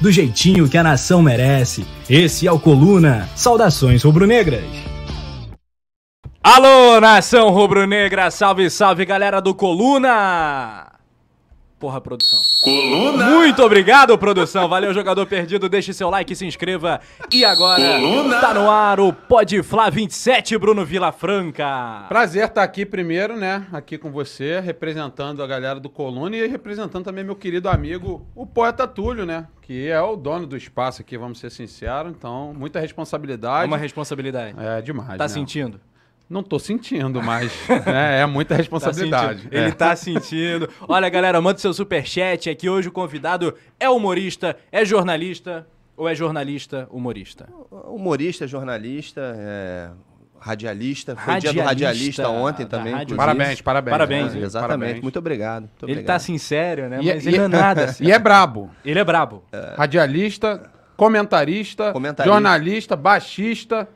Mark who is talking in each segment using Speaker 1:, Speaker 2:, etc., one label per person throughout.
Speaker 1: do jeitinho que a nação merece. Esse é o Coluna. Saudações rubro-negras. Alô, nação rubro-negra, salve, salve galera do Coluna! Porra, produção.
Speaker 2: Coluna!
Speaker 1: Muito obrigado, produção. Valeu, jogador perdido. Deixe seu like, se inscreva. E agora,
Speaker 2: Coluna!
Speaker 1: tá no ar o Pode Flá 27, Bruno Vilafranca.
Speaker 3: Prazer estar aqui primeiro, né? Aqui com você, representando a galera do Coluna e representando também meu querido amigo, o poeta Túlio, né? Que é o dono do espaço aqui, vamos ser sinceros. Então, muita
Speaker 1: É
Speaker 3: responsabilidade.
Speaker 1: uma responsabilidade.
Speaker 3: É demais.
Speaker 1: Tá
Speaker 3: né?
Speaker 1: sentindo?
Speaker 3: Não tô sentindo, mas é, é muita
Speaker 1: Tá
Speaker 3: responsabilidade.
Speaker 1: Ele
Speaker 3: É.
Speaker 1: tá sentindo. Olha, galera, manda seu superchat. Aqui hoje o convidado é humorista, é jornalista ou é jornalista humorista?
Speaker 4: Humorista, jornalista, é, radialista. Foi dia do
Speaker 1: Radialista
Speaker 4: radialista ontem também.
Speaker 1: Rádio.
Speaker 3: Parabéns, parabéns.
Speaker 1: Parabéns,
Speaker 3: né?
Speaker 1: hein?
Speaker 4: Exatamente.
Speaker 3: Parabéns.
Speaker 4: Muito obrigado. Muito
Speaker 1: Ele
Speaker 4: obrigado.
Speaker 1: tá sincero, né?
Speaker 3: E é-
Speaker 1: Mas
Speaker 3: e
Speaker 1: ele
Speaker 3: é-
Speaker 1: não é nada assim.
Speaker 3: E é brabo.
Speaker 1: Ele é brabo.
Speaker 3: Radialista, comentarista,
Speaker 4: Comentarista.
Speaker 3: jornalista, baixista,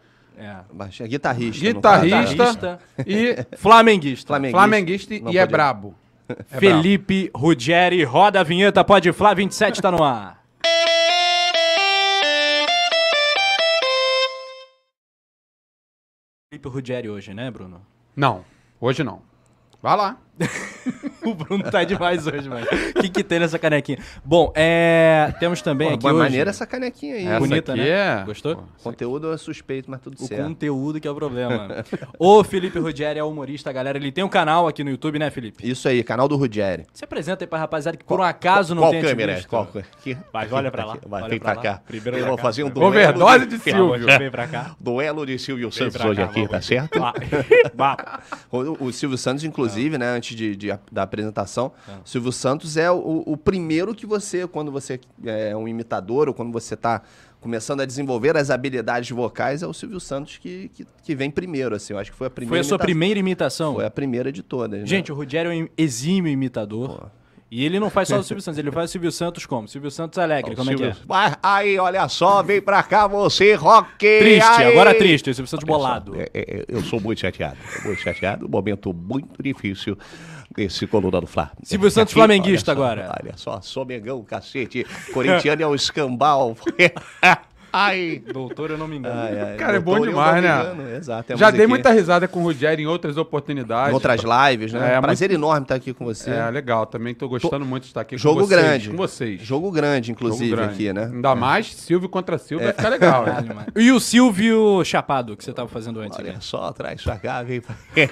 Speaker 1: É.
Speaker 4: Baixa- Guitarrista.
Speaker 3: guitarrista e
Speaker 1: Flamenguista.
Speaker 4: Flamenguista.
Speaker 3: flamenguista e é
Speaker 4: podia-
Speaker 3: brabo. É
Speaker 1: Felipe Ruggeri, roda a vinheta, pode Flá 27 tá no ar. Felipe Ruggeri hoje, né, Bruno?
Speaker 3: Não, hoje não. Vai lá.
Speaker 1: O Bruno tá demais hoje, mano. O que, que tem nessa canequinha? Bom, é, temos também
Speaker 4: Pô,
Speaker 1: aqui
Speaker 4: boa
Speaker 1: hoje...
Speaker 4: maneira essa canequinha aí.
Speaker 3: Essa
Speaker 1: bonita,
Speaker 3: aqui
Speaker 1: né?
Speaker 3: é-
Speaker 1: Gostou?
Speaker 3: Pô,
Speaker 4: Conteúdo é suspeito, mas tudo
Speaker 1: O
Speaker 4: certo.
Speaker 1: conteúdo que é o problema. o Felipe Ruggeri é humorista, galera. Ele tem um canal aqui no YouTube, né, Felipe?
Speaker 4: Isso aí, canal do Ruggeri.
Speaker 1: Se apresenta aí pra rapaziada que por um acaso não
Speaker 4: Qual
Speaker 1: tem te
Speaker 4: câmera é?
Speaker 1: visto.
Speaker 4: Qual? Aqui.
Speaker 1: Vai,
Speaker 4: Aqui,
Speaker 1: olha pra lá.
Speaker 4: Vai,
Speaker 1: olha
Speaker 4: vem pra
Speaker 1: lá.
Speaker 4: cá.
Speaker 1: Primeiro
Speaker 4: Eu
Speaker 1: pra
Speaker 4: vou
Speaker 1: cá.
Speaker 4: fazer um duelo.
Speaker 3: Overdose de Silvio.
Speaker 1: Vem pra cá.
Speaker 4: Duelo de Silvio Santos
Speaker 1: pra
Speaker 4: hoje aqui, tá certo?
Speaker 1: Vai.
Speaker 4: O, o Silvio Santos, inclusive, né, antes de, de- da apresentação,
Speaker 1: É.
Speaker 4: o Silvio Santos é o, o primeiro que você, quando você é um imitador ou quando você está começando a desenvolver as habilidades vocais, é o Silvio Santos que, que, que vem primeiro, assim. Eu acho que foi a primeira
Speaker 1: Foi a sua primeira imitação?
Speaker 4: Foi a primeira de todas, né?
Speaker 1: Gente, o Ruggeri é um exímio imitador.
Speaker 4: Pô.
Speaker 1: E ele não faz só o Silvio Santos, ele faz o Silvio Santos como? Silvio Santos Alegre, como é que é?
Speaker 4: Vai, aí, olha só, vem pra cá você, rock!
Speaker 1: Triste,
Speaker 4: aí.
Speaker 1: agora triste, o Silvio Santos
Speaker 5: Olha só,
Speaker 1: bolado.
Speaker 5: é- é- eu sou muito chateado, muito chateado. Um momento muito difícil desse coluna do Fla.
Speaker 1: Silvio Santos
Speaker 5: Aqui,
Speaker 1: flamenguista
Speaker 5: olha só,
Speaker 1: agora.
Speaker 5: Olha só, sou Mengão, cacete. Corintiano é o escambau. Ai,
Speaker 1: Doutor, eu não me engano.
Speaker 4: Ai, ai,
Speaker 3: Cara, é bom
Speaker 4: doutor,
Speaker 3: demais, né?
Speaker 4: Exato. temos
Speaker 3: Já dei muita risada com o Rogério em outras oportunidades.
Speaker 4: Em outras lives, né?
Speaker 3: É,
Speaker 4: Prazer enorme estar aqui com você.
Speaker 3: É, legal. Também tô gostando muito de estar aqui
Speaker 4: Jogo
Speaker 3: com vocês.
Speaker 4: grande.
Speaker 3: Com vocês.
Speaker 4: Jogo grande, inclusive,
Speaker 3: Jogo grande.
Speaker 4: aqui, né?
Speaker 3: Ainda mais Silvio contra Silvio vai ficar legal. né?
Speaker 1: E o Silvio Chapado, que você tava fazendo antes?
Speaker 5: olha
Speaker 1: né?
Speaker 5: só, traz pra cá, vem pra,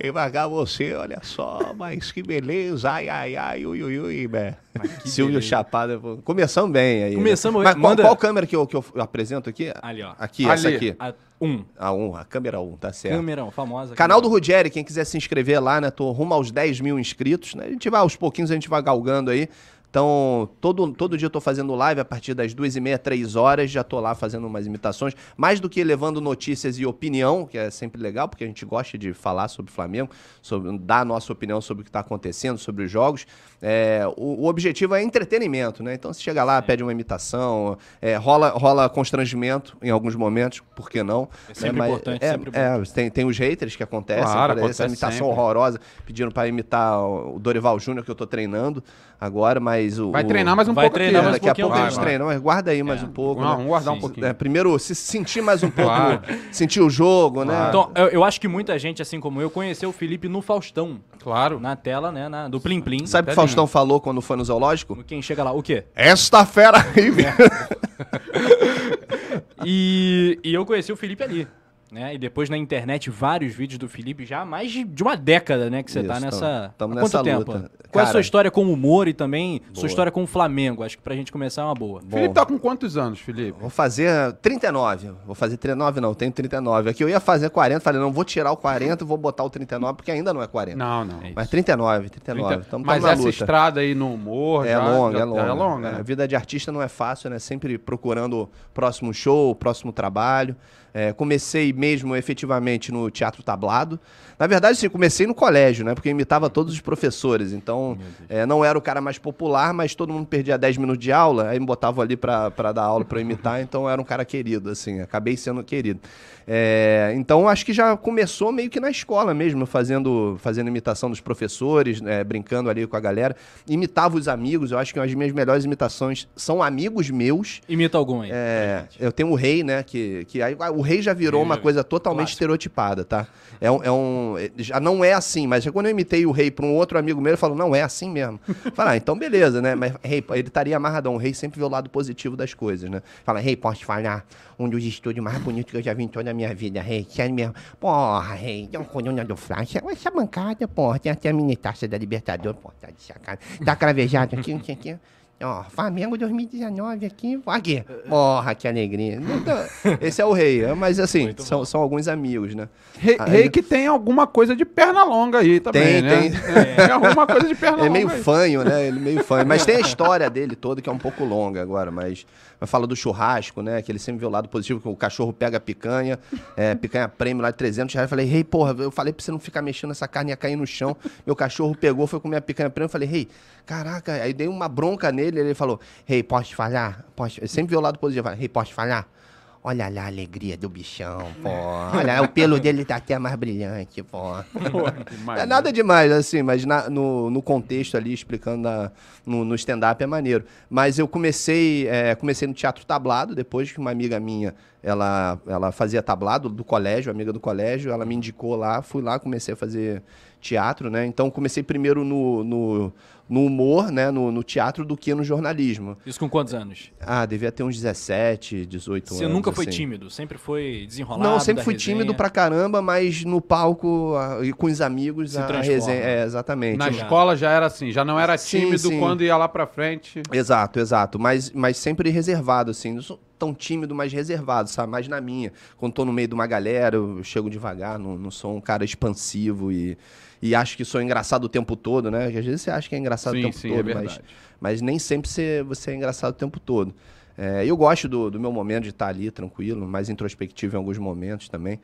Speaker 5: vem pra cá você, olha só, mas que beleza, ai, ai, ai, ui, ui, ui, né?
Speaker 4: Silvio Chapada. Começamos bem aí. né?
Speaker 1: Começamos
Speaker 4: Mas
Speaker 1: bem.
Speaker 4: qual,
Speaker 1: Manda-
Speaker 4: qual câmera que eu, que eu apresento aqui?
Speaker 1: Ali, ó.
Speaker 4: Aqui,
Speaker 3: Ali.
Speaker 4: essa aqui.
Speaker 1: A, um.
Speaker 4: A 1, a câmera 1, tá certo.
Speaker 1: Câmera, famosa.
Speaker 4: Canal do. Ruggeri, quem quiser se inscrever lá, né? Tô rumo aos 10 mil inscritos, né? A gente vai aos pouquinhos, a gente vai galgando aí. Então, todo, todo dia eu tô fazendo live a partir das duas e meia, três horas, já tô lá fazendo umas imitações. Mais do que levando notícias e opinião, que é sempre legal, porque a gente gosta de falar sobre o Flamengo, sobre, dar a nossa opinião sobre o que tá acontecendo, sobre os jogos. É, o, o objetivo é entretenimento, né? Então, se chega lá, pede uma imitação, é, rola, rola constrangimento em alguns momentos, por que não?
Speaker 1: É sempre
Speaker 4: né? Mas
Speaker 1: importante,
Speaker 4: é,
Speaker 1: sempre
Speaker 4: é, tem, tem os haters que acontecem,
Speaker 3: Claro,
Speaker 4: aí, essa
Speaker 3: acontece
Speaker 4: imitação
Speaker 3: sempre.
Speaker 4: horrorosa, pedindo pra imitar o Dorival Júnior, que eu tô treinando agora, mas o...
Speaker 3: Vai treinar mais um
Speaker 1: Vai
Speaker 3: pouco
Speaker 1: treinar
Speaker 3: aqui.
Speaker 1: mais
Speaker 3: né?
Speaker 1: um
Speaker 4: Daqui a pouco a
Speaker 3: vai,
Speaker 4: gente
Speaker 3: vai.
Speaker 4: treina, mas guarda aí mais
Speaker 1: É.
Speaker 4: um pouco.
Speaker 3: Vamos,
Speaker 4: né?
Speaker 3: vamos guardar um
Speaker 1: Sim.
Speaker 3: pouquinho.
Speaker 4: É, primeiro, se sentir mais um pouco,
Speaker 3: Claro.
Speaker 4: sentir o jogo, né?
Speaker 1: Então, eu, eu acho que muita gente, assim como eu, conheceu o Felipe no Faustão.
Speaker 3: Claro.
Speaker 1: Na tela, né? na- do Plim Plim.
Speaker 4: Sabe o que o Faustão falou quando foi no zoológico?
Speaker 1: Quem chega lá, o quê?
Speaker 4: Esta fera aí, meu.
Speaker 1: E, e eu conheci o Felipe ali.
Speaker 6: Né? E depois na internet vários vídeos do Felipe já há mais de, uma década, né? Que você tá
Speaker 4: Isso,
Speaker 6: nessa.
Speaker 4: tamo- tamo
Speaker 6: há
Speaker 4: nessa
Speaker 6: quanto tempo?
Speaker 4: luta.
Speaker 6: Qual é a sua história com o humor e também sua
Speaker 4: Boa.
Speaker 6: história com o Flamengo? Acho que pra gente começar é uma boa.
Speaker 3: Felipe tá com quantos anos, Felipe?
Speaker 4: Vou fazer 39. Vou fazer 39, não, tenho 39. Aqui eu ia fazer 40, falei, não, vou tirar o 40 e vou botar o 39, porque ainda não é 40.
Speaker 3: Não, não.
Speaker 4: Mas 39, 39. Tamo, tamo
Speaker 3: Mas
Speaker 4: na
Speaker 3: essa
Speaker 4: luta.
Speaker 3: estrada aí no humor
Speaker 4: É
Speaker 3: já-
Speaker 4: longa,
Speaker 3: já-
Speaker 4: é longa.
Speaker 3: É longa,
Speaker 4: É,
Speaker 3: né?
Speaker 4: A vida de artista não é fácil, né? Sempre procurando o próximo show, o próximo trabalho. É, comecei mesmo efetivamente no teatro tablado. Na verdade, sim, comecei no colégio, né? Porque eu imitava todos os professores. Então, é, não era o cara mais popular, mas todo mundo perdia 10 minutos de aula, aí me botavam ali pra dar aula pra eu imitar, então era um cara querido, assim, acabei sendo querido. É, então, acho que já começou meio que na escola mesmo, fazendo, fazendo imitação dos professores, né, brincando ali com a galera. Imitava os amigos, eu acho que as minhas melhores imitações são amigos meus.
Speaker 6: Imita algum aí.
Speaker 4: É, eu tenho o rei, né? Que, que aí, o rei já virou uma coisa totalmente
Speaker 6: clássico.
Speaker 4: estereotipada, tá? É um, é um- Já não é assim, mas quando eu imitei o rei para um outro amigo meu, ele falou: não, é assim mesmo. Fala, ah, então beleza, né? Mas rei, ele estaria amarradão. O rei sempre vê o lado positivo das coisas, né? Fala, rei, posso te falar? Um dos estúdios mais bonitos que eu já vi em toda a minha vida, rei. Sério mesmo. Porra, rei, tem um coluna do Flash. Essa bancada, porra, tem até a mini taça da Libertadores, porra, tá de sacanagem. Tá cravejado aqui, não sei o quê. Ó, Flamengo 2019 aqui. Aqui. Porra, que alegria. Então, Esse é o rei. é, Mas assim, são, são alguns amigos, né?
Speaker 3: Rei,
Speaker 4: Aí-
Speaker 3: rei que tem alguma coisa de perna longa aí também,
Speaker 4: Tem,
Speaker 3: né?
Speaker 4: tem.
Speaker 3: É, tem alguma coisa de perna
Speaker 4: É
Speaker 3: longa
Speaker 4: meio
Speaker 3: aí.
Speaker 4: fanho, né? Ele meio fanho. Mas tem a história dele toda que é um pouco longa agora, mas. Mas fala do churrasco, né? Que ele sempre vê o lado positivo, que o cachorro pega a picanha, é, picanha prêmio lá de 300 reais. Eu falei, rei, porra, eu falei pra você não ficar mexendo essa carne, ia cair no chão. Meu cachorro pegou, foi comer a picanha prêmio. Eu falei, rei, caraca. Aí dei uma bronca nele, ele falou, rei, posso te falar? Posso... Ele sempre vê o lado positivo. Rei, posso te falar? Olha lá a alegria do bichão, pô. Olha, o pelo dele tá até mais brilhante, pô. É
Speaker 3: né?
Speaker 4: nada demais, assim, mas na- no, no contexto ali, explicando a- no, no stand-up é maneiro. Mas eu comecei, é, comecei no teatro tablado, depois que uma amiga minha, ela, ela fazia tablado do colégio, amiga do colégio, ela me indicou lá, fui lá, comecei a fazer teatro, né? Então comecei primeiro no, no, no humor, né? No, no teatro do que no jornalismo.
Speaker 6: Isso com quantos anos?
Speaker 4: Ah, devia ter uns 17, 18 anos.
Speaker 6: Você nunca foi
Speaker 4: assim.
Speaker 6: tímido, sempre foi desenrolado.
Speaker 4: Não, sempre
Speaker 6: da
Speaker 4: fui
Speaker 6: resenha.
Speaker 4: tímido pra caramba, mas no palco e com os amigos
Speaker 6: Se
Speaker 4: a, a
Speaker 6: transforma.
Speaker 4: resenha. É, exatamente.
Speaker 3: Na
Speaker 4: Eu-
Speaker 3: escola já era assim, já não era
Speaker 4: Sim,
Speaker 3: tímido
Speaker 4: sim.
Speaker 3: quando ia lá pra frente.
Speaker 4: Exato, exato. Mas, mas sempre reservado, assim. Não sou tão tímido, mas reservado, sabe? Mais na minha. Quando tô no meio de uma galera, eu chego devagar, não, não sou um cara expansivo e, e acho que sou engraçado o tempo todo, né? Porque às vezes você acha que é engraçado
Speaker 3: Sim,
Speaker 4: o tempo
Speaker 3: sim, é
Speaker 4: todo, mas,
Speaker 3: verdade.
Speaker 4: mas nem sempre você, você é engraçado o tempo todo. É, eu gosto do, do meu momento de estar ali tranquilo, mais introspectivo em alguns momentos também.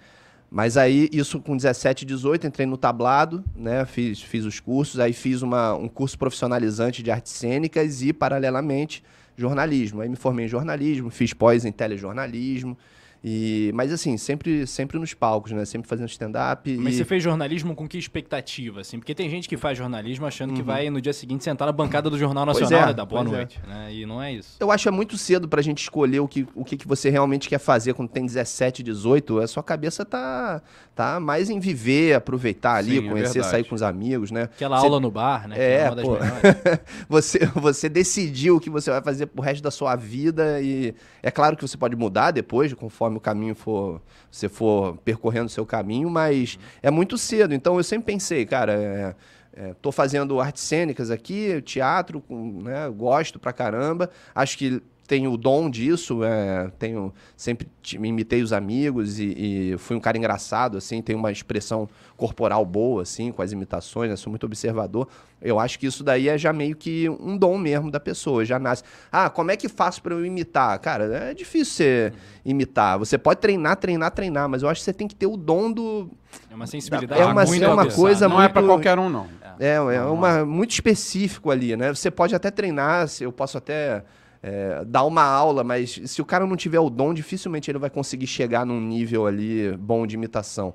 Speaker 4: Mas aí, isso com 17, 18, entrei no tablado, né? Fiz, fiz os cursos, aí fiz uma, um curso profissionalizante de artes cênicas e, paralelamente, jornalismo. Aí me formei em jornalismo, fiz pós em telejornalismo. E, mas assim, sempre, sempre nos palcos, né? Sempre fazendo stand-up.
Speaker 6: Mas
Speaker 4: e...
Speaker 6: você fez jornalismo com que expectativa, assim? Porque tem gente que faz jornalismo achando que vai no dia seguinte sentar na bancada do Jornal Nacional
Speaker 4: é,
Speaker 6: e dar boa
Speaker 4: é.
Speaker 6: noite, né? E não é isso.
Speaker 4: Eu acho que é muito cedo pra gente escolher o que, o que, que você realmente quer fazer quando tem 17, 18. A sua cabeça tá, tá mais em viver, aproveitar ali,
Speaker 3: Sim, é
Speaker 4: conhecer,
Speaker 3: verdade.
Speaker 4: sair com os amigos, né?
Speaker 6: Aquela
Speaker 4: Você-
Speaker 6: aula no bar, né?
Speaker 4: É,
Speaker 6: uma das
Speaker 4: pô. você, você decidiu o que você vai fazer pro resto da sua vida e é claro que você pode mudar depois, conforme o caminho for, você for percorrendo o seu caminho, mas é muito cedo. Então eu sempre pensei, cara, é, é, tô fazendo artes cênicas aqui, teatro, com- né, gosto pra caramba, acho que tenho o dom disso, é, tenho sempre imitei os amigos e, e fui um cara engraçado, assim, tenho uma expressão corporal boa, assim, com as imitações, né, sou muito observador. Eu acho que isso daí é já meio que um dom mesmo da pessoa, já nasce. Ah, como é que faço pra eu imitar? Cara, é difícil você imitar. Você pode treinar, treinar, treinar, mas eu acho que você tem que ter o dom do.
Speaker 6: É uma sensibilidade
Speaker 4: É uma-
Speaker 6: muito
Speaker 4: é uma coisa
Speaker 3: não é pra
Speaker 4: muito-
Speaker 3: qualquer um, não.
Speaker 4: É, é uma, muito específico ali, né? Você pode até treinar, se- eu posso até é, dar uma aula, mas se o cara não tiver o dom, dificilmente ele vai conseguir chegar num nível ali bom de imitação.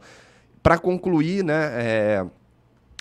Speaker 4: Para concluir, né? é,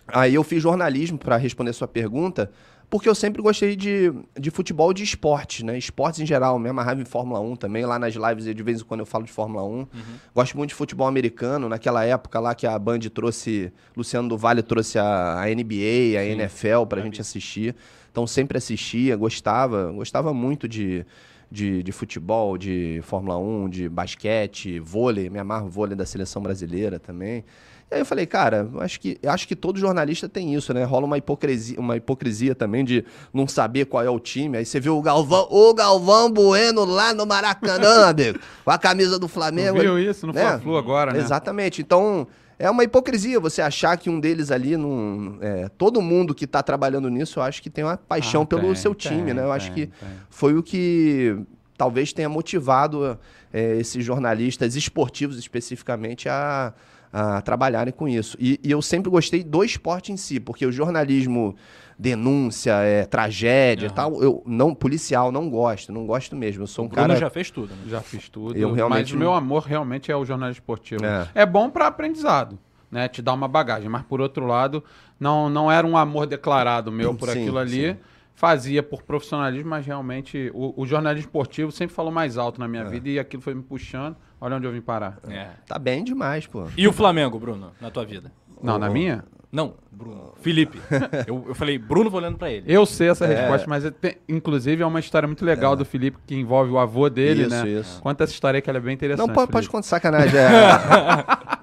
Speaker 4: aí eu fiz jornalismo para responder sua pergunta, porque eu sempre gostei de, de futebol de esportes, né? Esportes em geral, me amarrava em Fórmula 1 também. Lá nas lives, de vez em quando eu falo de Fórmula 1. Gosto muito de futebol americano. Naquela época lá que a Band trouxe, Luciano do Vale trouxe a, a NBA, a NFL pra gente assistir. Então sempre assistia, gostava, gostava muito de, de, de futebol, de Fórmula 1, de basquete, vôlei, me amarro vôlei da seleção brasileira também. E aí eu falei, cara, acho que, acho que todo jornalista tem isso, né? Rola uma hipocrisia, uma hipocrisia também de não saber qual é o time. Aí você viu o Galvão, o Galvão Bueno lá no Maracanã, amigo, com a camisa do Flamengo.
Speaker 3: Viu isso no
Speaker 4: né?
Speaker 3: Fla-Flu agora, né?
Speaker 4: Exatamente. Então, é uma hipocrisia você achar que um deles ali não. é, todo mundo que está trabalhando nisso, eu acho que tem uma paixão
Speaker 3: Ah,
Speaker 4: pelo
Speaker 3: tem,
Speaker 4: seu
Speaker 3: tem,
Speaker 4: time, né? Eu acho
Speaker 3: tem,
Speaker 4: que
Speaker 3: tem.
Speaker 4: foi o que talvez tenha motivado é, esses jornalistas esportivos especificamente a, a trabalharem com isso. E, e eu sempre gostei do esporte em si, porque o jornalismo denúncia, é, tragédia e tal, eu não policial não gosto, não gosto mesmo. Eu sou um
Speaker 1: Bruno
Speaker 4: cara
Speaker 1: já fez tudo, né?
Speaker 3: Já fiz tudo.
Speaker 4: Eu realmente
Speaker 3: mas o meu amor realmente é o jornalismo esportivo.
Speaker 4: É.
Speaker 3: É, bom para aprendizado, né? Te dá uma bagagem. Mas por outro lado, não, não era um amor declarado meu por
Speaker 4: Sim,
Speaker 3: aquilo ali.
Speaker 4: sim.
Speaker 3: Fazia por profissionalismo, mas realmente o, o jornalismo esportivo sempre falou mais alto na minha
Speaker 4: É.
Speaker 3: vida e aquilo foi me puxando. Olha onde eu vim parar.
Speaker 1: É.
Speaker 4: tá bem demais, pô.
Speaker 1: E o Flamengo, Bruno, na tua vida?
Speaker 3: Não, na minha?
Speaker 1: Não, Bruno. Felipe. eu, eu falei, Bruno, vou olhando pra ele.
Speaker 3: Eu sei essa resposta, mas eu te- inclusive é uma história muito legal do Felipe que envolve o avô dele,
Speaker 4: Isso,
Speaker 3: né?
Speaker 4: isso.
Speaker 3: Conta essa história aí que ela é bem interessante.
Speaker 4: Não, pode, pode contar sacanagem.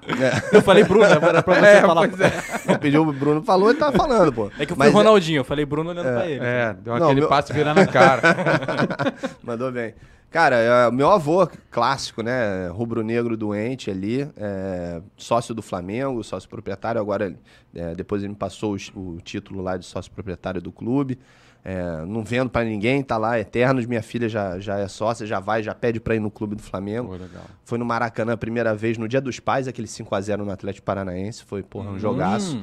Speaker 4: É,
Speaker 1: Eu falei, Bruno, era pra você
Speaker 3: É,
Speaker 1: falar.
Speaker 3: pois é.
Speaker 4: pediu o Bruno falou e tava falando, pô.
Speaker 1: É que eu fui
Speaker 4: Mas
Speaker 1: o Ronaldinho, eu falei Bruno olhando pra ele.
Speaker 3: É, deu
Speaker 4: Não,
Speaker 3: aquele
Speaker 4: meu-
Speaker 3: passe virando a cara.
Speaker 4: Mandou bem. Cara, é, meu avô, clássico, né? Rubro-negro doente ali, é, sócio do Flamengo, sócio proprietário. Agora, é, depois ele me passou os- o, título lá de sócio proprietário do clube. É, não vendo pra ninguém, tá lá, eternos. Minha filha já, já é sócia, já vai, já pede pra ir no clube do Flamengo. Foi no Maracanã a primeira vez, no Dia dos Pais, aquele 5x0 no Atlético Paranaense. Foi, porra, um jogaço.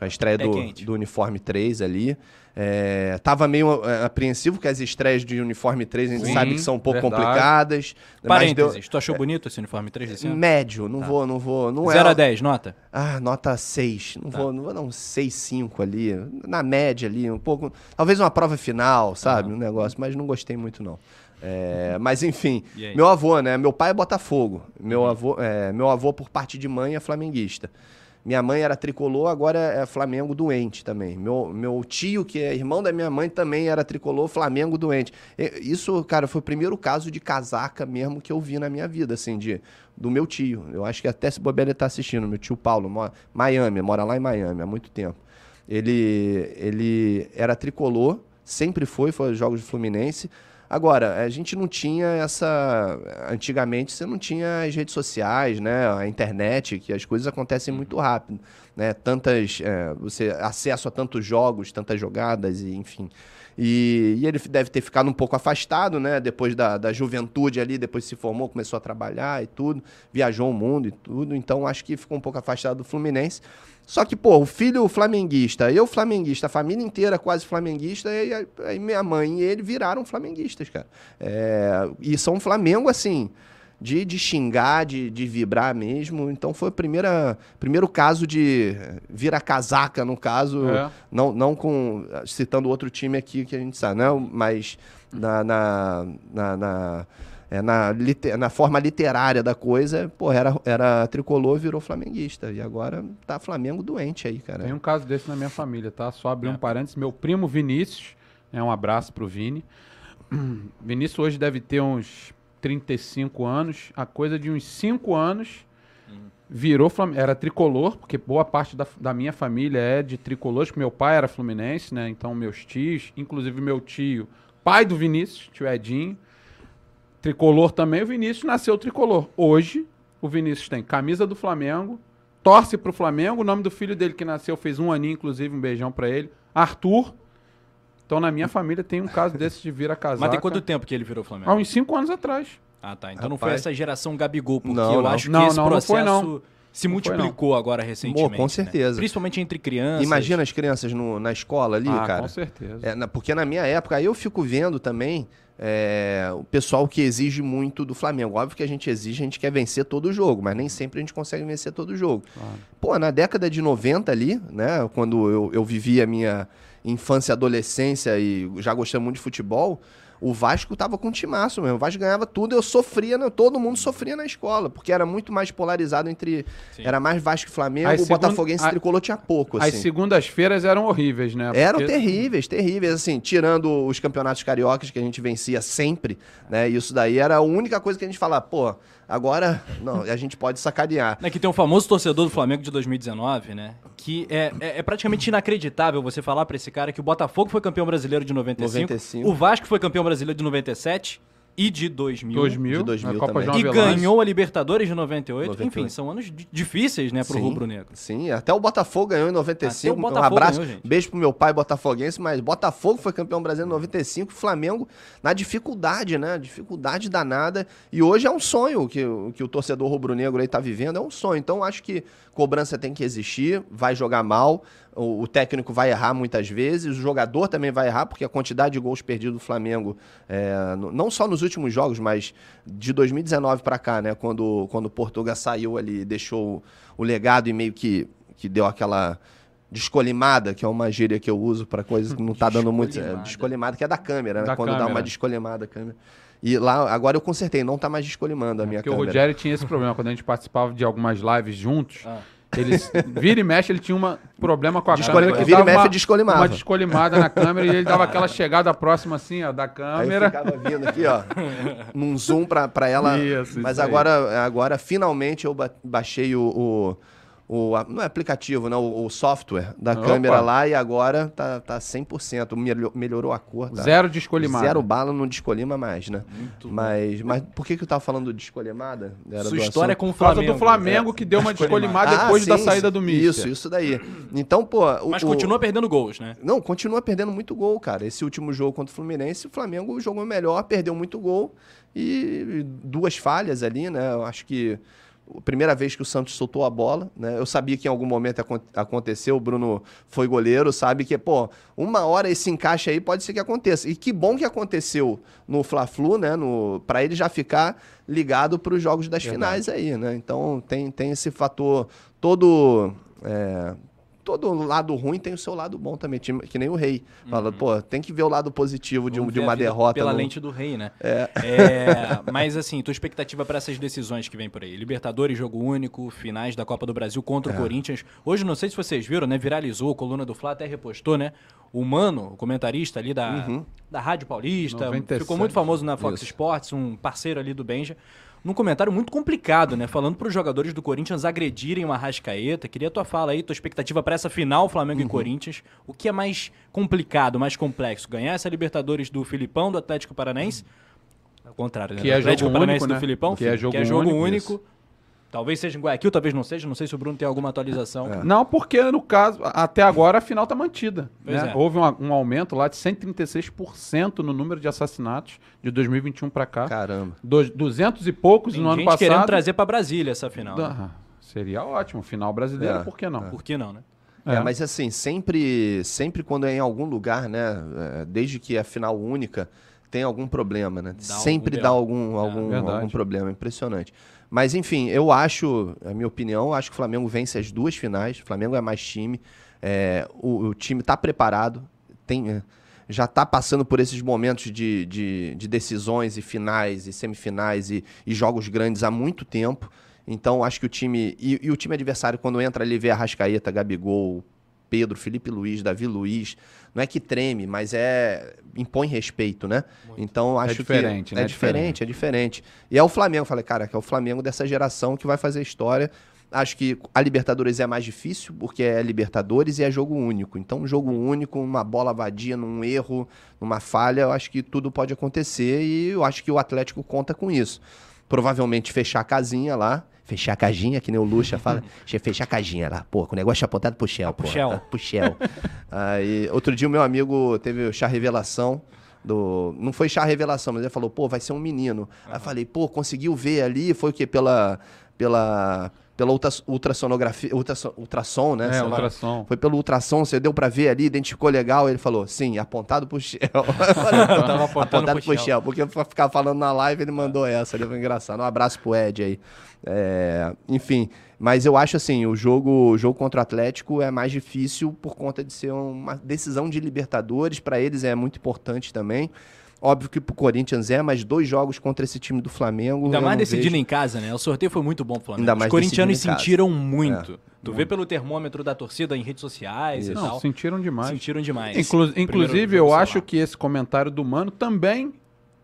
Speaker 4: A estreia do,
Speaker 1: quente.
Speaker 4: do uniforme 3 ali. É, tava meio é, apreensivo que as estreias de uniforme 3 a gente
Speaker 3: Sim,
Speaker 4: sabe que são um pouco
Speaker 3: verdade.
Speaker 4: complicadas.
Speaker 1: Parênteses,
Speaker 4: deu-
Speaker 1: tu achou bonito esse uniforme 3 desse ano?
Speaker 4: Médio, não vou, não vou. Não
Speaker 1: 0
Speaker 4: é,
Speaker 1: a 10, nota?
Speaker 4: Ah, nota 6. Não, vou, não vou dar um 6,5 ali. Na média ali, um pouco. Talvez uma prova final, sabe? Um negócio, mas não gostei muito, não. É, mas enfim, meu avô, né? Meu pai é Botafogo. Meu, avô, é, meu avô, por parte de mãe, é flamenguista. Minha mãe era tricolor, agora é Flamengo doente também. Meu, meu tio, que é irmão da minha mãe, também era tricolor, Flamengo doente. Isso, cara, foi o primeiro caso de casaca mesmo que eu vi na minha vida, assim, de, do meu tio. Eu acho que até se bobear ele tá assistindo, meu tio Paulo, mora, Miami, mora lá em Miami há muito tempo. Ele, ele era tricolor, sempre foi, foi jogos do Fluminense. Agora, a gente não tinha essa. Antigamente você não tinha as redes sociais, né? A internet, que as coisas acontecem muito rápido. Né? Tantas. é, você acesso a tantos jogos, tantas jogadas, e enfim. E, e ele deve ter ficado um pouco afastado, né? Depois da, da juventude ali, depois se formou, começou a trabalhar e tudo, viajou o mundo e tudo. Então acho que ficou um pouco afastado do Fluminense. Só que, pô, o filho flamenguista, eu flamenguista, a família inteira quase flamenguista, e aí- minha mãe e ele viraram flamenguistas, cara. É, e são Flamengo, assim, de, de xingar, de, de vibrar mesmo. Então foi o primeira, primeiro caso de vira casaca, no caso,
Speaker 3: É.
Speaker 4: não, não com citando outro time aqui que a gente sabe, não, mas na, na, na, na, é, na, na forma literária da coisa, pô, era, era tricolor, virou flamenguista. E agora tá Flamengo doente aí, cara.
Speaker 3: Tem um caso desse na minha família, tá? Só abrir um parênteses. Meu primo Vinícius, né, um abraço pro Vini. Vinícius hoje deve ter uns 35 anos. A coisa de uns 5 anos virou era tricolor, porque boa parte da, da minha família é de tricolores, meu pai era fluminense, né? Então meus tios, inclusive meu tio, pai do Vinícius, tio Edinho, tricolor também, o Vinícius nasceu tricolor. Hoje, o Vinícius tem camisa do Flamengo, torce pro Flamengo, o nome do filho dele que nasceu fez um aninho, inclusive, um beijão pra ele, Arthur. Então na minha família tem um caso desse de vir a casaca.
Speaker 1: Mas tem quanto tempo que ele virou Flamengo?
Speaker 3: Há uns 5 anos atrás.
Speaker 1: Ah, tá. Então não foi
Speaker 4: Rapaz.
Speaker 1: essa geração Gabigol, porque
Speaker 4: Não,
Speaker 1: eu
Speaker 4: não.
Speaker 1: acho que
Speaker 3: Não,
Speaker 1: esse
Speaker 3: não, não
Speaker 1: processo
Speaker 3: foi, não.
Speaker 1: Se
Speaker 3: Não foi,
Speaker 1: multiplicou agora recentemente.
Speaker 4: com
Speaker 1: né?
Speaker 4: certeza.
Speaker 1: Principalmente entre crianças.
Speaker 4: Imagina as crianças no- na escola ali,
Speaker 3: ah,
Speaker 4: cara.
Speaker 3: com certeza.
Speaker 4: É, na- porque na minha época, aí eu fico vendo também é, o pessoal que exige muito do Flamengo. Óbvio que a gente exige, a gente quer vencer todo o jogo, mas nem sempre a gente consegue vencer todo o jogo.
Speaker 3: Claro.
Speaker 4: Pô, na década de 90 ali, né, quando eu, eu vivi a minha infância e adolescência e já gostava muito de futebol, o Vasco tava com um timaço mesmo. O Vasco ganhava tudo, eu sofria, né? todo mundo sofria na escola, porque era muito mais polarizado entre. Era mais Vasco e Flamengo,
Speaker 3: As
Speaker 4: o Botafoguense
Speaker 3: a-
Speaker 4: tricolor tinha pouco,
Speaker 3: As
Speaker 4: assim.
Speaker 3: segundas-feiras eram horríveis, né?
Speaker 4: Eram
Speaker 3: Porque-
Speaker 4: terríveis, terríveis, assim, tirando os campeonatos cariocas que a gente vencia sempre, né? Isso daí era a única coisa que a gente falava, pô, agora não, a gente pode sacanear.
Speaker 1: É que tem um famoso torcedor do Flamengo de 2019, né? Que é, é, é praticamente inacreditável você falar pra esse cara que o Botafogo foi campeão brasileiro de 95,
Speaker 4: 95.
Speaker 1: o Vasco foi campeão brasileiro de 97 e de 2000.
Speaker 3: 2000,
Speaker 4: De 2000
Speaker 3: a Copa
Speaker 4: também.
Speaker 3: João
Speaker 1: E ganhou a Libertadores de 98.
Speaker 4: 98.
Speaker 1: Enfim, são anos di- difíceis, né, pro
Speaker 4: Sim.
Speaker 1: rubro-negro.
Speaker 4: Sim, até o Botafogo ganhou em 95.
Speaker 1: Até o
Speaker 4: um abraço,
Speaker 1: ganhou, gente.
Speaker 4: beijo pro meu pai botafoguense, mas Botafogo foi campeão brasileiro em 95, Flamengo na dificuldade, né? Dificuldade danada. E hoje é um sonho que, o- que o torcedor rubro-negro aí tá vivendo, é um sonho. Então acho que cobrança tem que existir, vai jogar mal, o, o técnico vai errar muitas vezes, o jogador também vai errar, porque a quantidade de gols perdidos do Flamengo, é, não só nos últimos jogos, mas de 2019 para cá, né? Quando, quando o Portuga saiu ali e deixou o legado e meio que, que deu aquela descolimada, que é uma gíria que eu uso para coisas que não tá dando muito. É,
Speaker 1: Descolimada.
Speaker 4: que é da câmera, né?
Speaker 3: Da
Speaker 4: quando dá
Speaker 3: câmera.
Speaker 4: uma descolimada a câmera. E lá, agora eu consertei, não tá mais descolimando a minha
Speaker 3: Porque o
Speaker 4: câmera.
Speaker 3: Rogério tinha esse problema. Quando a gente participava de algumas lives juntos,
Speaker 1: Ah.
Speaker 3: eles, vira e mexe, ele tinha um problema com a
Speaker 4: Descolima-
Speaker 3: câmera. que
Speaker 4: vira e mexe,
Speaker 3: uma-
Speaker 4: descolimava.
Speaker 3: Uma descolimada na câmera e ele dava aquela chegada próxima assim, ó, da
Speaker 4: Aí eu
Speaker 3: câmera.
Speaker 4: ficava vindo aqui, ó, num zoom pra, pra ela.
Speaker 3: Isso,
Speaker 4: Mas
Speaker 3: isso aí.
Speaker 4: agora, agora, finalmente, eu ba- baixei o. o, o- não é aplicativo, não, o, o software da
Speaker 3: Opa.
Speaker 4: câmera lá e agora tá, tá 100%. Melhor- melhorou a cor. Tá?
Speaker 3: Zero descolimada.
Speaker 4: Zero bala não descolima mais, né?
Speaker 1: Muito bom.
Speaker 4: mas, mas por que, que eu tava falando de descolimada? Era
Speaker 1: Sua
Speaker 4: do
Speaker 1: história é
Speaker 4: assunto?
Speaker 1: com o
Speaker 3: Por causa
Speaker 1: Flamengo.
Speaker 3: do Flamengo que deu uma descolimada
Speaker 4: Ah,
Speaker 3: depois da
Speaker 4: sim,
Speaker 3: saída
Speaker 4: sim.
Speaker 3: do Mister.
Speaker 4: Isso, isso daí. Então, pô. o-
Speaker 1: Mas
Speaker 4: o-
Speaker 1: continua perdendo gols, né?
Speaker 4: não, continua perdendo muito gol, cara. Esse último jogo contra o Fluminense, o Flamengo jogou melhor, perdeu muito gol e duas falhas ali, né? Eu acho que a primeira vez que o Santos soltou a bola, né? Eu sabia que em algum momento acon- aconteceu, o Bruno foi goleiro, sabe que, pô, uma hora esse encaixe aí pode ser que aconteça. E que bom que aconteceu no Fla-Flu, né? No, para ele já ficar ligado para os jogos das finais aí, né? Então tem, tem esse fator todo. é, todo lado ruim tem o seu lado bom também, que nem o rei. Fala, pô, tem que ver o lado positivo de, um-
Speaker 1: Vamos
Speaker 4: de
Speaker 1: ver
Speaker 4: uma derrota.
Speaker 1: Pela
Speaker 4: no-
Speaker 1: lente do rei, né? É, mas assim, tua expectativa para essas decisões que vem por aí? Libertadores, jogo único, finais da Copa do Brasil
Speaker 4: É.
Speaker 1: contra o Corinthians. Hoje, não sei se vocês viram, né? Viralizou, a coluna do Fla até repostou, né? O Mano, o comentarista ali da,
Speaker 4: Uhum.
Speaker 1: da Rádio Paulista,
Speaker 3: 97.
Speaker 1: ficou muito famoso na Fox Sports, um parceiro ali do Benja. Num comentário muito complicado, né? Falando para os jogadores do Corinthians agredirem o Arrascaeta. Queria tua fala aí, tua expectativa para essa final Flamengo e
Speaker 3: Uhum.
Speaker 1: Corinthians. O que é mais complicado, mais complexo? Ganhar essa Libertadores do Filipão, do Atlético Paranaense? Ao contrário, né?
Speaker 3: Que
Speaker 1: do
Speaker 3: é
Speaker 1: Atlético
Speaker 3: jogo
Speaker 1: Paranaense
Speaker 3: único,
Speaker 1: do
Speaker 3: né?
Speaker 1: Filipão.
Speaker 3: Que é jogo
Speaker 1: único.
Speaker 3: único,
Speaker 1: Talvez seja em Guayaquil, talvez não seja. Não sei se o Bruno tem alguma atualização.
Speaker 3: Não, porque no caso, até agora a final tá mantida. Né?
Speaker 1: é.
Speaker 3: Houve um, um aumento lá de 136% no número de assassinatos de 2021 para cá.
Speaker 4: Caramba.
Speaker 3: Do, 200 e poucos
Speaker 1: Tem
Speaker 3: no ano
Speaker 1: gente
Speaker 3: passado.
Speaker 1: querendo trazer para Brasília essa final. né?
Speaker 3: Ah, seria ótimo. Final brasileiro,
Speaker 4: É,
Speaker 3: por que não?
Speaker 1: Por que não, né?
Speaker 4: É,
Speaker 3: É.
Speaker 4: mas assim, sempre, sempre quando é em algum lugar, né? é, Desde que é final única, tem algum problema, né?
Speaker 1: Dá
Speaker 4: sempre
Speaker 1: algum
Speaker 4: dá algum, algum,
Speaker 3: verdade.
Speaker 4: algum problema. Impressionante. Mas enfim, eu acho, a minha opinião, acho que o Flamengo vence as duas finais. O Flamengo é mais time. é, o, o time está preparado. Tem, é, já está passando por esses momentos de, de, de decisões e finais e semifinais e, e jogos grandes há muito tempo. Então, acho que o time. E, e o time adversário, quando entra ali, vê a Rascaeta, Gabigol, Pedro, Felipe Luiz, Davi Luiz, não é que treme, mas é impõe respeito, né? Então acho
Speaker 3: diferente,
Speaker 4: que
Speaker 3: né?
Speaker 4: é
Speaker 3: É
Speaker 4: diferente, é diferente. E é o Flamengo, falei, cara, que é o Flamengo dessa geração que vai fazer história. Acho que a Libertadores é mais difícil, porque é Libertadores e é jogo único. Então, um jogo único, uma bola vadia, num erro, numa falha, eu acho que tudo pode acontecer e eu acho que o Atlético conta com isso. Provavelmente fechar a casinha lá. Fechar a casinha, que nem o Lucha fala. Fechar a casinha lá. Pô, com o negócio apontado pro Shell, pô.
Speaker 1: Shell.
Speaker 4: Pro Shell. Aí, outro dia o meu amigo teve o chá revelação do... Não foi chá revelação, mas ele falou, pô, vai ser um menino. Aí eu falei, pô, conseguiu ver ali? Foi o quê? Pela... Pela... Pela ultra- ultrassonografia... Ultrason, ultrassom, né?
Speaker 3: É, ultrassom.
Speaker 4: Foi pelo ultrassom, você deu pra ver ali, identificou legal. Ele falou, sim, apontado pro Shell. Eu falei, "Então,
Speaker 1: Tava apontando pro
Speaker 4: pro
Speaker 1: Shell.
Speaker 4: Shell. Porque pra ficar falando na live, ele mandou essa. Ele foi engraçado. Um abraço pro Ed aí. É, enfim, mas eu acho assim, o jogo, o jogo contra o Atlético é mais difícil por conta de ser uma decisão de Libertadores. Para eles é muito importante também. Óbvio que pro Corinthians é, mas dois jogos contra esse time do Flamengo.
Speaker 1: Ainda mais decidindo
Speaker 4: vejo.
Speaker 1: em casa, né? O sorteio foi muito bom pro Flamengo.
Speaker 4: Ainda
Speaker 1: Os
Speaker 4: mais
Speaker 1: corintianos
Speaker 4: em casa.
Speaker 1: sentiram muito. Tu vê pelo termômetro da torcida em redes sociais e
Speaker 3: Não,
Speaker 1: tal.
Speaker 3: sentiram demais.
Speaker 1: Sentiram demais.
Speaker 3: Inclu- inclusive, eu acho que esse comentário do Mano também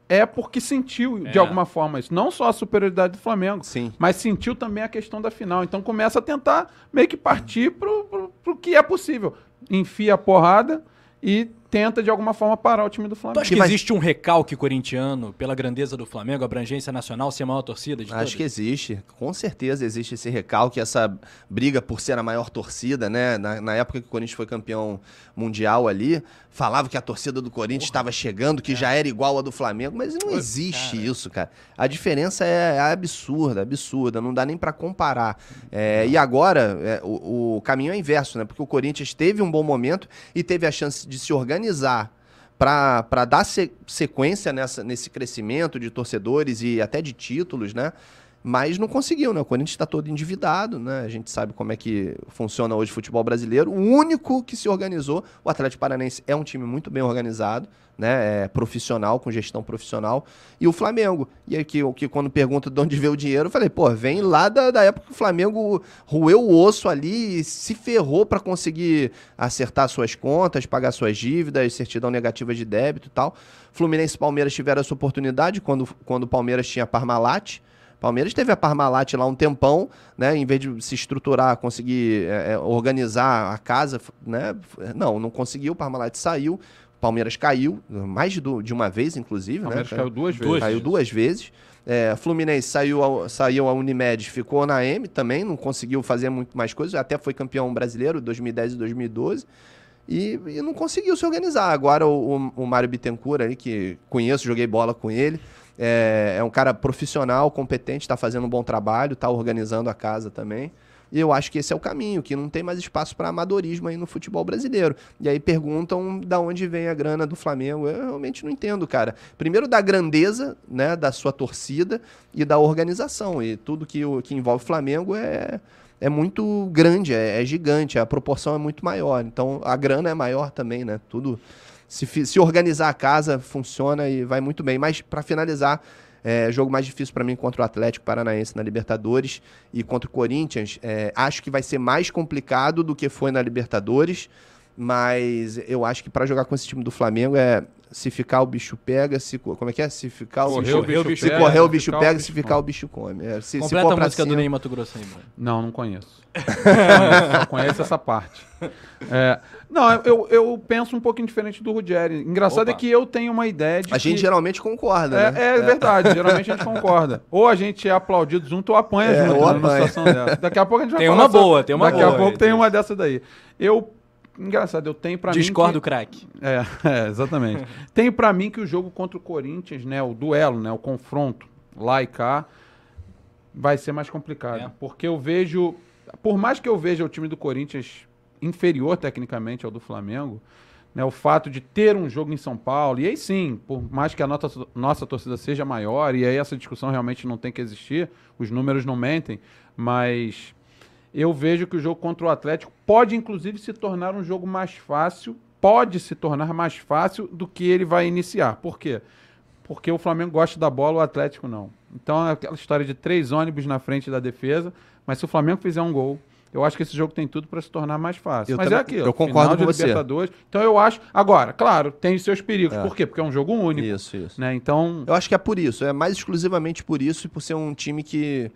Speaker 3: é porque sentiu, de
Speaker 1: É.
Speaker 3: alguma forma, isso. Não só a superioridade do Flamengo,
Speaker 4: Sim.
Speaker 3: mas sentiu também a questão da final. Então começa a tentar meio que partir pro, pro, pro que é possível. Enfia a porrada e tenta, de alguma forma, parar o time do
Speaker 1: Tu
Speaker 3: Flamengo.
Speaker 1: acha que
Speaker 4: vai-
Speaker 1: existe um recalque corintiano pela grandeza do Flamengo, abrangência nacional, ser a maior torcida de
Speaker 4: Acho
Speaker 1: todas?
Speaker 4: que existe, com certeza existe esse recalque, essa briga por ser a maior torcida, né? Na, na época que o Corinthians foi campeão mundial ali, falava que a torcida do Corinthians estava chegando, que já era igual a do Flamengo, mas não existe isso, cara. A diferença é, é absurda, absurda, não dá nem pra comparar. É, e agora, é, o, o caminho é inverso, né? Porque o Corinthians teve um bom momento e teve a chance de se organizar para dar se- sequência nessa, nesse crescimento de torcedores e até de títulos, né? Mas não conseguiu, né? O Corinthians está todo endividado, né? A gente sabe como é que funciona hoje o futebol brasileiro. O único que se organizou, o Atlético Paranense é um time muito bem organizado, né? É profissional, com gestão profissional. E o Flamengo. E aí que, que quando pergunta de onde veio o dinheiro, eu falei, pô, vem lá da, da época que o Flamengo roeu o osso ali e se ferrou para conseguir acertar suas contas, pagar suas dívidas, certidão negativa de débito e tal. Fluminense e Palmeiras tiveram essa oportunidade quando, quando o Palmeiras tinha Parmalat. Palmeiras teve a Parmalat lá um tempão, né? Em vez de se estruturar, conseguir é, é, organizar a casa, né? Não, não conseguiu, o Parmalat saiu, o Palmeiras caiu, mais de, uma vez, inclusive,
Speaker 3: O Palmeiras
Speaker 4: né?
Speaker 3: caiu duas vezes.
Speaker 4: Caiu duas vezes. É, Fluminense saiu, ao- saiu a Unimed, ficou na M também, não conseguiu fazer muito mais coisas, até foi campeão brasileiro 2010 e 2012. E, e não conseguiu se organizar. Agora o, o, o Mário Bittencourt aí, que conheço, joguei bola com ele, é, é um cara profissional, competente, está fazendo um bom trabalho, está organizando a casa também. E eu acho que esse é o caminho, que não tem mais espaço para amadorismo aí no futebol brasileiro. E aí perguntam da onde vem a grana do Flamengo. Eu realmente não entendo, cara. Primeiro da grandeza, né, da sua torcida e da organização. E tudo que, o, que envolve o Flamengo é, é muito grande, é, é gigante, a proporção é muito maior. Então a grana é maior também, né? Tudo se, se organizar a casa funciona e vai muito bem. Mas para finalizar, é, jogo mais difícil para mim contra o Atlético Paranaense na Libertadores e contra o Corinthians. é, acho que vai ser mais complicado do que foi na Libertadores, mas eu acho que para jogar com esse time do Flamengo é se ficar o bicho pega, se co- como é que é? Se ficar o
Speaker 3: Correr
Speaker 4: bicho,
Speaker 3: o bicho
Speaker 4: se
Speaker 3: pega,
Speaker 4: correr o
Speaker 3: se
Speaker 4: bicho pega, se ficar o bicho come. É, se, se
Speaker 1: Completa
Speaker 4: for
Speaker 1: a música do
Speaker 4: cima-
Speaker 1: Ney Mato Grosso aí, Bruno.
Speaker 3: Não, não conheço. Conheço, Só conheço essa parte. É, não, eu, eu penso um pouquinho diferente do Ruggeri. Engraçado
Speaker 1: Opa.
Speaker 3: é que eu tenho uma ideia de
Speaker 4: A gente
Speaker 3: que...
Speaker 4: geralmente concorda,
Speaker 3: É,
Speaker 4: né?
Speaker 3: é verdade, geralmente a gente concorda. Ou a gente é aplaudido junto ou apanha
Speaker 4: É,
Speaker 3: junto
Speaker 4: ou
Speaker 3: né,
Speaker 4: apanha.
Speaker 3: situação dessa. Daqui a pouco a gente vai
Speaker 1: Tem
Speaker 3: falar
Speaker 1: uma
Speaker 3: sobre-
Speaker 1: boa, tem uma
Speaker 3: Daqui
Speaker 1: boa
Speaker 3: a pouco
Speaker 1: aí,
Speaker 3: tem
Speaker 1: tem.
Speaker 3: uma dessa daí. Eu, engraçado, eu tenho pra
Speaker 1: Discordo,
Speaker 3: mim que...
Speaker 1: craque.
Speaker 3: É, é, exatamente. tenho pra mim que o jogo contra o Corinthians, né, o duelo, né, o confronto lá e cá, vai ser mais complicado.
Speaker 1: É.
Speaker 3: Porque eu vejo, por mais que eu veja o time do Corinthians inferior tecnicamente ao do Flamengo, né, o fato de ter um jogo em São Paulo, e aí sim, por mais que a nossa, nossa torcida seja maior, e aí essa discussão realmente não tem que existir, os números não mentem, mas eu vejo que o jogo contra o Atlético pode, inclusive, se tornar um jogo mais fácil, pode se tornar mais fácil do que ele vai iniciar. Por quê? Porque o Flamengo gosta da bola, o Atlético não. Então é aquela história de três ônibus na frente da defesa, mas se o Flamengo fizer um gol, eu acho que esse jogo tem tudo para se tornar mais fácil.
Speaker 4: Eu
Speaker 3: mas
Speaker 4: também-
Speaker 3: é aquilo.
Speaker 4: eu concordo
Speaker 3: final de
Speaker 4: com você.
Speaker 3: Libertadores. Então eu acho. Agora, claro, tem os seus perigos.
Speaker 4: É.
Speaker 3: Por quê? Porque é um jogo único.
Speaker 4: Isso, isso.
Speaker 3: Né? Então.
Speaker 4: Eu acho que é por isso, é mais exclusivamente por isso e por ser um time que,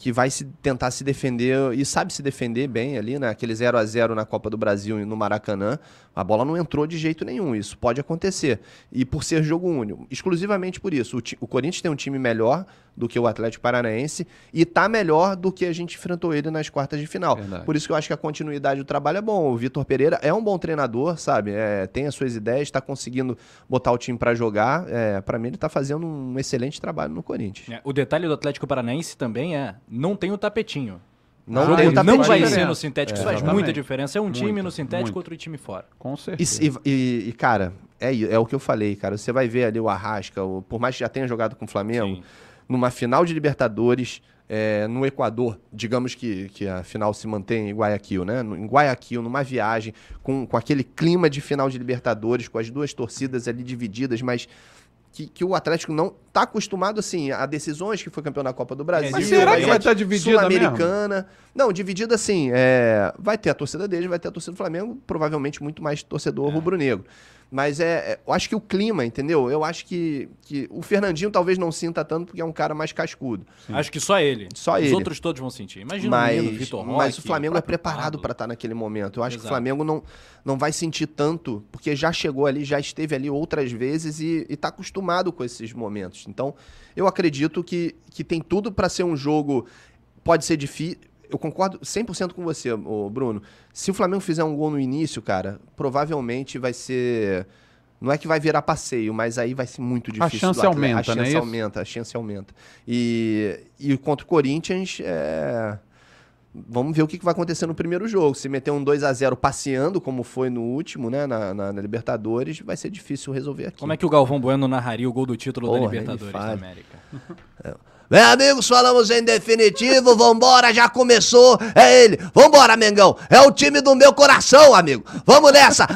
Speaker 4: que vai se tentar se defender e sabe se defender bem ali, né? Aquele 0 a 0 na Copa do Brasil e no Maracanã, a bola não entrou de jeito nenhum, isso pode acontecer. E por ser jogo único, exclusivamente por isso. O, o Corinthians tem um time melhor do que o Atlético Paranaense e tá melhor do que a gente enfrentou ele nas quartas de final.
Speaker 3: Verdade.
Speaker 4: Por isso que eu acho que a continuidade do trabalho é bom. O Vitor Pereira é um bom treinador, sabe? É, tem as suas ideias, está conseguindo botar o time para jogar. É, para mim, ele tá fazendo um excelente trabalho no Corinthians.
Speaker 1: É, O detalhe do Atlético Paranaense também é, não tem o tapetinho.
Speaker 4: Não
Speaker 3: Ah,
Speaker 1: O
Speaker 4: tem
Speaker 1: não
Speaker 4: tapetinho.
Speaker 1: vai ser no sintético, isso
Speaker 3: É,
Speaker 1: faz muita diferença. É um time
Speaker 3: Muito,
Speaker 1: no sintético,
Speaker 3: muito.
Speaker 1: outro time fora.
Speaker 3: Com
Speaker 4: E,
Speaker 3: certeza.
Speaker 4: e- e- e, cara, é, é o que eu falei, cara. Você vai ver ali o Arrasca, o- por mais que já tenha jogado com o Flamengo,
Speaker 1: Sim.
Speaker 4: Numa final de Libertadores, é, no Equador, digamos que, que a final se mantém em Guayaquil, né? Em Guayaquil, numa viagem, com, com aquele clima de final de Libertadores, com as duas torcidas ali divididas, mas que, que o Atlético não tá acostumado, assim, a decisões que foi campeão da Copa do Brasil.
Speaker 3: Mas será que vai
Speaker 1: é
Speaker 3: estar dividida mesmo?
Speaker 4: Sul-Americana. Não, dividida assim. é, vai ter a torcida deles, vai ter a torcida do Flamengo, provavelmente muito mais torcedor rubro-negro. Mas é, é- eu acho que o clima, entendeu? Eu acho que, que o Fernandinho talvez não sinta tanto porque é um cara mais cascudo.
Speaker 1: Acho que só ele.
Speaker 4: Só
Speaker 1: Os
Speaker 4: ele.
Speaker 1: outros todos vão sentir. Imagina o
Speaker 4: Mas,
Speaker 1: menino, Vitor Roque.
Speaker 4: mas o Flamengo é preparado para estar naquele momento. Eu acho que o
Speaker 1: Exato.
Speaker 4: Flamengo não, não vai sentir tanto, porque já chegou ali, já esteve ali outras vezes e está acostumado com esses momentos. Então, eu acredito que, que tem tudo para ser um jogo. Pode ser difícil. Eu concordo 100% com você, Bruno. Se o Flamengo fizer um gol no início, cara, provavelmente vai ser. Não é que vai virar passeio, mas aí vai ser muito difícil. do
Speaker 3: chance aumenta,
Speaker 4: A
Speaker 3: é
Speaker 4: chance
Speaker 3: isso?
Speaker 4: aumenta, a chance aumenta. E, e contra o Corinthians, é... Vamos ver o que vai acontecer no primeiro jogo. Se meter um 2 a 0 passeando, como foi no último, né? Na, na- na Libertadores, vai ser difícil resolver aqui.
Speaker 1: Como é que o Galvão Bueno narraria o gol do título
Speaker 4: Porra,
Speaker 1: da Libertadores da. América?
Speaker 4: Bem, amigos, falamos em definitivo. Vambora, já começou. É ele. Vambora, Mengão. É o time do meu coração, amigo. Vamos nessa.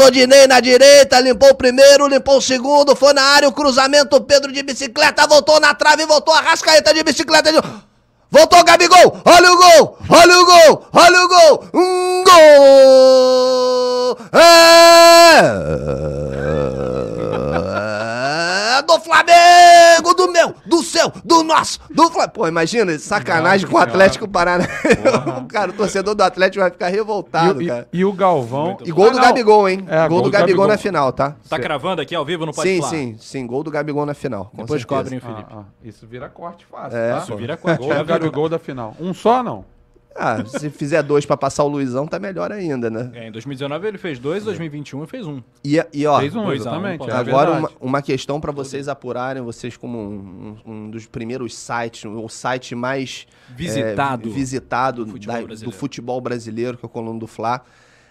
Speaker 4: Rodinei na direita, limpou o primeiro, limpou o segundo. Foi na área o cruzamento. Pedro de bicicleta voltou na trave, voltou a rascaeta de bicicleta. De... Voltou Gabigol. Olha o gol. Olha o gol. Olha o gol. Um gol. É do Flamengo, do meu, do seu, do nosso, do Flamengo. Pô, imagina, sacanagem
Speaker 3: Nossa
Speaker 4: com o. Atlético Paranaense. cara, o torcedor do Atlético vai ficar
Speaker 3: E,
Speaker 4: revoltado,
Speaker 3: e-
Speaker 4: cara.
Speaker 3: e o Galvão.
Speaker 4: E gol
Speaker 3: Ah,
Speaker 4: do
Speaker 3: não.
Speaker 4: Gabigol, hein?
Speaker 3: É,
Speaker 4: gol, do Gabigol, na final, tá?
Speaker 1: Tá
Speaker 3: Cê-
Speaker 1: cravando aqui ao vivo no Pode
Speaker 4: Sim,
Speaker 1: Falar?
Speaker 4: sim, sim. Gol do Gabigol na final. com
Speaker 1: Depois
Speaker 4: certeza.
Speaker 1: cobrem, Felipe.
Speaker 3: Ah, ah, isso vira corte fácil,
Speaker 4: É,
Speaker 3: tá?
Speaker 4: isso
Speaker 1: vira corte,
Speaker 3: Gol do. Gabigol da final. Um só, não?
Speaker 4: Ah, se fizer dois pra passar o Luizão, tá melhor ainda, né?
Speaker 1: É, em 2019 ele fez dois, em 2021 ele fez um.
Speaker 4: E, e ó,
Speaker 3: Fez um,
Speaker 1: um,
Speaker 3: exatamente. é
Speaker 4: Agora,
Speaker 3: verdade.
Speaker 4: uma, uma questão para vocês apurarem, vocês como um, um- dos primeiros sites, o site mais
Speaker 1: Visitado
Speaker 4: é, visitado
Speaker 1: do futebol
Speaker 4: da-
Speaker 1: brasileiro.
Speaker 4: do futebol brasileiro, que é o Coluna do Fla.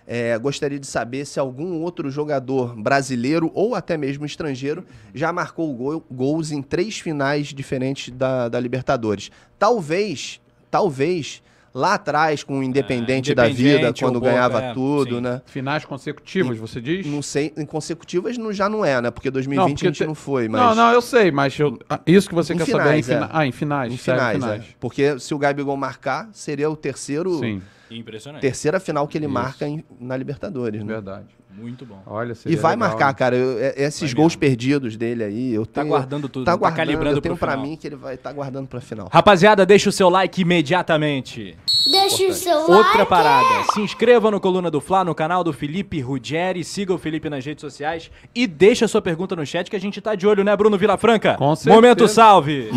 Speaker 4: É, gostaria de saber se algum outro jogador brasileiro ou até mesmo estrangeiro já marcou gol- gols em três finais diferentes da, da Libertadores. Talvez, talvez, lá atrás, com o Independente, da Vida,
Speaker 1: Independente,
Speaker 4: quando
Speaker 1: o Boca,
Speaker 4: ganhava
Speaker 1: é,
Speaker 4: tudo,
Speaker 1: sim.
Speaker 4: né?
Speaker 3: Finais consecutivos, você diz?
Speaker 4: Não sei, em consecutivas não, já não é, né? Porque 2020
Speaker 3: porque
Speaker 4: a gente
Speaker 3: te-
Speaker 4: não foi, mas...
Speaker 3: Não, não, eu sei, mas eu- ah, isso que você
Speaker 4: Em
Speaker 3: quer saber é em
Speaker 4: finais, é.
Speaker 3: fina... Ah, em finais.
Speaker 4: Em
Speaker 3: sério,
Speaker 4: finais,
Speaker 3: finais.
Speaker 4: é. Porque se o Gabigol marcar, seria o terceiro,
Speaker 3: Sim,
Speaker 1: Impressionante.
Speaker 4: terceira final que ele
Speaker 3: Isso.
Speaker 4: marca em- na Libertadores, né?
Speaker 3: verdade.
Speaker 1: Muito bom.
Speaker 3: Olha,
Speaker 4: E vai
Speaker 3: legal,
Speaker 4: marcar, cara. eu- é- esses
Speaker 1: Vai
Speaker 4: gols
Speaker 1: mesmo.
Speaker 4: perdidos dele aí, eu
Speaker 1: Tá
Speaker 4: tenho...
Speaker 1: guardando tudo,
Speaker 4: Tá
Speaker 1: tá
Speaker 4: guardando,
Speaker 1: calibrando
Speaker 4: eu tenho
Speaker 1: pro
Speaker 4: pra
Speaker 1: final.
Speaker 4: mim que ele vai estar guardando pra final.
Speaker 1: Rapaziada, deixa o seu like imediatamente.
Speaker 7: Deixa o seu
Speaker 1: Outra
Speaker 7: like.
Speaker 1: parada, se inscreva no Coluna do Fla, no canal do Felipe Ruggeri, siga o Felipe nas redes sociais e deixa a sua pergunta no chat que a gente tá de olho, né, Bruno Vilafranca?
Speaker 3: Com certeza.
Speaker 1: Momento salve!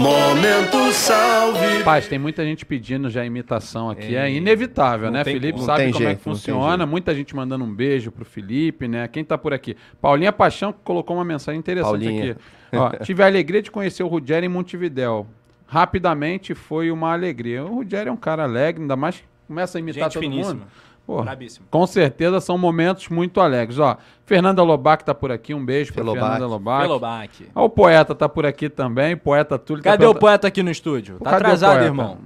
Speaker 3: Rapaz, tem muita gente pedindo já imitação aqui. É,
Speaker 1: É.
Speaker 3: inevitável,
Speaker 1: Não
Speaker 3: né?
Speaker 1: tem
Speaker 3: Felipe sabe como é
Speaker 4: jeito,
Speaker 3: que
Speaker 4: não tem
Speaker 3: funciona. Muita gente mandando um beijo pro Felipe, né? Quem tá por aqui? Paulinha Paixão colocou uma mensagem interessante
Speaker 4: Paulinha.
Speaker 3: aqui. Ó, tive a alegria de conhecer o Ruggeri em Montevidéu. Rapidamente foi uma alegria. O Ruggeri é um cara alegre, ainda mais que começa a imitar
Speaker 1: Gente
Speaker 3: todo
Speaker 1: finíssima.
Speaker 3: mundo. Pô,
Speaker 1: Brabíssimo.
Speaker 3: com certeza são momentos muito alegres. Ó, Fernanda Lobac tá por aqui, um beijo pra
Speaker 4: Felobac.
Speaker 3: Fernanda Lobac.
Speaker 1: Felobac.
Speaker 3: Ó, o poeta tá por aqui também, poeta Túlio. tá
Speaker 1: Cadê o
Speaker 3: perguntando-
Speaker 1: poeta aqui no estúdio? Tá
Speaker 3: o
Speaker 1: atrasado, irmão.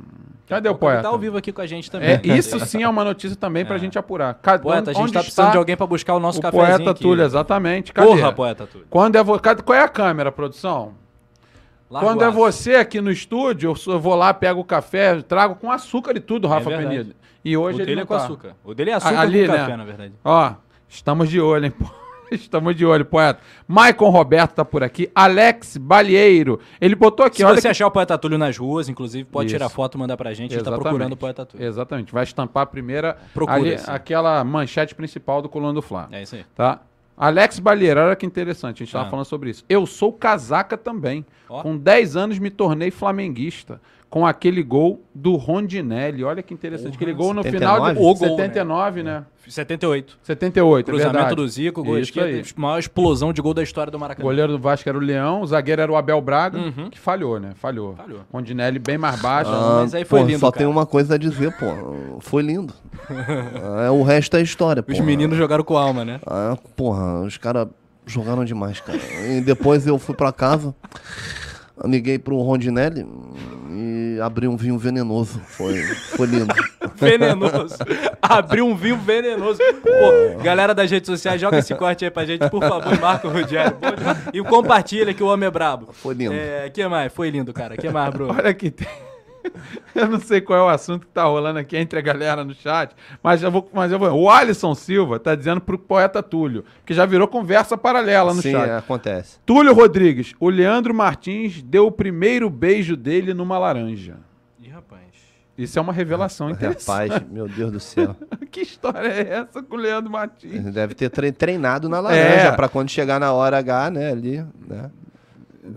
Speaker 3: Cadê o
Speaker 1: Ele
Speaker 3: poeta?
Speaker 1: tá ao vivo aqui com a gente também.
Speaker 3: É, isso sim é uma notícia também pra
Speaker 1: É.
Speaker 3: gente apurar. Cadê,
Speaker 1: Poeta, a gente tá precisando de alguém pra buscar o nosso
Speaker 3: o
Speaker 1: cafezinho
Speaker 3: poeta
Speaker 1: aqui.
Speaker 3: Túlio, exatamente. Cadê?
Speaker 1: Porra, poeta Túlio.
Speaker 3: Quando é vo... Qual é a câmera, produção?
Speaker 1: Larga
Speaker 3: Quando é você aqui no estúdio, eu vou lá, pego o café, trago com açúcar e tudo, Rafa
Speaker 1: verdade.
Speaker 3: Penido. E hoje
Speaker 1: o
Speaker 3: ele
Speaker 1: dele é com
Speaker 3: tá.
Speaker 1: açúcar. O dele é açúcar
Speaker 3: ali,
Speaker 1: com
Speaker 3: né?
Speaker 1: café, na verdade.
Speaker 3: Ó, estamos de olho, hein? pô. Estamos de olho, poeta. Maicon Roberto tá por aqui. Alex Balieiro. Ele botou aqui,
Speaker 1: Se
Speaker 3: olha
Speaker 1: você
Speaker 3: que
Speaker 1: achar o Poeta Túlio nas ruas, inclusive, pode
Speaker 3: Isso.
Speaker 1: tirar foto e mandar pra gente. A gente tá
Speaker 3: Exatamente.
Speaker 1: procurando o Poeta Túlio.
Speaker 3: Exatamente. Vai estampar a primeira.
Speaker 1: Procura,
Speaker 3: ali, aquela manchete principal do Coluna do Fla.
Speaker 1: É isso aí.
Speaker 3: Tá? Alex Balheiro, olha que interessante, a gente tava
Speaker 1: Ah.
Speaker 3: falando sobre isso. Eu sou casaca também.
Speaker 1: Ó.
Speaker 3: Com 10 anos me tornei flamenguista. Com aquele gol do Rondinelli. Olha que interessante. aquele gol no
Speaker 4: 79?
Speaker 3: final de
Speaker 1: O gol,
Speaker 3: 79, né?
Speaker 1: 78.
Speaker 3: 78, é
Speaker 1: Cruzamento
Speaker 3: verdade.
Speaker 1: do Zico, gol
Speaker 3: Isso
Speaker 1: esquerda.
Speaker 3: aí.
Speaker 1: Maior explosão de gol da história do
Speaker 3: O
Speaker 1: Maracanã.
Speaker 3: goleiro do Vasco era o Leão, o zagueiro era o Abel Braga,
Speaker 1: Uhum.
Speaker 3: que falhou, né? Falhou.
Speaker 1: Falhou.
Speaker 3: Rondinelli bem mais baixo.
Speaker 4: Ah,
Speaker 1: mas aí foi
Speaker 4: pô,
Speaker 1: lindo,
Speaker 4: Só
Speaker 1: cara.
Speaker 4: tem uma coisa a dizer, pô. Foi lindo. Ah, o resto é história, pô.
Speaker 1: Os meninos jogaram com alma, né?
Speaker 4: Ah, porra, os caras jogaram demais, cara. E depois eu fui pra casa, liguei pro Rondinelli e abri um vinho venenoso. Foi, foi lindo.
Speaker 1: venenoso. Abriu um vinho venenoso. Pô, galera das redes sociais, joga esse corte aí pra gente, por favor, marca o Rogério. E compartilha que o homem é brabo.
Speaker 4: Foi lindo.
Speaker 1: É, que mais? Foi lindo, cara. que mais, Bruno?
Speaker 3: Olha aqui, tem... eu não sei qual é o assunto que tá rolando aqui entre a galera no chat, mas eu vou. Mas eu vou. O Alisson Silva tá dizendo pro poeta Túlio, que já virou conversa paralela no
Speaker 4: Sim,
Speaker 3: chat.
Speaker 4: é, acontece.
Speaker 3: Túlio Rodrigues, o Leandro Martins deu o primeiro beijo dele numa laranja.
Speaker 1: Ih, rapaz.
Speaker 3: Isso é uma revelação interessante.
Speaker 4: Rapaz, meu Deus do céu.
Speaker 3: que história é essa com o Leandro Martins?
Speaker 4: Ele deve ter tre- treinado na laranja
Speaker 3: É.
Speaker 4: pra quando chegar na hora H, né, ali, né?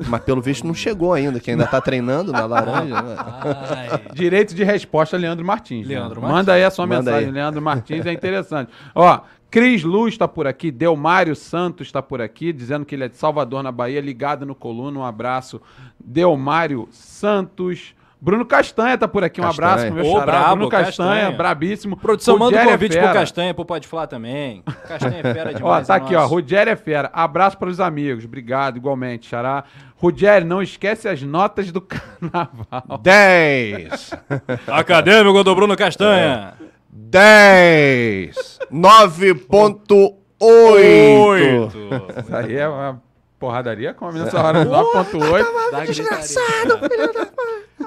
Speaker 4: Mas pelo visto não chegou ainda, que ainda tá treinando na laranja. né?
Speaker 1: Ai.
Speaker 3: Direito de resposta, Leandro Martins.
Speaker 1: Leandro
Speaker 3: né?
Speaker 1: Martins.
Speaker 3: Manda aí a sua
Speaker 4: Manda
Speaker 3: mensagem,
Speaker 4: aí.
Speaker 3: Leandro Martins, é interessante. Ó, Cris Luz está por aqui, Delmário Santos está por aqui, dizendo que ele é de Salvador, na Bahia, ligado no Coluna. Um abraço. Delmário Santos. Bruno Castanha tá por aqui, um
Speaker 4: Castanha.
Speaker 3: abraço pro meu
Speaker 1: Ô,
Speaker 3: xará.
Speaker 1: brabo,
Speaker 3: Bruno Castanha,
Speaker 1: Castanha.
Speaker 3: brabíssimo.
Speaker 1: Produção, manda um
Speaker 3: Rogério é
Speaker 1: convite pro
Speaker 3: fera.
Speaker 1: Castanha, pro Pode Falar também. Castanha é fera demais.
Speaker 3: Ó, tá
Speaker 1: é
Speaker 3: aqui, ó.
Speaker 1: nosso.
Speaker 3: Rogério é fera. Abraço para os amigos. Obrigado, igualmente, Xará. Rogério, não esquece as notas do carnaval.
Speaker 2: 10,
Speaker 1: Acadêmico do Bruno Castanha.
Speaker 2: 10, 9.8.
Speaker 1: Oito.
Speaker 3: Isso aí é uma porradaria, como nessa hora de 9.8.
Speaker 1: Dá gritaria.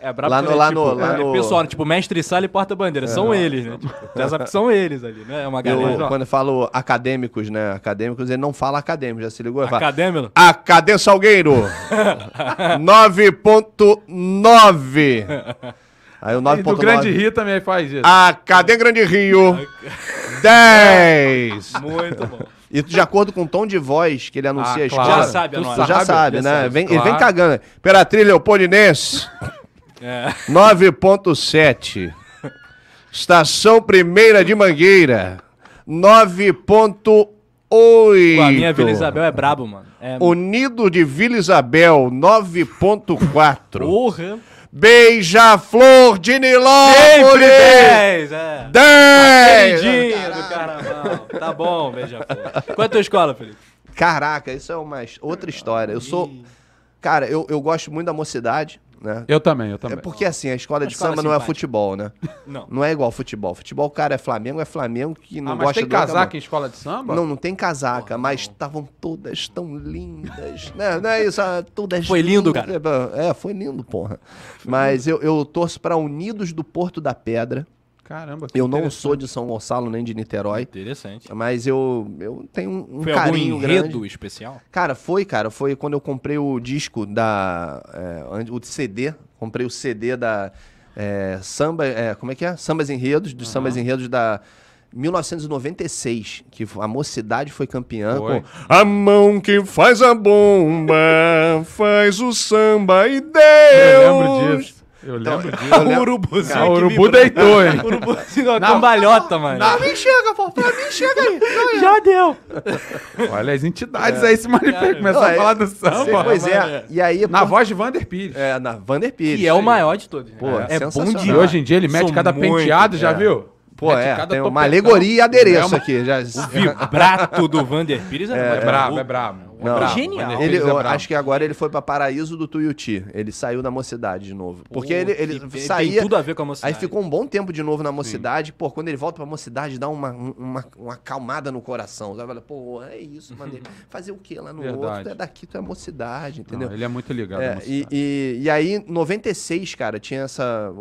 Speaker 1: É brabo
Speaker 4: Lá no- lá
Speaker 1: tipo,
Speaker 4: no- lá
Speaker 1: é,
Speaker 4: no-
Speaker 1: Pessoal, tipo, mestre sala e porta-bandeira. São eles, né? Tipo, já sabe que são eles ali, né? É uma galera.
Speaker 4: Eu, quando eu falo acadêmicos, né? Acadêmicos, ele não fala acadêmico, já se ligou?
Speaker 1: Acadêmico?
Speaker 2: A Cadê Salgueiro? 9.9.
Speaker 4: Aí o
Speaker 3: E do
Speaker 4: 9.9.
Speaker 3: Grande Rio também faz isso.
Speaker 2: A Cadê Grande Rio? 10.
Speaker 1: Muito bom.
Speaker 4: E de acordo com o tom de voz que ele anuncia
Speaker 3: Ah,
Speaker 4: a
Speaker 3: claro.
Speaker 4: escola.
Speaker 1: Já sabe a
Speaker 3: Tu
Speaker 4: já sabe, né?
Speaker 1: sabe,
Speaker 4: Vem, Ele vem
Speaker 3: claro.
Speaker 4: cagando.
Speaker 2: Imperatriz Leopoldinense.
Speaker 1: É.
Speaker 2: 9.7. Estação Primeira de Mangueira. 9.8.
Speaker 1: Pô, a minha Vila Isabel é brabo, mano. É
Speaker 2: Unido de Vila Isabel, 9.4.
Speaker 1: porra.
Speaker 2: Beija-Flor de
Speaker 1: Sempre
Speaker 2: Nilópolis,
Speaker 1: 10, é.
Speaker 2: 10.
Speaker 1: Queridinho do carnaval. Tá bom, beija-flor. Qual é a tua escola, Felipe?
Speaker 4: Caraca, isso é uma outra história. Eu sou. Cara, eu, eu gosto muito da mocidade, né?
Speaker 3: Eu também, eu
Speaker 4: É
Speaker 3: também.
Speaker 4: porque assim, a escola de
Speaker 1: escola
Speaker 4: samba não é
Speaker 1: simpática.
Speaker 4: futebol, né?
Speaker 1: Não.
Speaker 4: Não é igual futebol. Futebol, o cara é Flamengo, é Flamengo que não
Speaker 3: Ah, mas
Speaker 4: gosta
Speaker 3: tem
Speaker 4: do outro,
Speaker 3: casaca
Speaker 4: não.
Speaker 3: em escola de samba?
Speaker 4: Não, não tem casaca, mas estavam todas tão lindas. né? Não é isso, ah, todas
Speaker 1: Foi lindo,
Speaker 4: lindas. É, foi lindo, porra. Mas eu, eu torço pra Unidos do Porto da Pedra.
Speaker 3: Caramba, que
Speaker 4: Eu não sou de São Gonçalo nem de Niterói,
Speaker 1: Interessante.
Speaker 4: mas eu, eu tenho um,
Speaker 1: Foi algum
Speaker 4: carinho
Speaker 1: enredo
Speaker 4: grande.
Speaker 1: especial?
Speaker 4: Cara, foi, cara. Foi quando eu comprei o disco da. é, o CD. Comprei o CD da. é, samba. é, como é que é? Sambas Enredos, dos Sambas Enredos da. 1996, que a mocidade foi campeã.
Speaker 3: Foi.
Speaker 4: com-
Speaker 2: A mão que faz a bomba faz o samba e Deus.
Speaker 3: Eu lembro disso. Eu lembro disso.
Speaker 4: eu lembro-
Speaker 1: urubuzinho
Speaker 3: Ah, o urubu
Speaker 1: vibrou.
Speaker 3: deitou, hein?
Speaker 1: Urubuzinho, uma
Speaker 3: Não.
Speaker 1: cambalhota, mano.
Speaker 4: Pra mim chega, pô, pra mim chega aí.
Speaker 1: Já deu.
Speaker 3: Olha as entidades aí se manifestam. Começou a
Speaker 4: é-
Speaker 3: falar do samba.
Speaker 4: pois é.
Speaker 1: é.
Speaker 4: E aí.
Speaker 3: Na
Speaker 4: pô,
Speaker 3: voz de Vander Pires.
Speaker 4: É, na Vander Pires.
Speaker 1: Que é o maior de todos.
Speaker 4: Pô,
Speaker 1: é, é bom de
Speaker 3: E hoje em dia ele mete
Speaker 1: Sou
Speaker 3: cada
Speaker 1: muito,
Speaker 3: penteado, já
Speaker 4: é.
Speaker 3: viu?
Speaker 4: Pô, é.
Speaker 3: cada
Speaker 4: Tem uma alegoria e adereço
Speaker 3: É uma-
Speaker 4: aqui. Já,
Speaker 1: vibrato do Vander Pires é,
Speaker 3: É brabo, é brabo.
Speaker 4: Não,
Speaker 3: brabo.
Speaker 1: Genial.
Speaker 3: Vander
Speaker 4: Ele,
Speaker 3: é
Speaker 4: eu acho que agora ele foi pra Paraíso do Tuiuti. Ele saiu da mocidade de novo. Porque
Speaker 1: Pô,
Speaker 4: ele, ele
Speaker 1: que-
Speaker 4: saía.
Speaker 1: Tem tudo a ver com a
Speaker 4: Aí
Speaker 1: mocidade.
Speaker 4: ficou um bom tempo de novo na mocidade. Pô, quando ele volta pra mocidade, dá uma, um- uma, uma acalmada no coração. Você fala, pô, é isso, mano. Fazer o quê lá no
Speaker 3: Verdade.
Speaker 4: outro? Tu é daqui, tu é mocidade, entendeu?
Speaker 3: Não, ele é muito ligado. à
Speaker 4: É,
Speaker 3: mocidade.
Speaker 4: e, e, e aí, em 96, cara, tinha essa,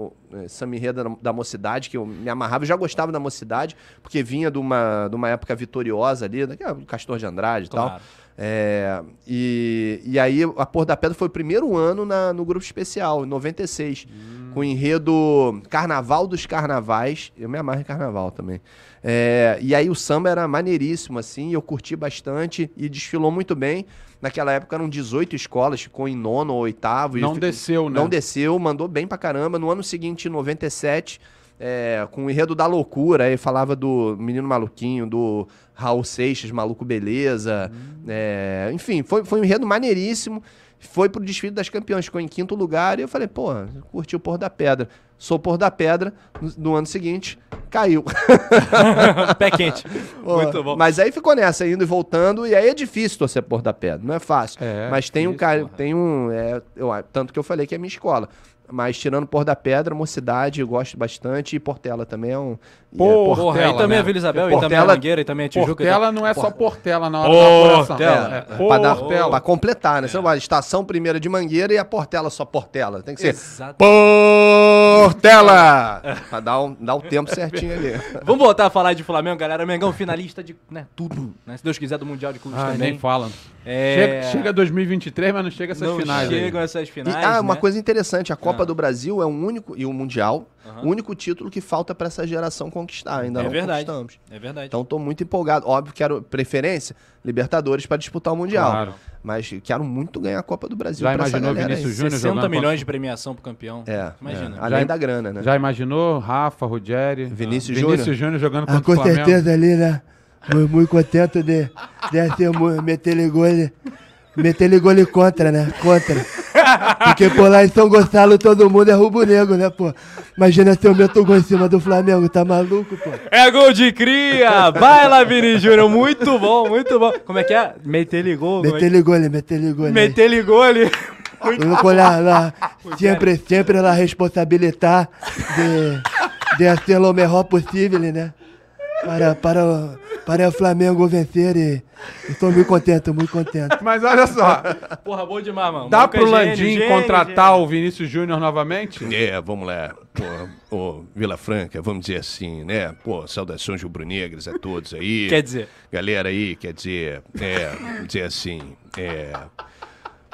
Speaker 4: essa mirreda da, da mocidade, que eu me amarrava. Eu já gostava da mocidade, porque vinha de uma, de uma época vitoriosa ali, daquela do Castor de Andrade e tal. É, e, e aí, a Porra da Pedra foi o primeiro ano na- no grupo especial, em 96, com o enredo Carnaval dos Carnavais. Eu me amarro em carnaval também. É, e aí, o samba era maneiríssimo, assim, eu curti bastante e desfilou muito bem. Naquela época eram 18 escolas, ficou em nono ou oitavo.
Speaker 3: Não desceu, né?
Speaker 4: Não desceu, mandou bem pra caramba. No ano seguinte, em 97, é, com o enredo da loucura, aí falava do Menino Maluquinho, do Raul Seixas, Maluco Beleza. é, enfim, foi, foi um enredo maneiríssimo. Foi pro desfile das campeãs, ficou em quinto lugar. E eu falei, pô, curti o Pôr da Pedra. Sou Pôr da Pedra. No, no ano seguinte, caiu.
Speaker 1: Pé quente.
Speaker 4: Pô,
Speaker 1: Muito bom.
Speaker 4: Mas aí ficou nessa, indo e voltando, e aí é difícil torcer Pôr da Pedra, não é fácil.
Speaker 3: É,
Speaker 4: mas tem um cara, tem um. é, eu- tanto que eu falei que é minha escola. Mas tirando Pôr da Pedra, Mocidade, eu gosto bastante. E Portela também é um. e é Por-
Speaker 1: Porra, aí
Speaker 3: Portela,
Speaker 1: também
Speaker 3: né?
Speaker 1: é Vila Isabel, e também é
Speaker 4: Portela-
Speaker 1: Mangueira, e também é Tijuca.
Speaker 3: Portela não é só Portela na hora
Speaker 1: Portela.
Speaker 3: da apuração.
Speaker 1: É,
Speaker 3: Pô,
Speaker 4: pra, dar,
Speaker 3: Portela.
Speaker 4: pra completar, né? Você não vai estação primeira de Mangueira e a Portela só Portela. Tem que ser
Speaker 1: Exato.
Speaker 4: Portela! pra dar, um, dar o tempo certinho ali.
Speaker 1: Vamos voltar a falar de Flamengo, galera. Mengão finalista de né, tudo, né? Se Deus quiser, do Mundial de Clubes
Speaker 3: Ai,
Speaker 1: também.
Speaker 3: nem fala.
Speaker 1: É...
Speaker 3: Chega, chega 2023, mas não chega essas
Speaker 1: não
Speaker 3: finais. aí.
Speaker 1: chegam essas
Speaker 4: E,
Speaker 1: finais,
Speaker 4: ah, uma
Speaker 1: né?
Speaker 4: coisa interessante, a Copa
Speaker 1: Ah.
Speaker 4: do Brasil é o único, e o Mundial, o único título que falta pra essa geração conquistar. Ainda
Speaker 1: É
Speaker 4: não
Speaker 1: verdade.
Speaker 4: conquistamos.
Speaker 1: É verdade.
Speaker 4: Então tô muito empolgado. Óbvio, quero preferência, Libertadores pra disputar o Mundial.
Speaker 3: Claro.
Speaker 4: Mas quero muito ganhar a Copa do Brasil.
Speaker 3: Já
Speaker 4: pra essa
Speaker 3: imaginou. Vinícius Júnior
Speaker 1: 60
Speaker 3: jogando
Speaker 1: milhões
Speaker 3: contra-
Speaker 1: de premiação pro campeão.
Speaker 4: É,
Speaker 1: Imagina.
Speaker 4: é. além
Speaker 3: Já-
Speaker 4: da grana, né?
Speaker 3: Já imaginou Rafa, Ruggeri,
Speaker 4: Vinícius
Speaker 3: Vinícius Júnior jogando
Speaker 7: Ah,
Speaker 3: contra
Speaker 7: com
Speaker 3: o Flamengo?
Speaker 7: certeza ali, né? Muito, muito contente de, de mu- meter gol. Meter gol contra, né? Contra. Porque por lá em São Gonçalo todo mundo é rubro-negro, né, pô? Imagina se eu meto gol em cima do Flamengo, tá maluco, pô?
Speaker 1: É gol de cria! Vai lá, Vini Júnior. Muito bom, muito bom. Como é que é? Meter-lhe gol.
Speaker 7: Meter gol, meter gol.
Speaker 1: Ali.
Speaker 7: Eu vou lá, lá, sempre, sempre lá responsabilitar de, de ser o melhor possível, né? Para, para, o- para o Flamengo vencer e estou muito contente, muito contente.
Speaker 3: Mas olha só,
Speaker 1: Porra, bom demais, mano.
Speaker 3: dá
Speaker 1: Maluco é
Speaker 3: pro
Speaker 1: gênio,
Speaker 3: Landim
Speaker 1: gênio,
Speaker 3: contratar
Speaker 1: gênio.
Speaker 3: o Vinícius Júnior novamente?
Speaker 2: É, vamos lá. Pô, ô, Vila Franca, vamos dizer assim, né? Pô, saudações rubro-negras a todos aí.
Speaker 1: Quer dizer,
Speaker 2: Galera aí, quer dizer, é, vamos dizer assim, é.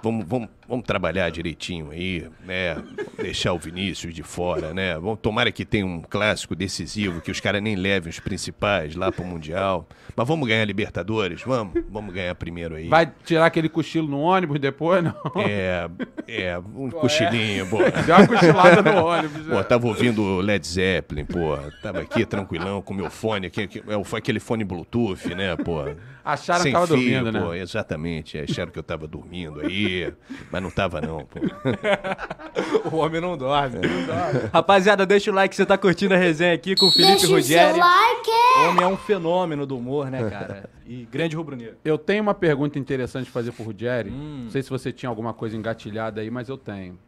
Speaker 2: Vamos, vamos, vamos trabalhar direitinho aí, né? Deixar o Vinícius de fora, né? Vamos, tomara que tenha um clássico decisivo, que os caras nem levem os principais lá pro Mundial. Mas vamos ganhar Libertadores? Vamos, vamos ganhar primeiro aí.
Speaker 3: Vai tirar aquele cochilo no ônibus depois, não?
Speaker 2: É, é, um cochilinho, pô.
Speaker 3: Deu uma cochilada no ônibus.
Speaker 2: Pô, tava ouvindo Led Zeppelin, pô. Tava aqui tranquilão com meu fone, aqui, aqui, é, foi aquele fone Bluetooth, né, pô.
Speaker 3: Acharam que
Speaker 2: Sem
Speaker 3: tava
Speaker 2: fio,
Speaker 3: dormindo,
Speaker 2: pô,
Speaker 3: né?
Speaker 2: exatamente. Acharam que eu tava dormindo aí, mas não tava não, pô.
Speaker 1: o homem não dorme. Rapaziada, deixa o like, você tá curtindo a resenha aqui com o Felipe
Speaker 8: Deixa o like.
Speaker 1: O homem é um fenômeno do humor, né, cara? E grande rubro-negro.
Speaker 3: Eu tenho uma pergunta interessante de fazer pro Ruggeri.
Speaker 1: Hum.
Speaker 3: Não sei se você tinha alguma coisa engatilhada aí, mas eu tenho.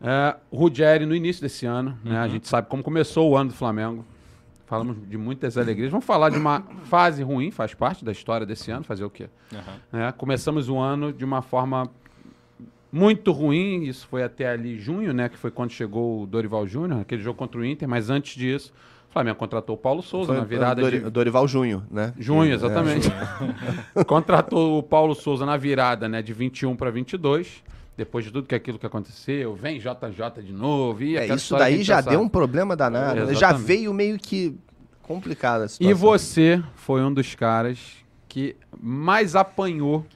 Speaker 3: É, o Ruggeri, no início desse ano, né,
Speaker 1: Uhum.
Speaker 3: a gente sabe como começou o ano do Flamengo. Falamos de muitas alegrias. Vamos falar de uma fase ruim, faz parte da história desse ano, fazer o quê? né? Começamos o ano de uma forma muito ruim, isso foi até ali junho, né? Que foi quando chegou o Dorival Júnior, aquele jogo contra o Inter, mas antes disso, o Flamengo contratou o Paulo Souza na virada
Speaker 4: Dori-
Speaker 3: de
Speaker 4: Dorival Júnior, né?
Speaker 3: junho,
Speaker 4: É,
Speaker 3: exatamente. contratou o Paulo Souza na virada, né, de 21 para 22. Depois de tudo que aquilo que aconteceu, vem JJ de novo, e
Speaker 4: É, isso daí já deu um problema danado.
Speaker 3: É,
Speaker 4: né? já
Speaker 3: exatamente.
Speaker 4: veio meio que complicada a
Speaker 3: E
Speaker 4: situação.
Speaker 3: você foi um dos caras que mais apanhou,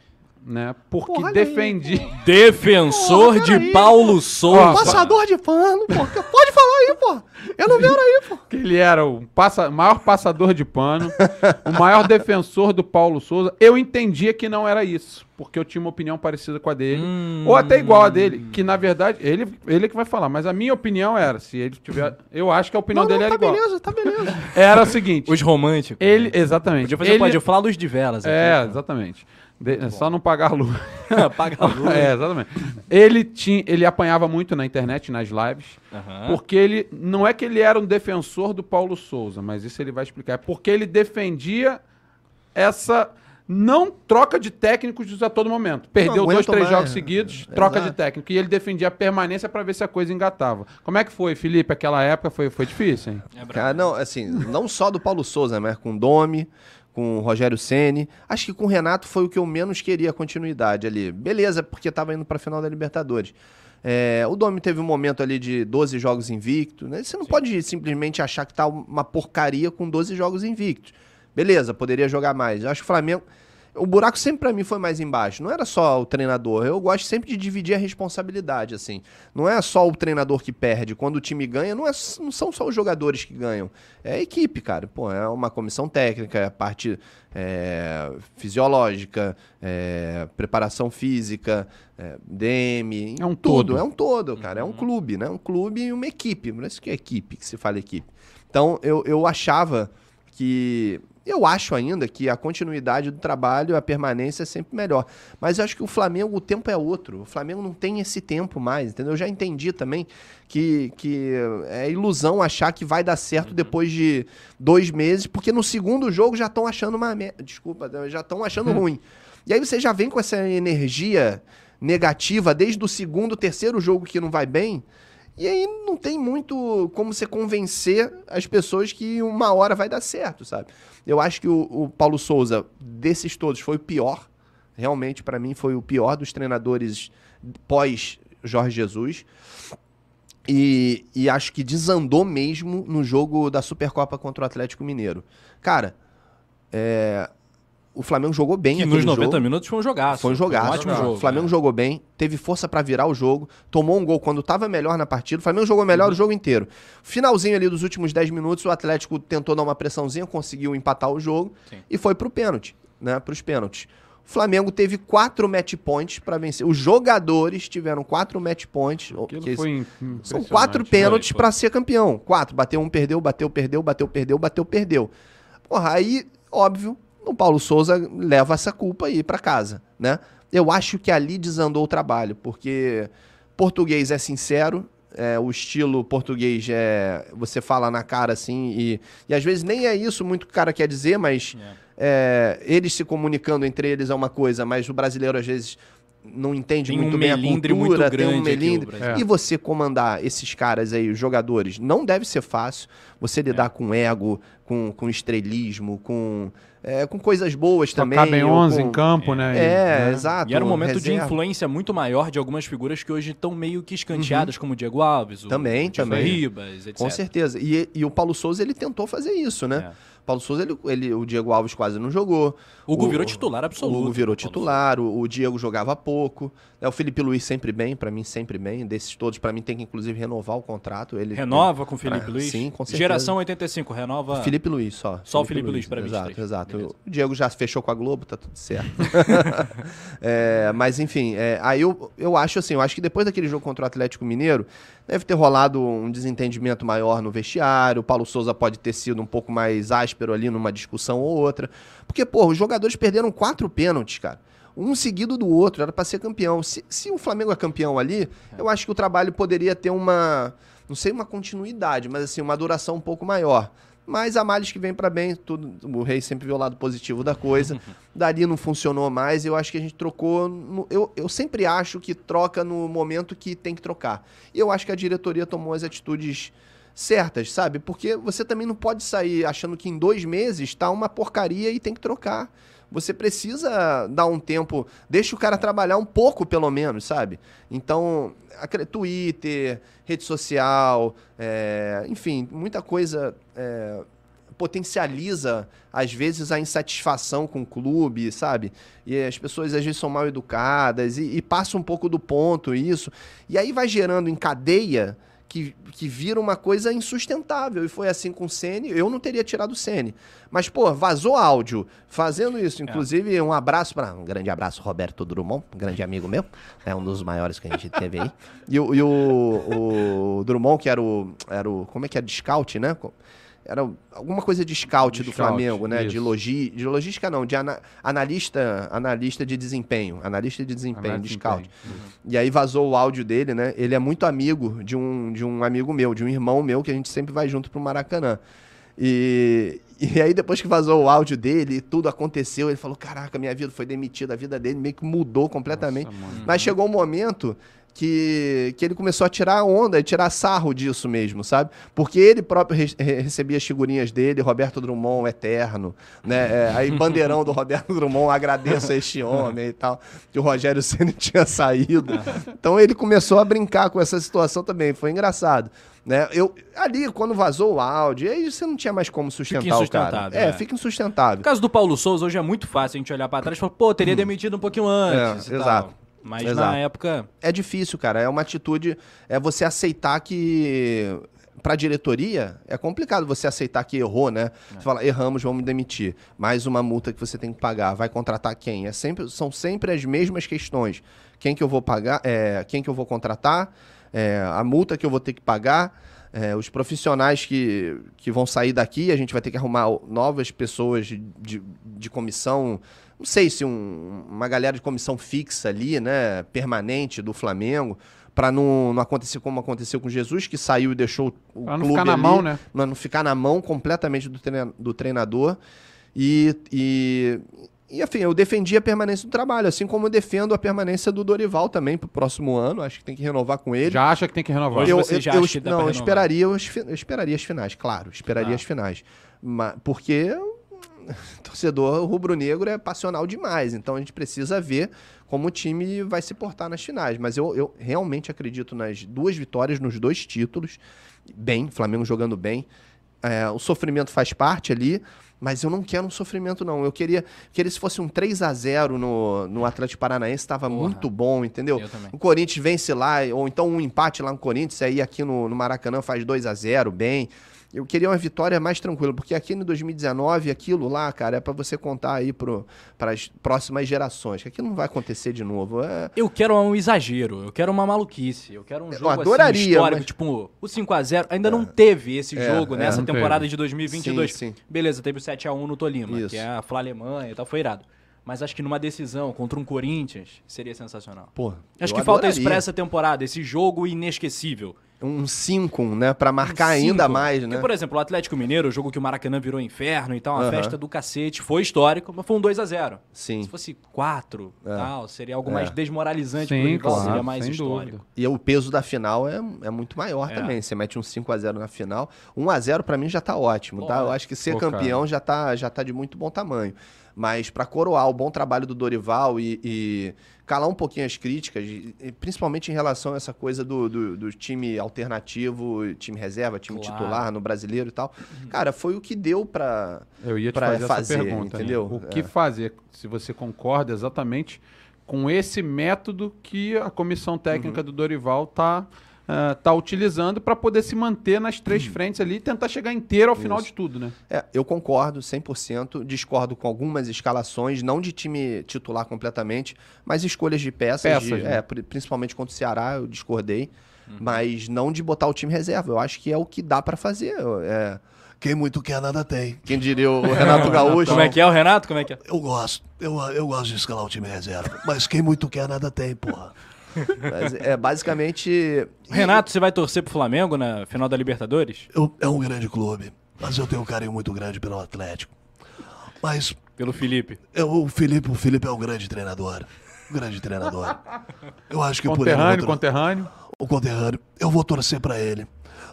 Speaker 3: né? Porque
Speaker 4: Porra,
Speaker 3: defendi.
Speaker 1: Defensor de Paulo Souza.
Speaker 4: Passador de pano, pô. Pode falar aí, pô. Eu não vejo aí, pô.
Speaker 3: que ele era o passa- maior passador de pano, o maior defensor do Paulo Souza. Eu entendia que não era isso, porque eu tinha uma opinião parecida com a dele,
Speaker 1: Hum.
Speaker 3: ou até igual a dele, que na verdade, ele, ele que vai falar, mas a minha opinião era, se ele tiver, eu acho que a opinião
Speaker 4: Não,
Speaker 3: dele
Speaker 4: não,
Speaker 3: era
Speaker 4: tá
Speaker 3: igual.
Speaker 4: beleza, tá beleza.
Speaker 3: Era o seguinte,
Speaker 1: Os românticos.
Speaker 3: ele, exatamente.
Speaker 1: Podia fazer
Speaker 3: ele,
Speaker 1: pode falar luz de velas.
Speaker 3: É, exatamente. De- é só não pagar a luz.
Speaker 1: Apaga a luz.
Speaker 3: É, exatamente. Ele, tinha, ele apanhava muito na internet, nas lives, porque ele. Não é que ele era um defensor do Paulo Souza, mas isso ele vai explicar. É porque ele defendia essa não troca de técnicos a todo momento. Perdeu dois, três
Speaker 4: mais.
Speaker 3: jogos seguidos, troca de técnico. E ele defendia a permanência para ver se a coisa engatava. Como é que foi, Felipe? Aquela época foi, foi difícil, hein?
Speaker 1: É.
Speaker 4: Cara, não, assim, não só do Paulo Souza, mas com o Domi, com o Rogério Ceni. Acho que com o Renato foi o que eu menos queria a continuidade ali. Beleza, porque tava indo pra final da Libertadores. É, o Domi teve um momento ali de 12 jogos invicto. Né? Você não pode simplesmente achar que tá uma porcaria com 12 jogos invictos. Beleza, poderia jogar mais. Eu acho que o Flamengo. O buraco sempre pra mim foi mais embaixo. Não era só o treinador. Eu gosto sempre de dividir a responsabilidade, assim. Não é só o treinador que perde. Quando o time ganha, não, é, não são só os jogadores que ganham. É a equipe, cara. Pô, é uma comissão técnica, é a parte é, fisiológica, é, preparação física, é, DM.
Speaker 3: É um
Speaker 4: tudo.
Speaker 3: todo.
Speaker 4: É um todo, cara. É um clube, né? Um clube e uma equipe. Por isso que é equipe, que se fala equipe. Então, eu, eu achava que Eu acho ainda que a continuidade do trabalho, a permanência é sempre melhor. Mas eu acho que o Flamengo, o tempo é outro. O Flamengo não tem esse tempo mais, entendeu? Eu já entendi também que, que é ilusão achar que vai dar certo depois de dois meses, porque no segundo jogo já estão achando uma. me- Desculpa, já estão achando ruim. E aí você já vem com essa energia negativa desde o segundo, terceiro jogo que não vai bem. E aí não tem muito como você convencer as pessoas que uma hora vai dar certo, sabe? Eu acho que o, o Paulo Souza, desses todos, foi o pior. Realmente, para mim, foi o pior dos treinadores pós Jorge Jesus. E, e acho que desandou mesmo no jogo da Supercopa contra o Atlético Mineiro. Cara, é, o Flamengo jogou bem
Speaker 1: Que nos 90
Speaker 4: jogo.
Speaker 1: minutos foi um jogaço.
Speaker 4: Foi um jogaço.
Speaker 1: um ótimo jogo.
Speaker 4: O Flamengo
Speaker 1: né?
Speaker 4: jogou bem, teve força pra virar o jogo, tomou um gol quando tava melhor na partida. O Flamengo jogou melhor
Speaker 1: Uhum.
Speaker 4: o jogo inteiro. Finalzinho ali dos últimos 10 minutos, o Atlético tentou dar uma pressãozinha, conseguiu empatar o jogo
Speaker 1: Sim.
Speaker 4: e foi pro pênalti, né? Pros pênaltis. O Flamengo teve quatro match points pra vencer. Os jogadores tiveram quatro match points.
Speaker 3: Foi im-
Speaker 4: são quatro pênaltis
Speaker 1: Foi, foi.
Speaker 4: pra ser campeão. Quatro. Bateu um, perdeu, bateu, perdeu, bateu, perdeu, bateu, perdeu. Porra, aí, óbvio, o Paulo Souza leva essa culpa aí pra casa, né? Eu acho que ali desandou o trabalho, porque português é sincero, é, o estilo português é. Você fala na cara assim, e, e às vezes nem é isso muito que o cara quer dizer, mas é, eles se comunicando entre eles é uma coisa, mas o brasileiro às vezes não entende
Speaker 1: Tem um
Speaker 4: muito bem a cultura,
Speaker 1: muito
Speaker 4: tem um
Speaker 1: grande aqui, o
Speaker 4: melindre. E você comandar esses caras aí, os jogadores, não deve ser fácil. Você
Speaker 1: É.
Speaker 4: lidar com ego, com, com estrelismo, com, é, com coisas boas
Speaker 3: Só
Speaker 4: também.
Speaker 3: cabem
Speaker 4: ou
Speaker 3: 11
Speaker 4: com-
Speaker 3: em campo, né?
Speaker 4: É,
Speaker 3: né?
Speaker 4: exato.
Speaker 1: E era um momento de
Speaker 4: reserva.
Speaker 1: influência muito maior de algumas figuras que hoje estão meio que escanteadas, como o Diego Alves, o
Speaker 4: Também,
Speaker 1: Diego
Speaker 4: também.
Speaker 1: Ribas, etc.
Speaker 4: Com certeza. E, e o Paulo Souza, ele tentou fazer isso, né?
Speaker 1: É.
Speaker 4: Paulo Souza, ele, ele- o Diego Alves quase não jogou.
Speaker 1: O Hugo virou titular absoluto.
Speaker 4: O Hugo virou titular, o, o Diego jogava pouco. Né? O Felipe Luiz sempre bem, pra mim sempre bem. Desses todos, pra mim tem que inclusive renovar o contrato. Ele
Speaker 1: Renova com o Felipe
Speaker 4: Ah,
Speaker 1: Luiz?
Speaker 4: sim, com certeza.
Speaker 1: Geração 85, renova.
Speaker 4: Felipe Luiz só.
Speaker 1: Só o Felipe Luiz pra
Speaker 4: Exato,
Speaker 1: 23.
Speaker 4: exato.
Speaker 1: Beleza.
Speaker 4: O Diego já fechou com a Globo, tá tudo certo. É, mas enfim, é, aí eu, eu acho assim, eu acho que depois daquele jogo contra o Atlético Mineiro, deve ter rolado um desentendimento maior no vestiário, o Paulo Souza pode ter sido um pouco mais áspero ali numa discussão ou outra. Porque, pô, os jogadores perderam quatro pênaltis, cara. Um seguido do outro, era pra ser campeão. Se, se o Flamengo é campeão ali, eu acho que o trabalho poderia ter uma, não sei uma continuidade, mas assim, uma duração um pouco maior. Mas a males que vem pra bem, tudo, o Rei sempre viu o lado positivo da coisa. Dali não funcionou mais, eu acho que a gente trocou. no- eu, eu sempre acho que troca no momento que tem que trocar. E eu acho que a diretoria tomou as atitudes certas, sabe? Porque você também não pode sair achando que em dois meses tá uma porcaria e tem que trocar. Você precisa dar um tempo, deixa o cara trabalhar um pouco, pelo menos, sabe? Então, Twitter, rede social, é, enfim, muita coisa é, potencializa, às vezes, a insatisfação com o clube, sabe? E as pessoas, às vezes, são mal educadas e, e passa um pouco do ponto isso. E aí vai gerando em cadeia que, que vira uma coisa insustentável. E foi assim com o Sene. Eu não teria tirado o Sene. Mas, pô, vazou áudio fazendo isso. Inclusive, um abraço para Um grande abraço, Roberto Drummond, um grande amigo meu. É um dos maiores que a gente teve aí. E, o- e o, o Drummond, que era o, era o. Como é que é? De scout, né? Era alguma coisa de scout
Speaker 3: De
Speaker 4: do
Speaker 3: scout,
Speaker 4: Flamengo, né? De,
Speaker 3: isso.
Speaker 4: logi, de logística, não, de ana- analista, analista de desempenho. Analista de desempenho,
Speaker 3: Análise
Speaker 4: de
Speaker 3: de
Speaker 4: scout. E aí vazou o áudio dele, né? Ele é muito amigo de um, de um amigo meu, de um irmão meu, que a gente sempre vai junto pro Maracanã. E, e aí, depois que vazou o áudio dele, tudo aconteceu, ele falou: Caraca, minha vida foi demitida, a vida dele meio que mudou completamente.
Speaker 3: Nossa.
Speaker 4: Mas chegou um momento que, que ele começou a tirar onda, a tirar sarro disso mesmo, sabe? Porque ele próprio re- re- recebia as figurinhas dele, Roberto Drummond eterno, né? É, aí bandeirão do Roberto Drummond, agradeço a este homem e tal, que o Rogério Ceni tinha saído. Então ele começou a brincar com essa situação também, foi engraçado. Né? Eu, ali, quando vazou o áudio, aí você não tinha mais como sustentar o cara. É,
Speaker 1: é.
Speaker 4: fica
Speaker 1: No
Speaker 4: insustentável.
Speaker 1: caso do Paulo Souza, hoje é muito fácil a gente olhar pra trás e falar, pô, teria demitido um pouquinho antes.
Speaker 4: É,
Speaker 1: e tal. Mas
Speaker 4: Exato.
Speaker 1: na época.
Speaker 4: É difícil, cara. É uma atitude. É você aceitar que. Pra diretoria, é complicado você aceitar que errou, né? Você fala, erramos, vamos demitir. Mais uma multa que você tem que pagar. Vai contratar quem? É sempre, são sempre as mesmas questões. Quem que eu vou pagar? É, quem que eu vou contratar? É, a multa que eu vou ter que pagar? É, os profissionais que, que vão sair daqui, a gente vai ter que arrumar novas pessoas de, de comissão. Não sei se um- uma galera de comissão fixa ali, né? Permanente do Flamengo. Para não, não acontecer como aconteceu com Jesus, que saiu e deixou o
Speaker 3: Pra não
Speaker 4: clube
Speaker 3: ficar na
Speaker 4: ali,
Speaker 3: mão, né?
Speaker 4: Não, não ficar na mão completamente do, treina- do treinador. E, e, e, enfim, eu defendi a permanência do trabalho, assim como eu defendo a permanência do Dorival também pro próximo ano. Acho que tem que renovar com ele.
Speaker 3: Já acha que tem que renovar.
Speaker 4: Eu,
Speaker 1: você
Speaker 4: eu-
Speaker 1: já
Speaker 4: eu
Speaker 1: acha
Speaker 4: es-
Speaker 1: que dá
Speaker 4: não, eu esperaria, eu esperaria as finais, claro, esperaria
Speaker 1: Tá.
Speaker 4: as finais. Ma- porque torcedor rubro-negro é passional demais, então a gente precisa ver como o time vai se portar nas finais. Mas eu, eu realmente acredito nas duas vitórias, nos dois títulos. Bem, Flamengo jogando bem. É, o sofrimento faz parte ali, mas eu não quero um sofrimento, não. Eu queria, queria se fosse um 3 a 0 no, no Atlético Paranaense, estava muito bom, entendeu? O Corinthians vence lá, ou então um empate lá no Corinthians, aí aqui no, no Maracanã faz 2 a 0 bem. Eu queria uma vitória mais tranquila, porque aqui no 2019, aquilo lá, cara, é pra você contar aí para as próximas gerações, que aquilo não vai acontecer de novo. É,
Speaker 1: Eu quero um exagero, eu quero uma maluquice, eu quero um
Speaker 4: Eu
Speaker 1: jogo
Speaker 4: adoraria,
Speaker 1: assim, histórico,
Speaker 4: mas-
Speaker 1: tipo o 5x0. Ainda não teve esse
Speaker 4: É,
Speaker 1: jogo
Speaker 4: é,
Speaker 1: nessa
Speaker 3: não
Speaker 1: temporada
Speaker 3: teve.
Speaker 1: de 2022.
Speaker 4: Sim, sim.
Speaker 1: Beleza, teve o 7x1 no Tolima,
Speaker 4: Isso.
Speaker 1: que é a Fla Alemanha e tal, foi irado. Mas acho que numa decisão contra um Corinthians seria sensacional.
Speaker 4: pô,
Speaker 1: Acho
Speaker 4: eu
Speaker 1: que falta isso
Speaker 4: adoraria.
Speaker 1: pra essa temporada, esse jogo inesquecível.
Speaker 4: Um 5, né? Pra marcar
Speaker 1: Um
Speaker 4: ainda mais,
Speaker 1: Porque,
Speaker 4: né?
Speaker 1: por exemplo, o Atlético Mineiro, o jogo que o Maracanã virou inferno e tal, uma
Speaker 4: Aham.
Speaker 1: festa do cacete, foi histórico, mas foi um 2x0.
Speaker 4: Sim.
Speaker 1: Se fosse 4,
Speaker 4: É.
Speaker 1: tal, seria algo
Speaker 4: É.
Speaker 1: mais desmoralizante
Speaker 3: Sim,
Speaker 1: pro rival,
Speaker 3: claro,
Speaker 1: seria mais histórico.
Speaker 3: dúvida.
Speaker 4: E o peso da final é, é muito maior
Speaker 1: É.
Speaker 4: também. Você mete um 5 a 0 na final. 1 a 0 pra mim já tá ótimo, tá? Eu acho que ser
Speaker 3: Pô,
Speaker 4: campeão já tá, já tá de muito bom tamanho. Mas pra coroar o bom trabalho do Dorival e, e calar um pouquinho as críticas, principalmente em relação a essa coisa do, do, do time alternativo, time reserva, time
Speaker 1: Claro.
Speaker 4: titular no brasileiro e tal. Cara, foi o que deu pra.
Speaker 3: Eu ia te
Speaker 4: pra
Speaker 3: fazer,
Speaker 4: fazer,
Speaker 3: essa pergunta. né?
Speaker 4: entendeu?
Speaker 3: O
Speaker 4: É.
Speaker 3: que fazer? Se você concorda exatamente com esse método que a comissão técnica
Speaker 4: Uhum.
Speaker 3: do Dorival está tá utilizando para poder se manter nas três
Speaker 4: Uhum.
Speaker 3: frentes ali e tentar chegar inteiro ao final de tudo, né?
Speaker 4: É, eu concordo 100%, discordo com algumas escalações, não de time titular completamente, mas escolhas de peças,
Speaker 3: Peças,
Speaker 4: de-
Speaker 3: né?
Speaker 4: é, pri- principalmente contra o Ceará, eu discordei, mas não de botar o time reserva, eu acho que é o que dá pra fazer. é.
Speaker 7: Quem muito quer, nada tem.
Speaker 4: quem diria o Renato Gaúcho?
Speaker 1: Como é que é o Renato? Como é que é?
Speaker 7: Eu gosto. Eu, eu gosto de escalar o time reserva. Mas quem muito quer, nada tem, porra.
Speaker 4: Mas, é, basicamente...
Speaker 1: Renato, você vai torcer pro Flamengo na final da Libertadores?
Speaker 7: Eu- é um grande clube, mas eu tenho um carinho muito grande pelo Atlético. Mas
Speaker 1: Pelo Felipe.
Speaker 7: eu- o Felipe, o Felipe é um grande treinador. Um grande treinador. Eu acho que por ele
Speaker 3: Conterrâneo, conterrâneo.
Speaker 7: o conterrâneo, eu vou torcer pra ele.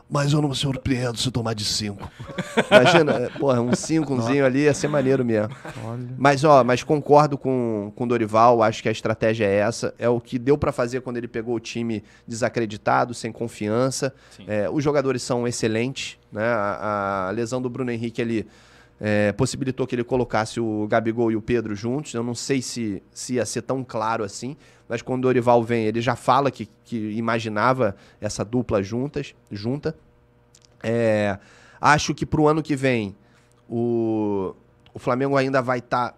Speaker 7: Mas eu não me surpreendo se tomar de cinco.
Speaker 4: Imagina, é, porra, um cincozinho ali ia ser maneiro mesmo. Mas, ó, mas concordo com, com o Dorival, acho que a estratégia é essa. É o que deu pra fazer quando ele pegou o time desacreditado, sem confiança. É, os jogadores são excelentes, né? A, a lesão do Bruno Henrique ali é, possibilitou que ele colocasse o Gabigol e o Pedro juntos. Eu não sei se, se ia ser tão claro assim, mas quando o Dorival vem, ele já fala que, que imaginava essa dupla juntas, junta. É, acho que pro ano que vem o, o Flamengo ainda vai estar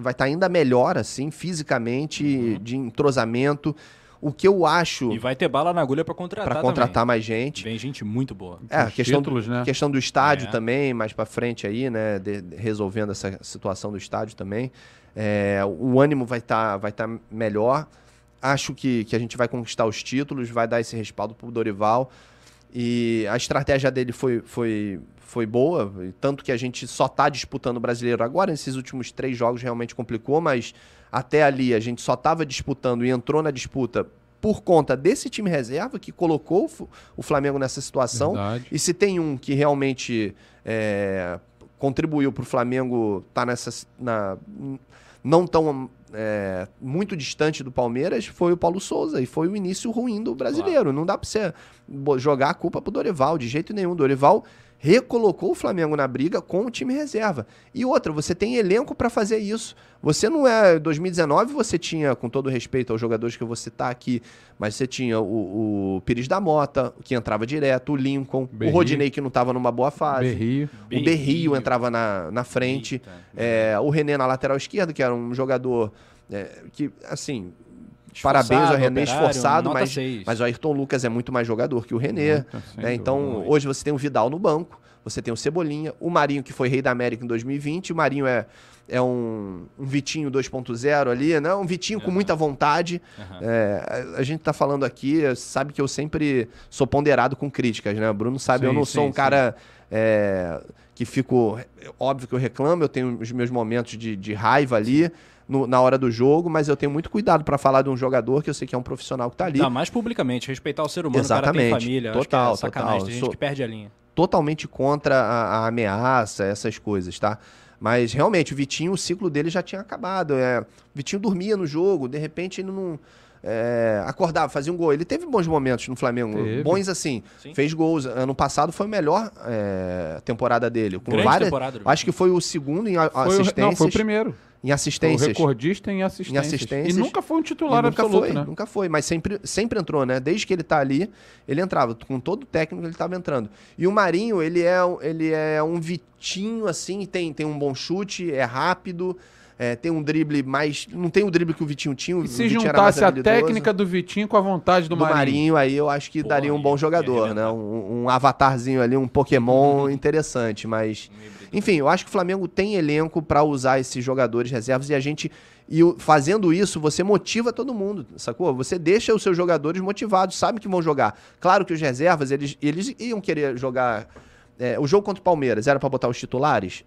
Speaker 4: vai tá ainda melhor assim, fisicamente, de entrosamento. O que eu acho
Speaker 1: E vai ter bala na agulha pra contratar
Speaker 4: para contratar
Speaker 1: também.
Speaker 4: mais gente.
Speaker 1: Vem gente muito boa.
Speaker 4: É,
Speaker 3: Os
Speaker 4: questão,
Speaker 3: títulos,
Speaker 4: do,
Speaker 3: né?
Speaker 4: questão do estádio
Speaker 1: É.
Speaker 4: também, mais pra frente aí, né? de- de- resolvendo essa situação do estádio também. É, o ânimo vai estar vai tá melhor. Acho que, que a gente vai conquistar os títulos, vai dar esse respaldo pro Dorival. E a estratégia dele foi, foi, foi boa, tanto que a gente só tá disputando o brasileiro agora. Nesses últimos três jogos realmente complicou, mas até ali a gente só tava disputando e entrou na disputa por conta desse time reserva que colocou o Flamengo nessa situação.
Speaker 3: Verdade.
Speaker 4: E se tem um que realmente é, contribuiu para o Flamengo estar nessa. Na, não tão. é, muito distante do Palmeiras, foi o Paulo Souza. E foi o início ruim do brasileiro. Não dá para você jogar a culpa pro Dorival, de jeito nenhum. Dorival recolocou o Flamengo na briga com o time reserva. E outra, você tem elenco para fazer isso. Você não é. 2019 você tinha, com todo respeito aos jogadores que eu vou citar aqui, mas você tinha o, o Pires da Mota, que entrava direto, o Lincoln,
Speaker 3: Berrio.
Speaker 4: o Rodinei, que não estava numa boa fase.
Speaker 3: Berrio.
Speaker 4: O Berrio entrava na, na frente.
Speaker 1: Eita.
Speaker 4: É, o René na lateral esquerda, que era um jogador é, que, assim, parabéns ao
Speaker 1: Esforçado,
Speaker 4: René,
Speaker 1: operário,
Speaker 4: esforçado, mas,
Speaker 1: seis.
Speaker 4: mas o Ayrton Lucas é muito mais jogador que o René. Né? Então, hoje você tem o Vidal no banco, você tem o Cebolinha, o Marinho, que foi rei da América em 2020. O Marinho é, é um, um Vitinho 2.0 ali, né? Um Vitinho com muita vontade.
Speaker 1: Aham.
Speaker 4: É, a, a gente tá falando aqui, sabe que eu sempre sou ponderado com críticas, né? O Bruno sabe, eu
Speaker 3: Sim,
Speaker 4: não
Speaker 3: sim,
Speaker 4: sou um
Speaker 3: sim.
Speaker 4: cara é, que fico. Óbvio que eu reclamo, eu tenho os meus momentos de, de raiva ali. No- na hora do jogo, mas eu tenho muito cuidado para falar de um jogador que eu sei que é um profissional que tá ali.
Speaker 1: Ainda mais publicamente, respeitar o ser humano, o cara tem
Speaker 4: Exatamente.
Speaker 1: família. acho que
Speaker 4: Total,
Speaker 1: é sacanagem,
Speaker 4: total.
Speaker 1: tem gente
Speaker 4: Sou-
Speaker 1: que perde a linha.
Speaker 4: totalmente contra a, a ameaça, essas coisas, tá? Mas realmente, o Vitinho, o ciclo dele já tinha acabado. É, o Vitinho dormia no jogo, de repente ele não. é, acordava, fazia um gol. Ele teve bons momentos no Flamengo,
Speaker 3: Teve.
Speaker 4: bons assim.
Speaker 1: Sim.
Speaker 4: Fez gols. Ano passado foi a melhor é, temporada dele. Com
Speaker 1: Grande
Speaker 4: várias,
Speaker 1: temporada
Speaker 4: acho que foi o segundo em
Speaker 3: Foi o,
Speaker 4: assistências.
Speaker 3: não, foi o primeiro.
Speaker 4: Em
Speaker 3: Foi o
Speaker 4: assistências.
Speaker 3: recordista em assistências.
Speaker 4: assistências.
Speaker 3: E nunca foi um titular
Speaker 4: nunca
Speaker 3: absoluto,
Speaker 4: foi,
Speaker 3: né?
Speaker 4: nunca foi, mas sempre, sempre entrou, né? Desde que ele tá ali, ele entrava. Com todo o técnico, ele tava entrando. E o Marinho, ele é, um- ele é um Vitinho, assim, tem, tem um bom chute, é rápido, é, tem um drible mais... Não tem o drible que o Vitinho tinha, o
Speaker 3: E se
Speaker 4: Vitinho era mais
Speaker 3: juntasse a técnica do Vitinho com a vontade do,
Speaker 4: do
Speaker 3: Marinho.
Speaker 4: Marinho, aí eu acho que
Speaker 1: Pô,
Speaker 4: daria um bom
Speaker 1: ia
Speaker 4: jogador, né?
Speaker 1: arrebentar.
Speaker 4: Um, um avatarzinho ali, um Pokémon interessante, mas... Enfim, eu acho que o Flamengo tem elenco pra usar esses jogadores reservas e a gente. E fazendo isso, você motiva todo mundo, sacou? Você deixa os seus jogadores motivados, sabem que vão jogar. Claro que os reservas, eles, eles iam querer jogar. é, o jogo contra o Palmeiras era pra botar os titulares?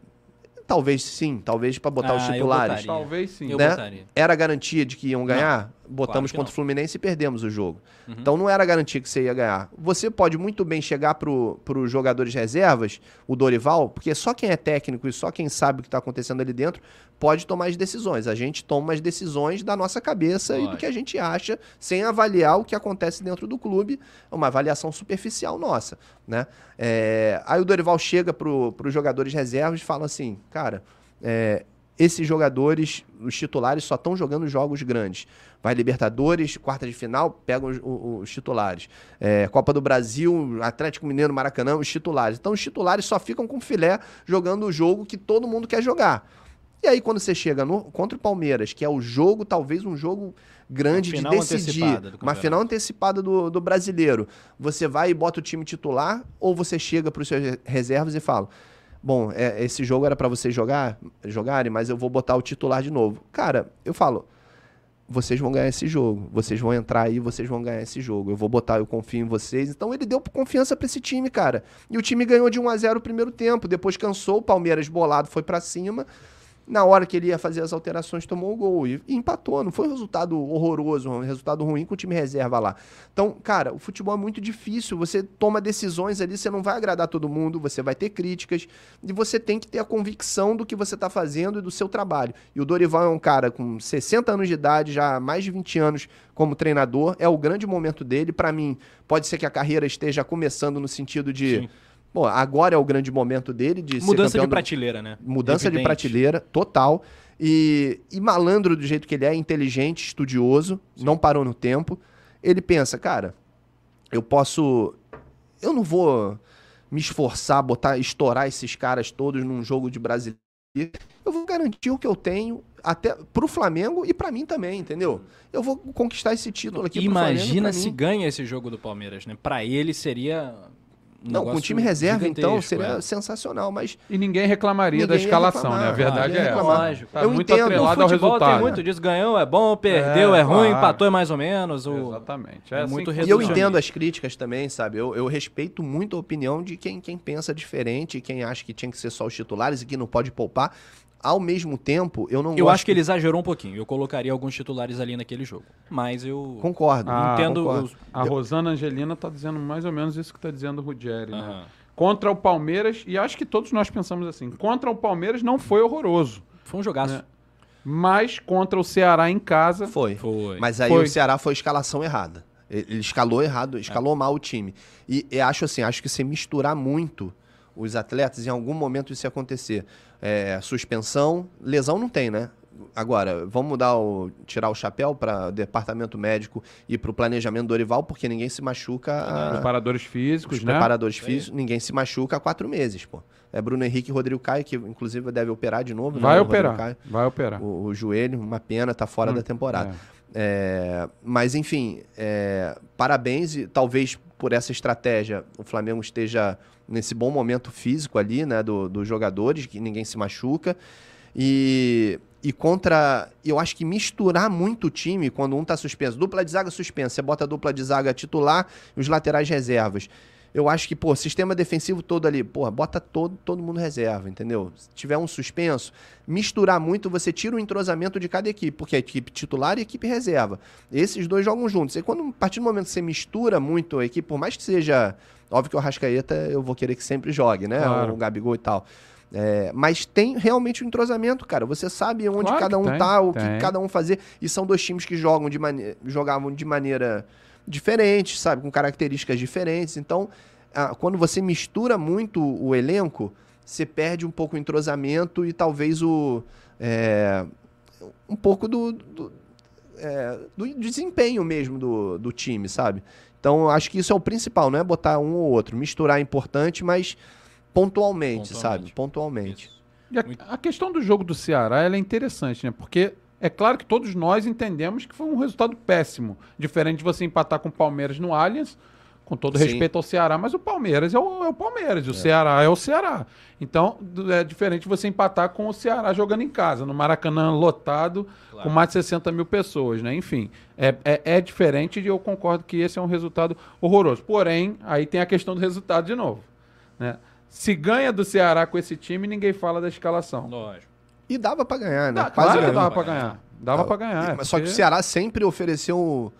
Speaker 4: Talvez sim, talvez pra botar os
Speaker 1: Ah, eu
Speaker 4: titulares.
Speaker 3: Talvez sim.
Speaker 1: Eu
Speaker 4: né?
Speaker 1: botaria.
Speaker 4: Era garantia de que iam ganhar? Botamos
Speaker 1: que
Speaker 4: contra o
Speaker 1: não.
Speaker 4: Fluminense e perdemos o jogo.
Speaker 1: Uhum.
Speaker 4: Então não era garantia que você ia ganhar. Você pode muito bem chegar pro, os jogadores reservas, o Dorival, porque só quem é técnico e só quem sabe o que está acontecendo ali dentro pode tomar as decisões. A gente toma as decisões da nossa cabeça e do que a gente acha, sem avaliar o que acontece dentro do clube. É uma avaliação superficial nossa. Né? É, aí o Dorival chega pro, os jogadores reservas e fala assim, cara, é, esses jogadores, os titulares, só estão jogando jogos grandes. Vai Libertadores, quarta de final, pegam os, os- os titulares. É, Copa do Brasil, Atlético Mineiro, Maracanã, os titulares. Então os titulares só ficam com filé jogando o jogo que todo mundo quer jogar. E aí quando você chega no, contra o Palmeiras, que é o jogo, talvez um jogo grande de decidir, uma final antecipada do, do brasileiro, você vai e bota o time titular ou você chega para os seus reservas e fala: Bom, é, esse jogo era para vocês jogar, jogarem, mas eu vou botar o titular de novo. Cara, eu falo, vocês vão ganhar esse jogo. Vocês vão entrar aí, vocês vão ganhar esse jogo. Eu vou botar, eu confio em vocês. Então ele deu confiança pra esse time, cara. E o time ganhou de 1 a 0 o primeiro tempo. Depois cansou, o Palmeiras bolado foi pra cima. Na hora que ele ia fazer as alterações, tomou o gol e, e empatou. Não foi um resultado horroroso, um resultado ruim com o time reserva lá. Então, cara, o futebol é muito difícil. Você toma decisões ali, você não vai agradar todo mundo, você vai ter críticas e você tem que ter a convicção do que você está fazendo e do seu trabalho. E o Dorival é um cara com 60 anos de idade, já mais de 20 anos como treinador. É o grande momento dele. Para mim, pode ser que a carreira esteja começando no sentido de.
Speaker 1: Sim.
Speaker 4: Bom, agora é o grande momento dele de
Speaker 1: Mudança de
Speaker 4: do-
Speaker 1: prateleira, né?
Speaker 4: Mudança de
Speaker 1: Evidente.
Speaker 4: prateleira, total. E, e malandro do jeito que ele é, inteligente, estudioso, não parou no tempo. Ele pensa, cara, eu posso. Eu não vou me esforçar, botar, estourar esses caras todos num jogo de brasileiro. Eu vou garantir o que eu tenho até pro Flamengo e pra mim também, entendeu? Eu vou conquistar esse título aqui pro Flamengo.
Speaker 1: Imagina se
Speaker 4: mim.
Speaker 1: ganha esse jogo do Palmeiras, né? Pra ele seria.
Speaker 4: Não, com time reserva, então, seria
Speaker 1: é.
Speaker 4: sensacional, mas
Speaker 3: E ninguém reclamaria da
Speaker 4: Ninguém ia
Speaker 3: escalação,
Speaker 4: reclamar,
Speaker 3: né? A verdade é essa.
Speaker 1: Lógico.
Speaker 3: Tá
Speaker 4: Eu
Speaker 3: muito
Speaker 4: entendo.
Speaker 3: atrelado ao resultado.
Speaker 1: tem muito disso. Ganhou é bom, perdeu é, ruim,
Speaker 3: claro.
Speaker 1: empatou é mais ou menos. O...
Speaker 3: Exatamente.
Speaker 1: É
Speaker 3: É, assim
Speaker 1: muito
Speaker 3: que
Speaker 4: E eu entendo as críticas também, sabe? Eu, eu respeito muito a opinião de quem, quem pensa diferente, quem acha que tinha que ser só os titulares e que não pode poupar. Ao mesmo tempo, eu não
Speaker 1: Eu
Speaker 4: gosto...
Speaker 1: acho que ele exagerou um pouquinho. Eu colocaria alguns titulares ali naquele jogo. Mas eu
Speaker 4: Concordo.
Speaker 3: Ah,
Speaker 1: entendo
Speaker 4: concordo.
Speaker 1: os...
Speaker 3: A Rosana Angelina tá dizendo mais ou menos isso que tá dizendo o Ruggeri, né? Contra o Palmeiras, e acho que todos nós pensamos assim, contra o Palmeiras não foi horroroso,
Speaker 1: Foi um jogaço.
Speaker 3: É. mas contra o Ceará em casa,
Speaker 4: Foi.
Speaker 1: Foi.
Speaker 4: Mas aí
Speaker 3: Foi.
Speaker 4: o Ceará foi a escalação errada. Ele escalou errado, escalou mal o time. E, e acho assim, acho que se misturar muito os atletas, em algum momento isso ia acontecer. É, suspensão, lesão não tem, né? Agora, vamos dar o, tirar o chapéu para o departamento médico e para o planejamento Dorival, porque ninguém se machuca. a-
Speaker 3: preparadores físicos,
Speaker 4: os
Speaker 3: né?
Speaker 4: preparadores físicos, ninguém se machuca há quatro meses, pô. É Bruno Henrique e Rodrigo Caio, que inclusive deve operar de novo. né,
Speaker 3: Vai
Speaker 4: Rodrigo
Speaker 3: operar,
Speaker 4: Caio.
Speaker 3: vai operar.
Speaker 4: O, o joelho, uma pena, tá fora
Speaker 3: Hum,
Speaker 4: da temporada.
Speaker 3: é.
Speaker 4: É, mas, enfim, é, parabéns e talvez por essa estratégia o Flamengo esteja nesse bom momento físico ali, né, do- dos jogadores, que ninguém se machuca. E, e contra. Eu acho que misturar muito o time quando um tá suspenso. Dupla de zaga suspensa, você bota a dupla de zaga titular e os laterais reservas. Eu acho que, pô, sistema defensivo todo ali, porra, bota todo, todo mundo reserva, entendeu? Se tiver um suspenso, misturar muito, você tira o entrosamento de cada equipe, porque é equipe titular e equipe reserva. Esses dois jogam juntos. E quando, a partir do momento que você mistura muito a equipe, por mais que seja. Óbvio que o Rascaeta eu vou querer que sempre jogue, né?
Speaker 3: Claro.
Speaker 4: O Gabigol e tal. É, mas tem realmente um entrosamento, cara. Você sabe onde
Speaker 3: Claro
Speaker 4: cada um
Speaker 3: tem,
Speaker 4: tá, o
Speaker 3: tem.
Speaker 4: que cada um fazer. E são dois times que jogam de mane- jogavam de maneira diferente, sabe? Com características diferentes. Então, ah, quando você mistura muito o elenco, você perde um pouco o entrosamento e talvez o. é, um pouco do. do, é, do desempenho mesmo do, do time, sabe? Então, acho que isso é o principal, não é botar um ou outro. Misturar é importante, mas pontualmente,
Speaker 1: Pontualmente.
Speaker 4: sabe? Pontualmente.
Speaker 3: E a, a questão do jogo do Ceará ela é interessante, né? Porque é claro que todos nós entendemos que foi um resultado péssimo. Diferente de você empatar com o Palmeiras no Allianz, com todo
Speaker 4: Sim.
Speaker 3: respeito ao Ceará, mas o Palmeiras é o, é o Palmeiras, o Ceará é o Ceará. Então, é diferente você empatar com o Ceará jogando em casa, no Maracanã lotado, com mais de 60 mil pessoas, né? Enfim, é, é, é diferente e eu concordo que esse é um resultado horroroso. Porém, aí tem a questão do resultado de novo, né? Se ganha do Ceará com esse time, ninguém fala da escalação.
Speaker 1: Lógico.
Speaker 4: E dava pra ganhar, né?
Speaker 3: Dá,
Speaker 4: Quase
Speaker 3: claro que dava pra ganhar. Dava pra ganhar.
Speaker 4: Mas só que o Ceará sempre ofereceu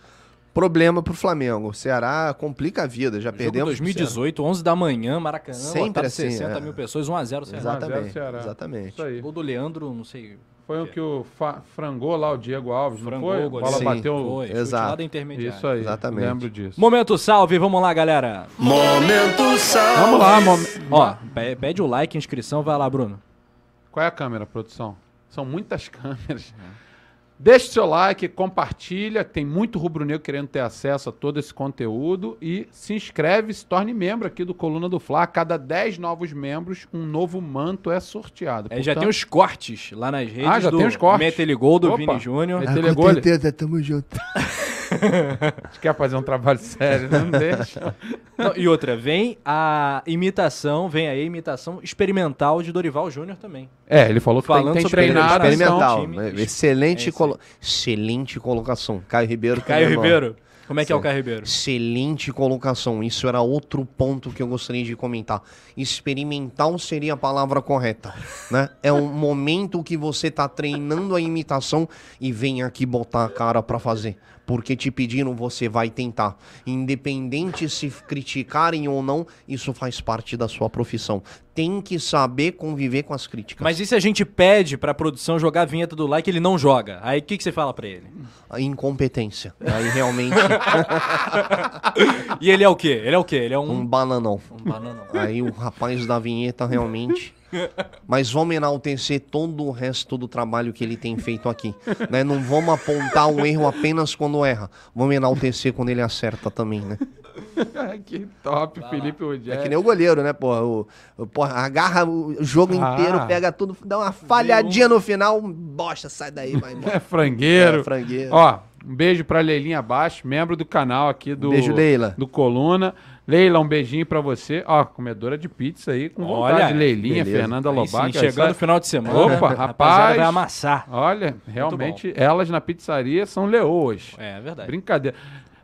Speaker 4: problema pro Flamengo. O Ceará complica a vida. Já
Speaker 1: Jogo
Speaker 4: perdemos. pro
Speaker 1: 2018, 11 da manhã, Maracanã,
Speaker 4: Sempre assim,
Speaker 1: 60
Speaker 4: é.
Speaker 1: mil pessoas, 1x0
Speaker 4: Ceará.
Speaker 1: Ceará.
Speaker 4: Exatamente.
Speaker 3: Ceará.
Speaker 4: Exatamente.
Speaker 3: Isso aí.
Speaker 1: Gol do Leandro, não sei.
Speaker 3: Foi o que o fa- frangou lá o Diego Alves,
Speaker 1: Frangou,
Speaker 3: não foi? A bola
Speaker 4: Sim.
Speaker 3: bateu.
Speaker 1: Foi,
Speaker 4: exato.
Speaker 3: Isso aí.
Speaker 4: Exatamente.
Speaker 3: Lembro disso.
Speaker 1: Momento salve, vamos lá, galera.
Speaker 2: Momento salve.
Speaker 3: Vamos lá, mom...
Speaker 1: Ó, pe- pede o like, inscrição, vai lá, Bruno.
Speaker 3: Qual é a câmera, produção? São muitas câmeras. Deixe seu like, compartilha, tem muito rubro-negro querendo ter acesso a todo esse conteúdo e se inscreve, se torne membro aqui do Coluna do Fla. A cada 10 novos membros, um novo manto é sorteado.
Speaker 1: É, já
Speaker 3: Portanto,
Speaker 1: tem os cortes lá nas redes
Speaker 3: Ah, já
Speaker 1: do
Speaker 3: tem os cortes?
Speaker 1: Meteligol do
Speaker 3: Opa.
Speaker 1: Vini Júnior.
Speaker 3: Mete-
Speaker 7: Ah, com certeza, tamo junto.
Speaker 3: a gente quer fazer um trabalho sério, né? não deixa.
Speaker 1: Não, e outra, vem a imitação, vem aí a imitação experimental de Dorival Júnior também.
Speaker 3: É, ele falou que
Speaker 1: Falando
Speaker 3: tem que
Speaker 1: sobre
Speaker 3: treinar
Speaker 1: preparação.
Speaker 4: Experimental.
Speaker 1: time.
Speaker 4: né? Excelente,
Speaker 1: É,
Speaker 4: colo... Excelente colocação. Caio Ribeiro.
Speaker 1: Caio Ribeiro. Como é que é o
Speaker 4: Sim.
Speaker 1: Caio Ribeiro?
Speaker 2: Excelente colocação. Isso era outro ponto que eu gostaria de comentar. Experimental seria a palavra correta, né? É um momento que você tá treinando a imitação e vem aqui botar a cara pra fazer. Porque te pediram, você vai tentar. Independente se criticarem ou não, isso faz parte da sua profissão. Tem que saber conviver com as críticas.
Speaker 1: Mas e se a gente pede pra produção jogar a vinheta do like ele não joga? Aí o que, que você fala pra ele?
Speaker 2: A incompetência. Aí realmente
Speaker 1: E ele é o quê? Ele é o quê? Ele é um.
Speaker 2: um bananão.
Speaker 1: um bananão.
Speaker 2: Aí o rapaz da vinheta realmente. Mas vamos enaltecer todo o resto do trabalho que ele tem feito aqui. Né? Não vamos apontar um erro apenas quando erra. Vamos enaltecer quando ele acerta também, né?
Speaker 3: que top, Felipe
Speaker 4: É
Speaker 3: Rogério.
Speaker 4: que nem o goleiro, né, porra? O, o- porra, agarra o jogo
Speaker 3: Ah.
Speaker 4: inteiro, pega tudo, dá uma falhadinha no final, bosta, sai daí, vai embora.
Speaker 3: É frangueiro.
Speaker 4: É, frangueiro.
Speaker 3: Ó, um beijo pra Leilinha Abaixo, membro do canal aqui do,
Speaker 4: Beijo, Leila.
Speaker 3: do Coluna. Leila, um beijinho pra você. Ó, comedora de pizza aí, com vontade.
Speaker 1: Olha,
Speaker 3: Leilinha,
Speaker 4: beleza.
Speaker 3: Fernanda
Speaker 1: Aí sim,
Speaker 3: Lobac.
Speaker 1: chegando no final de semana.
Speaker 3: Opa, rapaz.
Speaker 1: vai amassar.
Speaker 3: Olha, realmente, elas na pizzaria são leoas.
Speaker 1: É, é verdade.
Speaker 3: Brincadeira.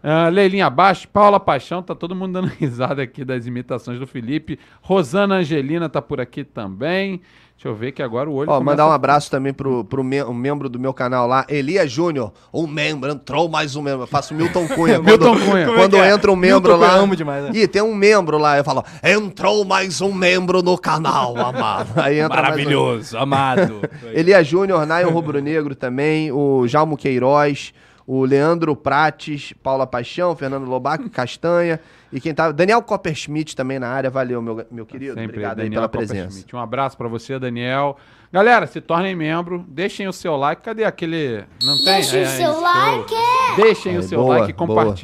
Speaker 3: Ah, Leilinha abaixo, Paula Paixão, tá todo mundo dando risada aqui das imitações do Felipe. Rosana Angelina tá por aqui também. Deixa eu ver que agora o olho.
Speaker 4: Ó,
Speaker 3: começa
Speaker 4: mandar um
Speaker 3: a-
Speaker 4: abraço também pro, pro me- um membro do meu canal lá, Elias Júnior, um membro, entrou mais um membro. Eu faço Milton Cunha.
Speaker 3: Milton
Speaker 4: quando,
Speaker 3: Cunha.
Speaker 4: Quando
Speaker 1: é é?
Speaker 4: entra um membro
Speaker 1: Milton Cunha,
Speaker 4: lá.
Speaker 1: amo demais, né?
Speaker 4: Ih, tem um membro lá, eu falo, entrou mais um membro no canal, amado. Aí entra mais um.
Speaker 1: Maravilhoso, amado.
Speaker 4: Elias Júnior, Naio Rubro Negro também, o Jalmo Queiroz, o Leandro Prates, Paula Paixão, Fernando Lobaco, Castanha, e quem tá. Daniel Copperschmidt também na área, valeu, meu, meu querido.
Speaker 3: Sempre,
Speaker 4: Obrigado aí
Speaker 3: Daniel
Speaker 4: pela
Speaker 3: Copperschmidt.
Speaker 4: presença.
Speaker 3: Um abraço pra você, Daniel. Galera, se tornem membro, deixem o seu like. Cadê aquele. Não tem?
Speaker 8: Deixem o seu
Speaker 3: isso.
Speaker 8: like.
Speaker 3: Deixem o
Speaker 4: Aí,
Speaker 3: seu
Speaker 4: boa,
Speaker 3: like,
Speaker 4: boa.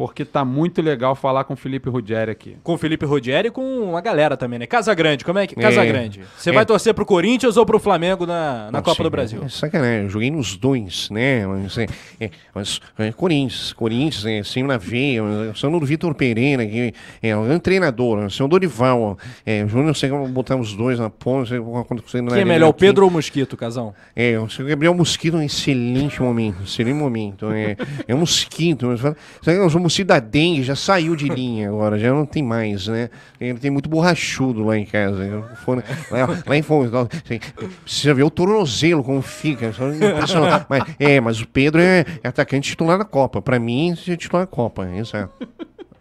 Speaker 3: Porque tá muito legal falar com o Felipe Ruggeri aqui.
Speaker 1: Com o Felipe Rodieri e com a galera também, né? Casa Grande, como é que. Casa
Speaker 2: É.
Speaker 1: Grande. Você
Speaker 2: É.
Speaker 1: vai torcer pro Corinthians ou pro Flamengo na, na
Speaker 2: Não
Speaker 1: Copa
Speaker 2: sei,
Speaker 1: do Brasil?
Speaker 2: É sacanagem, eu joguei nos dois, né? Mas, é, é, mas é, Corinthians, Corinthians, é, assim na veia, eu sou o Vitor Pereira, que é o grande treinador, eu sou o Dorival, é, o Júnior, sei que eu vou botar os dois na ponta, quando
Speaker 1: Quem é melhor, o Pedro ou o Mosquito, Casão?
Speaker 2: É, o seu Gabriel Mosquito é um excelente momento, excelente momento. É, é um mosquito. mas fala- Sabe, o mosquito da dengue já saiu de linha agora, já não tem mais, né? Ele tem muito borrachudo lá em casa. Eu for- lá, lá em Foz, lá, assim, precisa ver o tornozelo como fica. mas, é, mas o Pedro é, é atacante titular da Copa. Pra mim, é titular da Copa, exato.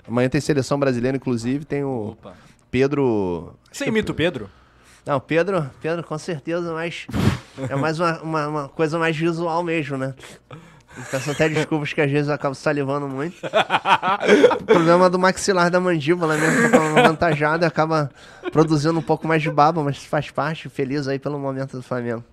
Speaker 4: Amanhã tem seleção brasileira, inclusive, tem o
Speaker 1: Opa.
Speaker 4: Pedro.
Speaker 1: Você imita o Pedro?
Speaker 4: Não, Pedro, Pedro, com certeza, mas é mais uma, uma, uma coisa mais visual mesmo, né? Peço até desculpas que às vezes eu acabo salivando muito. O problema do maxilar da mandíbula mesmo, fica avantajado acaba produzindo um pouco mais de baba, mas faz parte, feliz aí pelo momento do Flamengo.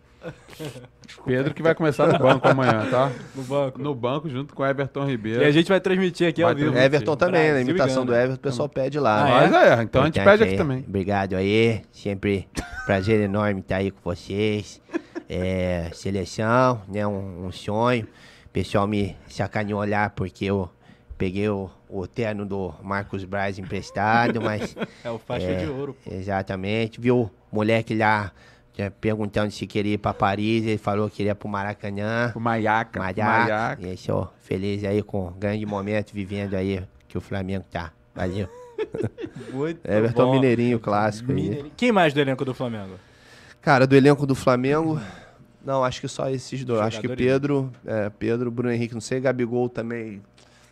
Speaker 3: Pedro que vai começar no banco amanhã, tá?
Speaker 1: No banco.
Speaker 3: No banco junto com o Everton Ribeiro.
Speaker 1: E a gente vai transmitir aqui
Speaker 3: Vai
Speaker 1: ao vivo.
Speaker 4: Everton também, né? A
Speaker 1: Brasil e
Speaker 4: imitação do. Everton, o pessoal pede lá.
Speaker 1: Ah,
Speaker 4: né?
Speaker 3: Mas é, então a gente pede aqui também.
Speaker 8: Obrigado aí, sempre prazer enorme estar aí com vocês. É, seleção, né, um, um sonho. O pessoal me sacaneou lá porque eu peguei o, o terno do Marcos Braz emprestado, mas
Speaker 1: É o faixa
Speaker 8: É.
Speaker 1: de ouro.
Speaker 8: exatamente, viu o moleque lá perguntando se queria ir pra Paris, ele falou que iria pro Maracanã.
Speaker 3: O Maiaca.
Speaker 8: Maiaca. E eu sou feliz aí com o grande momento vivendo aí que o Flamengo tá. Valeu.
Speaker 1: Muito
Speaker 4: Everton
Speaker 1: bom.
Speaker 4: Mineirinho, clássico aí.
Speaker 1: Mineirinho. Quem mais do elenco do Flamengo?
Speaker 4: Cara, do elenco do Flamengo, não, acho que só esses dois. Acho que
Speaker 1: Jogadores.
Speaker 4: Pedro, é, Pedro, Bruno Henrique, não sei, Gabigol também.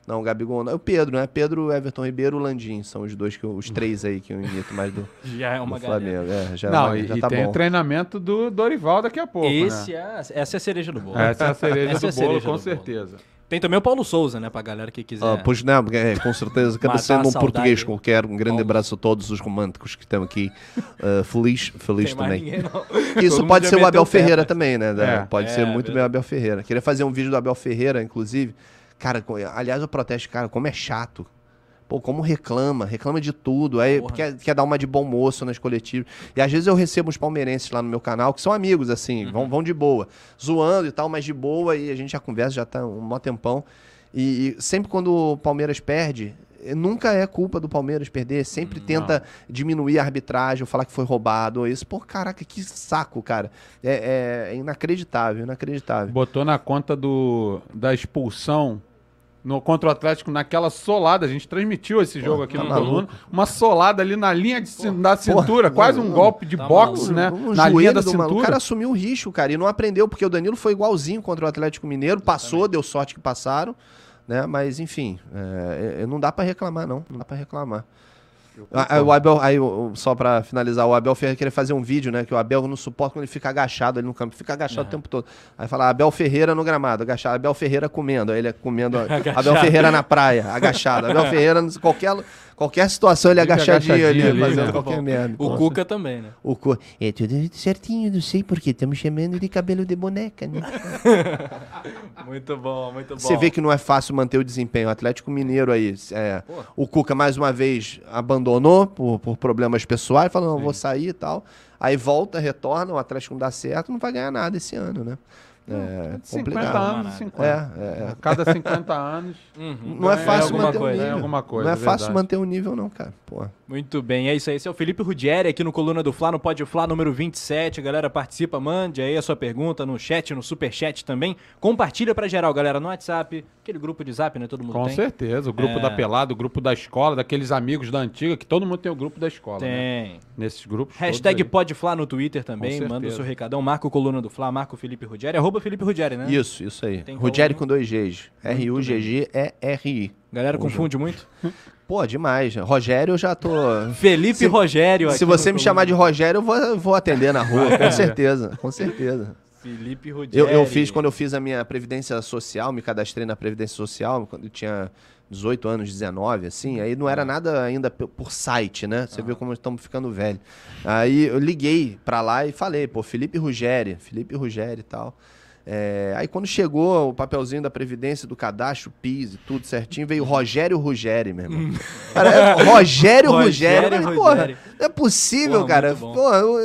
Speaker 4: Não, Gabigol não. É o Pedro, né? Pedro, Everton Ribeiro, Landim. São os dois, que eu- os três aí que eu imito mais do,
Speaker 1: Já é uma
Speaker 4: do. Flamengo. É, já,
Speaker 3: Não,
Speaker 4: vai-
Speaker 3: e,
Speaker 4: já
Speaker 3: e
Speaker 4: tá
Speaker 3: tem
Speaker 4: bom.
Speaker 3: o treinamento do Dorival daqui a pouco,
Speaker 1: Esse
Speaker 3: né?
Speaker 1: é, essa é a cereja do bolo.
Speaker 3: Essa é a cereja
Speaker 1: é
Speaker 3: do
Speaker 1: a
Speaker 3: bolo,
Speaker 1: cereja
Speaker 3: com
Speaker 1: do bolo.
Speaker 3: certeza.
Speaker 1: Tem também o Paulo Souza, né? Pra galera que quiser.
Speaker 4: Ah, pois não, é, com certeza. Quero
Speaker 1: Matar
Speaker 4: ser
Speaker 1: a
Speaker 4: um português qualquer. Um grande
Speaker 1: Paulo.
Speaker 4: abraço a todos os românticos que estão aqui. Ah, feliz, feliz também.
Speaker 1: ninguém.
Speaker 4: Isso
Speaker 1: Todo
Speaker 4: pode ser o Abel Ferreira
Speaker 1: pé.
Speaker 4: também, né?
Speaker 3: É.
Speaker 4: Pode
Speaker 1: É,
Speaker 4: ser muito
Speaker 1: verdade.
Speaker 4: bem o Abel Ferreira. Queria fazer um vídeo do Abel Ferreira, inclusive. Cara, aliás, eu protesto, cara, como é chato. Pô, como reclama, reclama de tudo. Aí
Speaker 1: Porra.
Speaker 4: quer, quer dar uma de bom moço nas coletivas. E às vezes eu recebo uns palmeirenses lá no meu canal, que são amigos, assim, vão, vão de boa. Zoando e tal, mas de boa, e a gente já conversa, já tá um mó tempão. E, e sempre quando o Palmeiras perde, nunca é culpa do Palmeiras perder. Sempre tenta diminuir a arbitragem, ou falar que foi roubado, ou isso. Pô, caraca, que saco, cara. É, é inacreditável, inacreditável.
Speaker 3: Botou na conta do, da expulsão no, contra o Atlético naquela solada. A gente transmitiu esse jogo aqui
Speaker 4: tá
Speaker 3: no. Coluna. Uma solada ali na linha de cin- da cintura, quase um golpe de
Speaker 1: tá
Speaker 3: boxe, né?
Speaker 4: Um
Speaker 3: na linha da
Speaker 4: do maluco. O
Speaker 3: cintura.
Speaker 4: cara assumiu o risco, cara, e não aprendeu, porque o Danilo foi igualzinho contra o Atlético Mineiro, passou, deu sorte que passaram, né? Mas, enfim, é, é, não dá pra reclamar, não. Não dá pra reclamar. Ah, Aí, o Abel, aí, só pra finalizar, o Abel Ferreira queria fazer um vídeo, né? Que o Abel não suporta quando ele fica agachado ali no campo, fica agachado o tempo todo. Aí fala Abel Ferreira no gramado, agachado, Abel Ferreira comendo, aí ele é comendo, Abel Ferreira na praia, agachado, Abel Ferreira, em qualquer, qualquer situação ele
Speaker 3: Fica
Speaker 4: agachadinho, ali,
Speaker 3: agachadinho ali,
Speaker 4: fazendo
Speaker 3: né?
Speaker 4: qualquer merda.
Speaker 1: O Cuca também, né?
Speaker 4: O cu-
Speaker 8: É tudo certinho, não sei porquê. Estamos chamando de cabelo de boneca, né?
Speaker 1: Muito bom, muito bom.
Speaker 4: Você vê que não é fácil manter o desempenho. O Atlético Mineiro aí, é, o Cuca mais uma vez abandonou por, por problemas pessoais, falou, não, vou sair e tal. Aí volta, retorna, o Atlético não dá certo, não vai ganhar nada esse ano, né? É
Speaker 3: 50
Speaker 4: complicado.
Speaker 3: anos,
Speaker 1: nada.
Speaker 3: 50.
Speaker 4: É, é.
Speaker 3: A cada 50 anos.
Speaker 1: Uhum.
Speaker 4: Não é
Speaker 3: Ganha
Speaker 4: fácil manter o
Speaker 1: coisa.
Speaker 4: nível.
Speaker 3: Ganha alguma coisa,
Speaker 4: não é
Speaker 3: é
Speaker 4: fácil
Speaker 3: verdade.
Speaker 4: manter o nível, não, cara. Pô.
Speaker 1: Muito bem, é isso aí. Esse é o Felipe Rudieri aqui no Coluna do Fla, no Pode Fla número 27. Galera, participa, mande aí a sua pergunta no chat, no super chat também. Compartilha pra geral, galera, no WhatsApp. Aquele grupo de zap, né? Todo mundo
Speaker 3: Com
Speaker 1: tem.
Speaker 3: certeza. O grupo
Speaker 1: É.
Speaker 3: da pelada, o grupo da escola, daqueles amigos da antiga, que todo mundo tem o grupo da escola. Né?
Speaker 1: Tem.
Speaker 3: Nesses grupos.
Speaker 1: Hashtag
Speaker 3: aí.
Speaker 1: PodFla no Twitter também.
Speaker 3: Com
Speaker 1: Manda o seu recadão. Marca o Coluna do Fla, marca o Felipe Rudieri. Arroba Felipe Rudieri, né?
Speaker 4: Isso, isso aí.
Speaker 1: Tem
Speaker 4: Rogério
Speaker 1: coluna?
Speaker 4: com dois Gs. R-U-G-G-E-R-I.
Speaker 1: Galera confunde muito.
Speaker 4: Pô, demais. Rogério eu já tô.
Speaker 1: Felipe
Speaker 4: Se-
Speaker 1: Rogério
Speaker 4: Se você me chamar de Rogério, eu vou, eu vou atender na rua, com certeza. Com certeza.
Speaker 1: Felipe
Speaker 4: Eu,
Speaker 1: Rudieri.
Speaker 4: eu fiz, quando eu fiz a minha Previdência Social, me cadastrei na Previdência Social, quando eu tinha 18 anos, 19, assim, aí não era nada ainda por site, né? Você viu como estamos ficando velho. Aí eu liguei pra lá e falei, pô, Felipe Ruggeri, Felipe Ruggeri e tal. É, aí quando chegou o papelzinho da Previdência, do cadastro, PIS e tudo certinho, veio Rogério Ruggeri, meu irmão. Cara, é Rogério Ruggeri.
Speaker 1: Rogério
Speaker 4: Mas, porra. Não é possível,
Speaker 1: Porra,
Speaker 4: cara.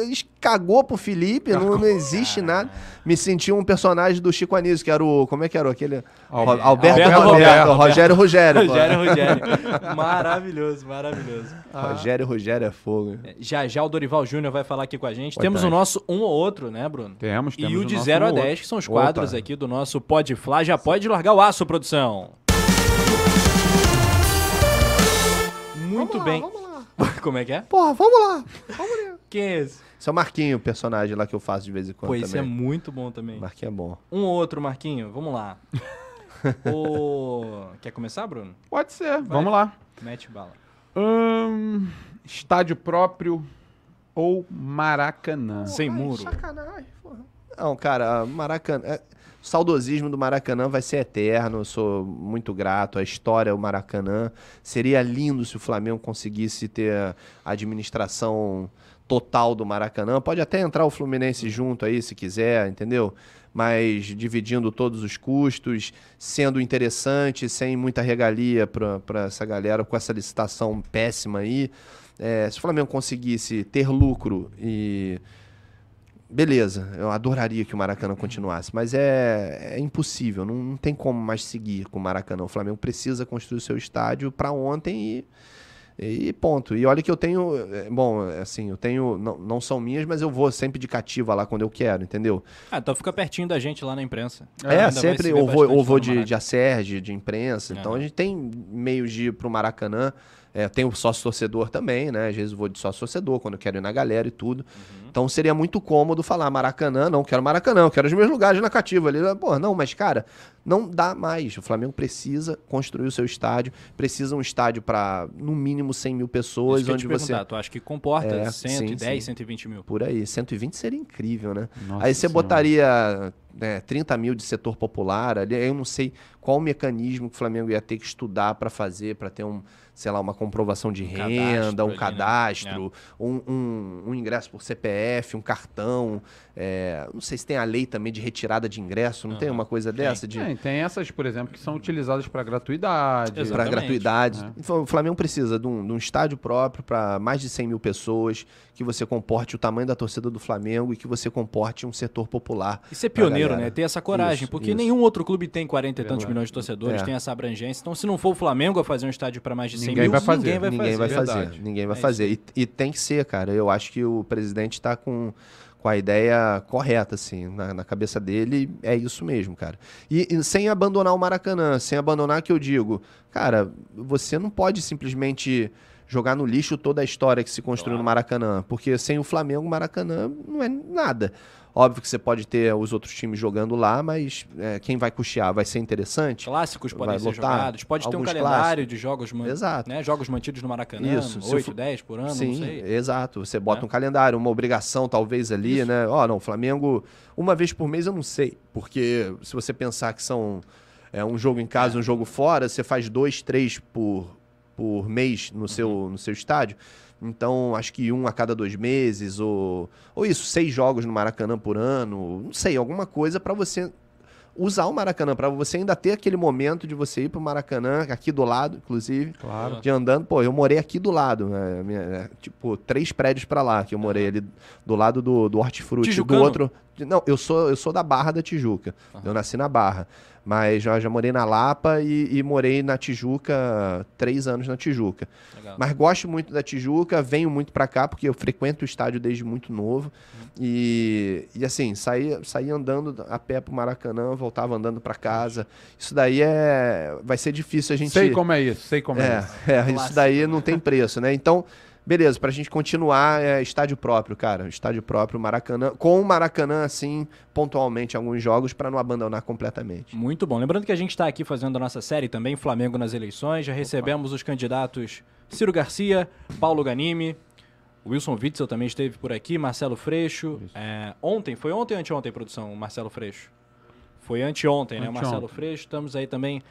Speaker 4: es- cagou pro Felipe, não, não existe nada. Me senti um personagem do Chico Anísio, que era o. Como é que era aquele?
Speaker 3: Al-
Speaker 4: Alberto,
Speaker 1: Alberto
Speaker 4: Roberto. Rogério pô.
Speaker 1: Rogério Rogério. maravilhoso, maravilhoso.
Speaker 4: Rogério Ruggeri é fogo.
Speaker 1: Já já o Dorival Júnior vai falar aqui com a gente.
Speaker 4: Boa
Speaker 1: temos
Speaker 4: tarde.
Speaker 1: o nosso um ou outro, né, Bruno?
Speaker 3: Temos, temos
Speaker 1: E o de
Speaker 3: nosso
Speaker 1: 0 a
Speaker 3: um ou
Speaker 1: 10,
Speaker 3: outro.
Speaker 1: que são os
Speaker 4: Opa.
Speaker 1: quadros aqui do nosso Pode Flá. Já pode largar o aço, produção. Muito bem. Como é que é?
Speaker 4: Porra, vamos lá.
Speaker 1: Quem é esse?
Speaker 4: Esse é o Marquinho, o personagem lá que eu faço de vez em quando
Speaker 1: Pô, esse é muito bom também.
Speaker 4: Marquinho é bom.
Speaker 1: Um ou outro, Marquinho. Vamos lá. o... Quer começar, Bruno?
Speaker 3: Pode ser, vamos lá.
Speaker 1: Mete bala.
Speaker 3: Hum, estádio próprio ou Maracanã?
Speaker 1: Sem muro.
Speaker 4: Não, cara, Maracanã. Saudosismo do Maracanã vai ser eterno. Eu sou muito grato. A história, o Maracanã. Seria lindo se o Flamengo conseguisse ter a administração total do Maracanã. Pode até entrar o Fluminense junto aí, se quiser, entendeu? Mas dividindo todos os custos, sendo interessante, sem muita regalia para essa galera, com essa licitação péssima aí. É, se o Flamengo conseguisse ter lucro e Beleza, eu adoraria que o Maracanã continuasse, mas é, é impossível, não, não tem como mais seguir com o Maracanã. O Flamengo precisa construir o seu estádio para ontem e, e ponto. E olha que eu tenho, é, bom, assim, eu tenho, não, não são minhas, mas eu vou sempre de cativa lá quando eu quero, entendeu?
Speaker 1: Ah, então fica pertinho da gente lá na imprensa.
Speaker 4: É,
Speaker 1: se
Speaker 4: sempre, ou vou, ou vou de, de Acerge, de imprensa, então a gente tem meios de ir pro Maracanã. É, tem o sócio-torcedor também, né? Às vezes eu vou de sócio-torcedor, quando eu quero ir na galera e tudo.
Speaker 1: Uhum.
Speaker 4: Então seria muito cômodo falar Maracanã, não quero Maracanã, eu quero os meus lugares na cativa ali. Pô, não, mas cara, não dá mais. O Flamengo precisa construir o seu estádio, precisa um estádio para no mínimo 100 mil pessoas,
Speaker 1: Isso
Speaker 4: onde você...
Speaker 1: tu acha que comporta
Speaker 4: É,
Speaker 1: 110,
Speaker 4: sim, sim.
Speaker 1: 120 mil?
Speaker 4: Por aí, 120 seria incrível, né?
Speaker 3: Nossa
Speaker 4: aí você
Speaker 3: Senhora.
Speaker 4: botaria né, 30 mil de setor popular ali, eu não sei qual o mecanismo que o Flamengo ia ter que estudar para fazer, para ter um, sei lá, uma comprovação de
Speaker 1: cadastro
Speaker 4: renda, um
Speaker 1: ali, né?
Speaker 4: cadastro, um, um- um ingresso por CPF, um cartão. É, não sei se tem a lei também de retirada de ingresso, não tem uma coisa
Speaker 1: Tem.
Speaker 4: dessa? De,
Speaker 3: Tem, tem essas, por exemplo, que são utilizadas para gratuidade.
Speaker 4: para gratuidade.
Speaker 3: É.
Speaker 4: Então, o Flamengo precisa de um, de um estádio próprio para mais de 100 mil pessoas, que você comporte o tamanho da torcida do Flamengo e que você comporte um setor popular.
Speaker 1: E ser
Speaker 4: pra
Speaker 1: pioneiro, né? Ter essa coragem,
Speaker 4: Isso,
Speaker 1: porque
Speaker 4: isso.
Speaker 1: nenhum outro clube tem 40 e tantos
Speaker 3: Verdade.
Speaker 1: milhões de torcedores,
Speaker 4: É.
Speaker 1: tem essa abrangência. Então, se não for o Flamengo a fazer um estádio para mais de 100
Speaker 3: Ninguém
Speaker 1: mil,
Speaker 3: vai fazer.
Speaker 1: ninguém vai
Speaker 4: ninguém
Speaker 1: fazer.
Speaker 4: vai fazer. Ninguém vai
Speaker 1: É
Speaker 4: fazer. E, e tem que ser, cara. Eu acho que o presidente está com, com a ideia correta, assim, na, na cabeça dele. É isso mesmo, cara. E, e sem abandonar o Maracanã, sem abandonar que eu digo, cara, você não pode simplesmente jogar no lixo toda a história que se construiu no Maracanã, porque sem o Flamengo, o Maracanã não é nada. Óbvio que você pode ter os outros times jogando lá, mas é, quem vai custear vai ser interessante.
Speaker 1: Clássicos podem ser
Speaker 4: lotar
Speaker 1: jogados, pode ter um calendário
Speaker 4: clássicos.
Speaker 1: de jogos,
Speaker 4: Exato.
Speaker 1: né? jogos mantidos no Maracanã,
Speaker 4: Isso, se
Speaker 1: 8,
Speaker 4: o-
Speaker 1: 10 por ano,
Speaker 4: Sim,
Speaker 1: não sei.
Speaker 4: exato. Você bota
Speaker 1: É.
Speaker 4: um calendário, uma obrigação talvez ali, né? Ó, não, Flamengo, uma vez por mês eu não sei. Porque se você pensar que são é, um jogo em casa
Speaker 1: É.
Speaker 4: um jogo fora, você faz dois, três por, por mês no, seu,
Speaker 1: Uhum.
Speaker 4: no seu estádio. Então, acho que um a cada dois meses, ou, ou isso, seis jogos no Maracanã por ano, não sei, alguma coisa para você usar o Maracanã, para você ainda ter aquele momento de você ir pro Maracanã, aqui do lado, inclusive,
Speaker 3: Claro.
Speaker 4: de andando, pô, eu morei aqui do lado, né? é, tipo, três prédios pra lá, que eu morei ali do lado do, do Hortifruti, do outro... Não, eu sou, eu sou da Barra da Tijuca, eu nasci na Barra, mas já, já morei na Lapa e, e morei na Tijuca, três anos na Tijuca.
Speaker 1: Legal.
Speaker 4: Mas gosto muito da Tijuca, venho muito pra cá, porque eu frequento o estádio desde muito novo. E, e assim, saí, saí andando a pé pro Maracanã, voltava andando pra casa. Isso daí é. Vai ser difícil a gente.
Speaker 3: Sei como é isso, sei como é,
Speaker 4: É,
Speaker 3: isso.
Speaker 4: é, isso
Speaker 1: Clássico,
Speaker 4: daí não tem preço, né? Então, beleza, pra gente continuar, é estádio próprio, cara. Estádio próprio, Maracanã. Com o Maracanã, assim, pontualmente, alguns jogos, pra não abandonar completamente.
Speaker 1: Muito bom. Lembrando que a gente está aqui fazendo a nossa série também, Flamengo nas eleições. Já recebemos os candidatos Ciro Garcia, Paulo Ganimi, Wilson Witzel também esteve por aqui, Marcelo Freixo. É, ontem, foi ontem ou anteontem, produção, o Marcelo Freixo? Foi anteontem, né? O
Speaker 3: Anteontem.
Speaker 1: Marcelo Freixo. Estamos aí também.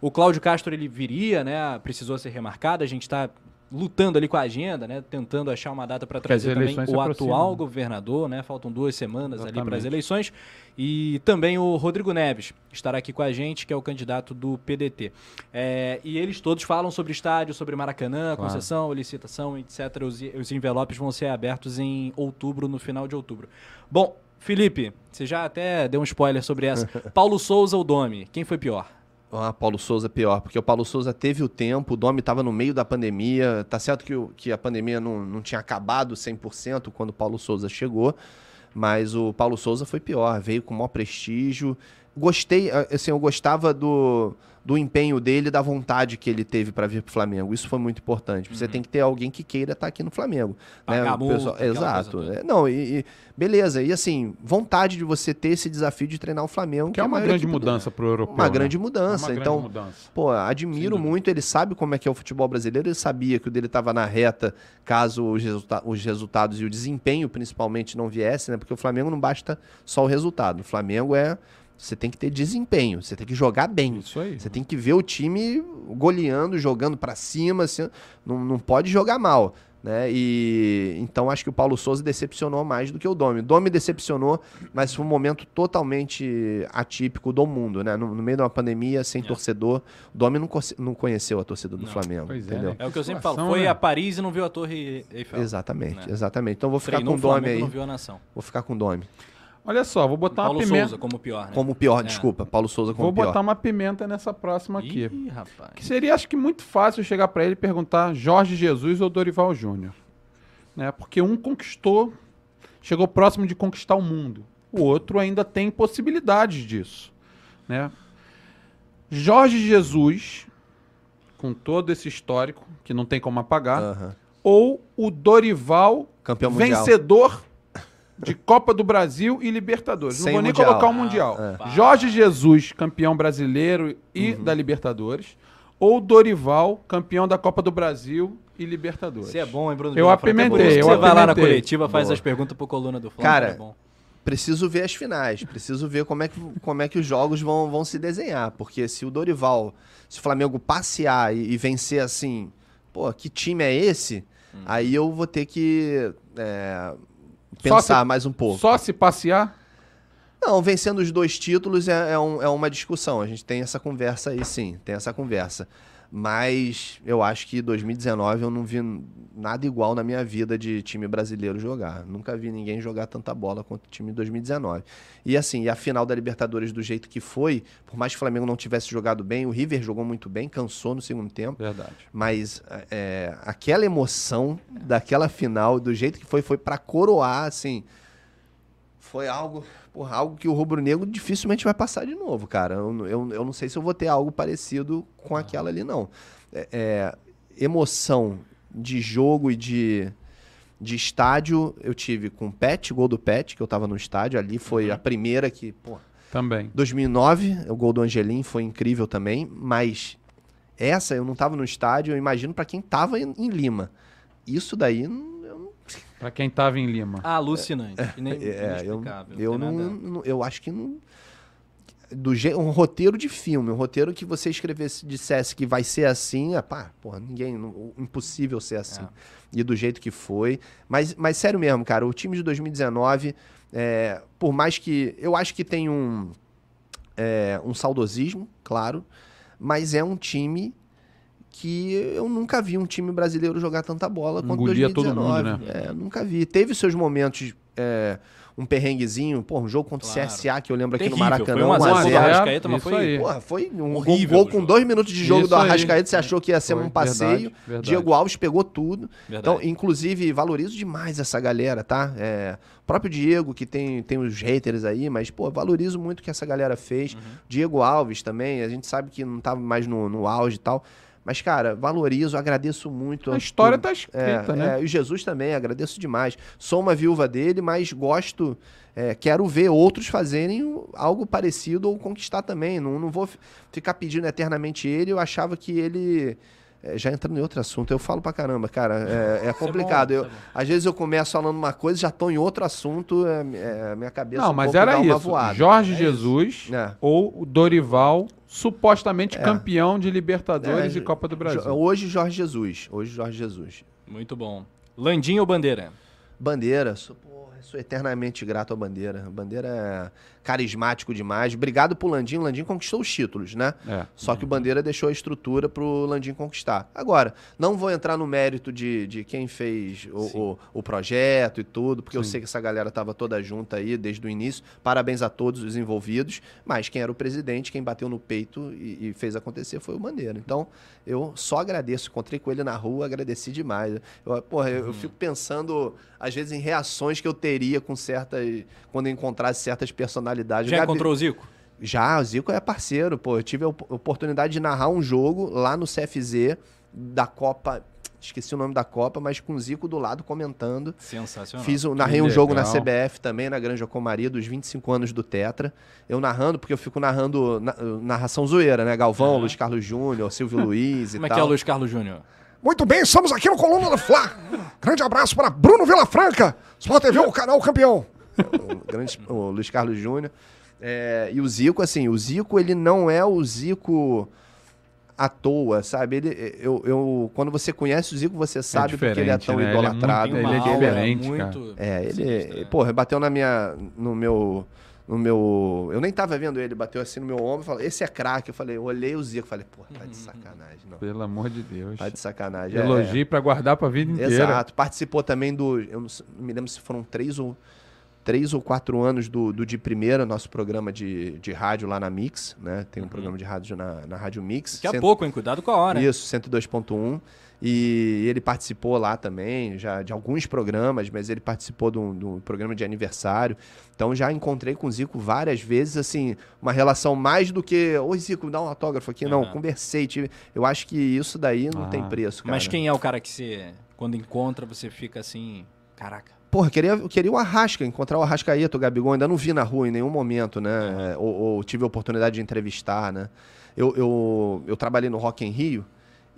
Speaker 1: O Cláudio Castro, ele viria, né? Precisou ser remarcado. A gente está lutando ali com a agenda, né? Tentando achar uma data para trazer também o atual governador, né? Faltam duas semanas ali para as
Speaker 3: Exatamente.
Speaker 1: eleições. E também o Rodrigo Neves estará aqui com a gente, que é o candidato do PDT. É, e eles todos falam sobre estádio, sobre Maracanã,
Speaker 3: Claro.
Speaker 1: concessão, licitação, etc. Os, os envelopes vão ser abertos em outubro, no final de outubro. Bom, Felipe, você já até deu um spoiler sobre essa. Paulo Souza ou Domi? Quem foi pior?
Speaker 4: Ah, Paulo Souza é pior, porque o Paulo Souza teve o tempo, o Domi estava no meio da pandemia. Tá certo que, que a pandemia não, não tinha acabado 100% quando o Paulo Souza chegou, mas o Paulo Souza foi pior, veio com maior prestígio. Gostei, ah, assim, eu gostava do, do empenho dele, da vontade que ele teve para vir pro Flamengo. Isso foi muito importante. Você tem que ter alguém que queira estar aqui no Flamengo. né?
Speaker 1: Pagar
Speaker 4: O
Speaker 1: multa,
Speaker 4: pessoal- Exato. É, não, e, e- beleza. E assim, vontade de você ter esse desafio de treinar o Flamengo.
Speaker 3: Que é
Speaker 4: a
Speaker 3: uma
Speaker 4: maior
Speaker 3: grande mudança pro europeu.
Speaker 4: Uma
Speaker 3: né?
Speaker 4: grande
Speaker 3: É
Speaker 4: mudança.
Speaker 3: uma grande
Speaker 4: então,
Speaker 3: mudança.
Speaker 4: Pô, admiro muito, ele sabe como é que é o futebol brasileiro, ele sabia que o dele estava na reta caso os, resulta- os resultados e o desempenho principalmente não viessem, né? Porque o Flamengo não basta só o resultado. O Flamengo é. Você tem que ter desempenho, você tem que jogar bem.
Speaker 3: Isso aí.
Speaker 4: Você tem que ver o time goleando, jogando pra cima, assim, não, não pode jogar mal. Né? E então acho que o Paulo Souza decepcionou mais do que o Domi. O Domi decepcionou, mas foi um momento totalmente atípico do mundo, né? No, no meio de uma pandemia, sem torcedor. O Domi não, não conheceu a torcida do
Speaker 1: Não.
Speaker 4: Flamengo,
Speaker 3: Pois é,
Speaker 4: entendeu?
Speaker 3: né?
Speaker 1: É o que eu sempre falo. Foi
Speaker 3: né?
Speaker 1: a Paris e não viu a Torre Eiffel.
Speaker 4: Exatamente,
Speaker 1: Né?
Speaker 4: exatamente. Então vou ficar
Speaker 1: Treinou
Speaker 4: com o Domi aí.
Speaker 1: não viu a nação.
Speaker 4: Vou ficar com o Domi.
Speaker 3: Olha só, vou botar
Speaker 1: Paulo
Speaker 3: uma pimenta.
Speaker 1: Souza como pior, né?
Speaker 4: Como pior,
Speaker 1: É.
Speaker 4: desculpa. Paulo Souza como
Speaker 3: Vou
Speaker 4: pior.
Speaker 3: botar uma pimenta nessa próxima aqui.
Speaker 1: Ih, rapaz.
Speaker 3: Que seria, acho que, muito fácil chegar pra ele e perguntar Jorge Jesus ou Dorival Júnior. Né? Porque um conquistou, chegou próximo de conquistar o mundo. O outro ainda tem possibilidades disso. Né? Jorge Jesus, com todo esse histórico, que não tem como apagar, ou o Dorival,
Speaker 4: Campeão mundial.
Speaker 3: De Copa do Brasil e Libertadores.
Speaker 4: Sem
Speaker 3: não vou nem
Speaker 4: mundial.
Speaker 3: colocar o Mundial.
Speaker 4: Ah,
Speaker 3: Jorge Jesus, campeão brasileiro e
Speaker 4: Uhum.
Speaker 3: da Libertadores. Ou Dorival, campeão da Copa do Brasil e Libertadores.
Speaker 1: Você é bom, hein, Bruno?
Speaker 3: Eu?
Speaker 1: É
Speaker 3: apimentei, eu
Speaker 1: Você vai lá na coletiva, faz
Speaker 4: Boa.
Speaker 1: as perguntas pro coluna do Flamengo.
Speaker 4: Cara,
Speaker 1: é bom.
Speaker 4: preciso ver as finais, preciso ver como é que, como é que os jogos vão, vão se desenhar, porque se o Dorival, se o Flamengo passear e, e vencer assim, pô, que time é esse?
Speaker 3: Hum.
Speaker 4: Aí eu vou ter que é, pensar
Speaker 3: se-
Speaker 4: mais um pouco.
Speaker 3: Só se passear?
Speaker 4: Não, vencendo os dois títulos é, é um- é uma discussão, a gente tem essa conversa aí sim, tem essa conversa. Mas eu acho que 2019 eu não vi nada igual na minha vida de time brasileiro jogar. Nunca vi ninguém jogar tanta bola quanto o time de 2019. E assim, e a final da Libertadores do jeito que foi, por mais que o Flamengo não tivesse jogado bem, o River jogou muito bem, cansou no segundo tempo.
Speaker 3: Verdade.
Speaker 4: Mas é, aquela emoção daquela final, do jeito que foi, foi pra coroar, assim. Foi algo, porra, algo que o Rubro Negro dificilmente vai passar de novo, cara. Eu, eu, eu não sei se eu vou ter algo parecido com aquela ali, não. É, é, emoção de jogo e de, de estádio, eu tive com o Pet, gol do Pet, que eu tava no estádio ali. Foi a primeira que, pô,
Speaker 3: Também.
Speaker 4: 2009, o gol do Angelim foi incrível também, mas essa eu não tava no estádio, eu imagino pra quem tava em, em Lima. Isso daí não,
Speaker 3: Pra quem tava em Lima.
Speaker 1: Alucinante. Nem,
Speaker 4: é, eu,
Speaker 1: inexplicável.
Speaker 4: eu não, não- eu acho que não do je, um roteiro de filme, um roteiro que você escrevesse, dissesse que vai ser assim, ah, pá, porra, ninguém, não- impossível ser assim.
Speaker 1: É.
Speaker 4: E do jeito que foi. Mas, mas sério mesmo, cara, o time de 2019, é, por mais que. Eu acho que tem um, é, um saudosismo, claro, mas é um time que eu nunca vi um time brasileiro jogar tanta bola quanto
Speaker 3: Engolia todo
Speaker 4: 2019.
Speaker 3: mundo, né?
Speaker 4: É, nunca vi. Teve seus momentos, é, um perrenguezinho, pô, um jogo contra o
Speaker 1: Claro.
Speaker 4: CSA que eu lembro aqui no
Speaker 1: Terrível,
Speaker 4: Maracanã,
Speaker 1: foi um a
Speaker 4: 1
Speaker 1: zero
Speaker 4: a
Speaker 1: do
Speaker 4: 0.
Speaker 1: Arrascaeta, mas foi-
Speaker 3: aí.
Speaker 4: Porra, foi um gol,
Speaker 1: Horrível
Speaker 4: gol com dois minutos de jogo
Speaker 3: Isso
Speaker 4: do
Speaker 3: aí.
Speaker 4: Arrascaeta, você achou que ia ser
Speaker 3: Foi,
Speaker 4: um passeio.
Speaker 3: verdade, verdade.
Speaker 4: Diego Alves pegou tudo.
Speaker 1: Verdade.
Speaker 4: Então, inclusive, valorizo demais essa galera, tá? É, o próprio Diego, que tem, tem os haters aí, mas, pô, valorizo muito o que essa galera fez.
Speaker 1: Uhum.
Speaker 4: Diego Alves também, a gente sabe que não tava mais no, no auge e tal. Mas, cara, valorizo, agradeço muito.
Speaker 3: A história
Speaker 4: por-
Speaker 3: tá escrita,
Speaker 4: é,
Speaker 3: né?
Speaker 4: é, e o Jesus também, agradeço demais. Sou uma viúva dele, mas gosto, é, quero ver outros fazerem algo parecido ou conquistar também. Não, não vou fi- ficar pedindo eternamente ele. Eu achava que ele. é, já entrando em outro assunto, eu falo pra caramba, cara. É, é complicado.
Speaker 1: isso é
Speaker 4: eu,
Speaker 1: bom.
Speaker 4: às vezes eu começo falando uma coisa, já tô em outro assunto, é, é, minha cabeça
Speaker 3: Não,
Speaker 4: um
Speaker 3: mas
Speaker 4: pouco
Speaker 3: era
Speaker 4: dá uma
Speaker 3: isso.
Speaker 4: voada.
Speaker 3: Jorge Jesus
Speaker 4: É.
Speaker 3: ou Dorival supostamente campeão de Libertadores
Speaker 4: É,
Speaker 3: e Copa do Brasil.
Speaker 4: Hoje Jorge Jesus. Hoje Jorge Jesus.
Speaker 1: Muito bom. Landim ou Bandeira?
Speaker 4: Bandeira, sou, porra, sou eternamente grato à Bandeira. Bandeira é carismático demais. Obrigado pro Landim. O Landim conquistou os títulos, né?
Speaker 3: É.
Speaker 4: Só que o Bandeira deixou a estrutura pro Landim conquistar. Agora, não vou entrar no mérito de, de quem fez o, o, o projeto e tudo, porque eu sei que essa galera tava toda junta aí desde o início. Parabéns a todos os envolvidos. Mas quem era o presidente, quem bateu no peito e, e fez acontecer foi o Bandeira. Então, eu só agradeço. Encontrei com ele na rua, agradeci demais. Eu, porra, eu, eu fico pensando, às vezes, em reações que eu teria com certas. quando eu encontrasse certas personalidades.
Speaker 1: Já
Speaker 4: Gabi-
Speaker 1: encontrou o Zico?
Speaker 4: já, o Zico é parceiro, pô. Eu tive a op- oportunidade de narrar um jogo lá no CFZ da Copa. Esqueci o nome da Copa, mas com o Zico do lado comentando.
Speaker 1: Sensacional.
Speaker 4: Fiz, o- narrei um jogo na
Speaker 3: legal.
Speaker 4: CBF também, na Granja Comaria, dos 25 anos do Tetra. Eu narrando, porque eu fico narrando na- narração zoeira, né? Galvão, Luiz Carlos Júnior, Silvio Luiz e
Speaker 1: Como é
Speaker 4: tal.
Speaker 1: que é o Luiz Carlos Júnior?
Speaker 9: Muito bem, estamos aqui no Coluna do Fla. Grande abraço para Bruno Vilafranca, Sport TV, o canal campeão.
Speaker 4: O, grande, o Luiz Carlos Júnior. É, e o Zico, assim, o Zico, ele não é o Zico à toa, sabe? Ele, eu, eu, quando você conhece o Zico, você sabe porque ele é tão
Speaker 3: né? Ele é
Speaker 4: idolatrado.
Speaker 3: muito-
Speaker 1: Tem uma
Speaker 3: ele é diferente,
Speaker 1: muito...
Speaker 4: É, ele,
Speaker 1: né?
Speaker 4: porra, bateu na minha, no meu, no meu, eu nem tava vendo ele, bateu assim no meu ombro e falou, esse é craque. Eu falei, eu olhei o Zico, falei, porra, tá de sacanagem, não.
Speaker 3: Pelo amor de Deus.
Speaker 4: Tá de sacanagem. É,
Speaker 3: Elogio pra guardar pra vida inteira.
Speaker 4: Exato. Participou também do. Eu não, sei- não me lembro se foram três ou, três ou quatro anos do, do De Primeira, nosso programa de, de rádio lá na Mix, né? Tem um programa de rádio na, na Rádio Mix.
Speaker 1: Daqui a
Speaker 4: Cento-
Speaker 1: pouco, hein? Cuidado com a hora.
Speaker 4: Isso, 102.1. E ele participou lá também, já de alguns programas, mas ele participou de um, de um programa de aniversário. Então já encontrei com o Zico várias vezes, assim, uma relação mais do que. Oi, Zico, me dá um autógrafo aqui. Não,
Speaker 1: Aham.
Speaker 4: conversei. Tive... Eu acho que isso daí não
Speaker 3: Ah.
Speaker 4: tem preço, cara.
Speaker 1: Mas quem é o cara que você, quando encontra, você fica assim, caraca.
Speaker 4: Porra, eu queria, eu queria o Arrasca, encontrar o Arrascaeta, o Gabigol. Ainda não vi na rua em nenhum momento, né? Ou, ou tive a oportunidade de entrevistar, né? Eu, eu, eu trabalhei no Rock em Rio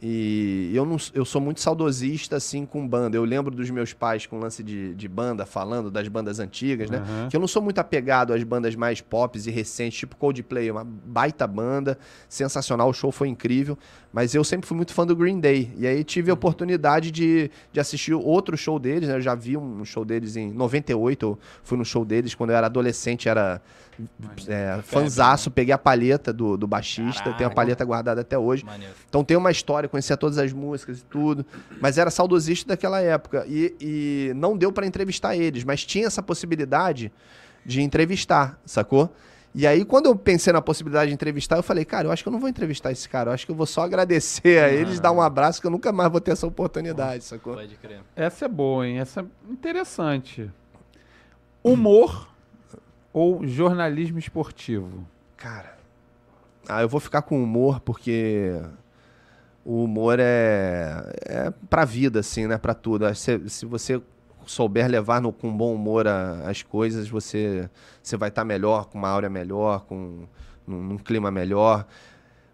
Speaker 4: e eu, não, eu sou muito saudosista, assim, com banda. Eu lembro dos meus pais com lance de, de banda, falando das bandas antigas, né?
Speaker 3: Aham.
Speaker 4: Que eu não sou muito apegado às bandas mais pop e recentes, tipo Coldplay, uma baita banda, sensacional, o show foi incrível, mas eu sempre fui muito fã do Green Day. E aí tive a oportunidade de, de assistir outro show deles, né? Eu já vi um show deles em 98, eu fui no show deles quando eu era adolescente, era é, fanzaço, peguei a palheta do, do baixista, tenho a
Speaker 1: Caraca.
Speaker 4: palheta guardada até hoje.
Speaker 1: Maneiro.
Speaker 4: Então tem uma história, conhecia todas as músicas e tudo, mas era saudosista daquela época. E, e não deu pra entrevistar eles, mas tinha essa possibilidade de entrevistar, sacou? E aí, quando eu pensei na possibilidade de entrevistar, eu falei, cara, eu acho que eu não vou entrevistar esse cara, eu acho que eu vou só agradecer a eles, dar um abraço, que eu nunca mais vou ter essa oportunidade, sacou?
Speaker 1: Pode crer.
Speaker 3: Essa é boa, hein? Essa é interessante. Humor ou jornalismo esportivo?
Speaker 4: Cara, ah, eu vou ficar com humor porque o humor é, é pra vida, assim, né? Pra tudo. Se, se você souber levar no- com bom humor a- as coisas, você, você vai estar melhor, com uma áurea melhor, com num, num clima melhor.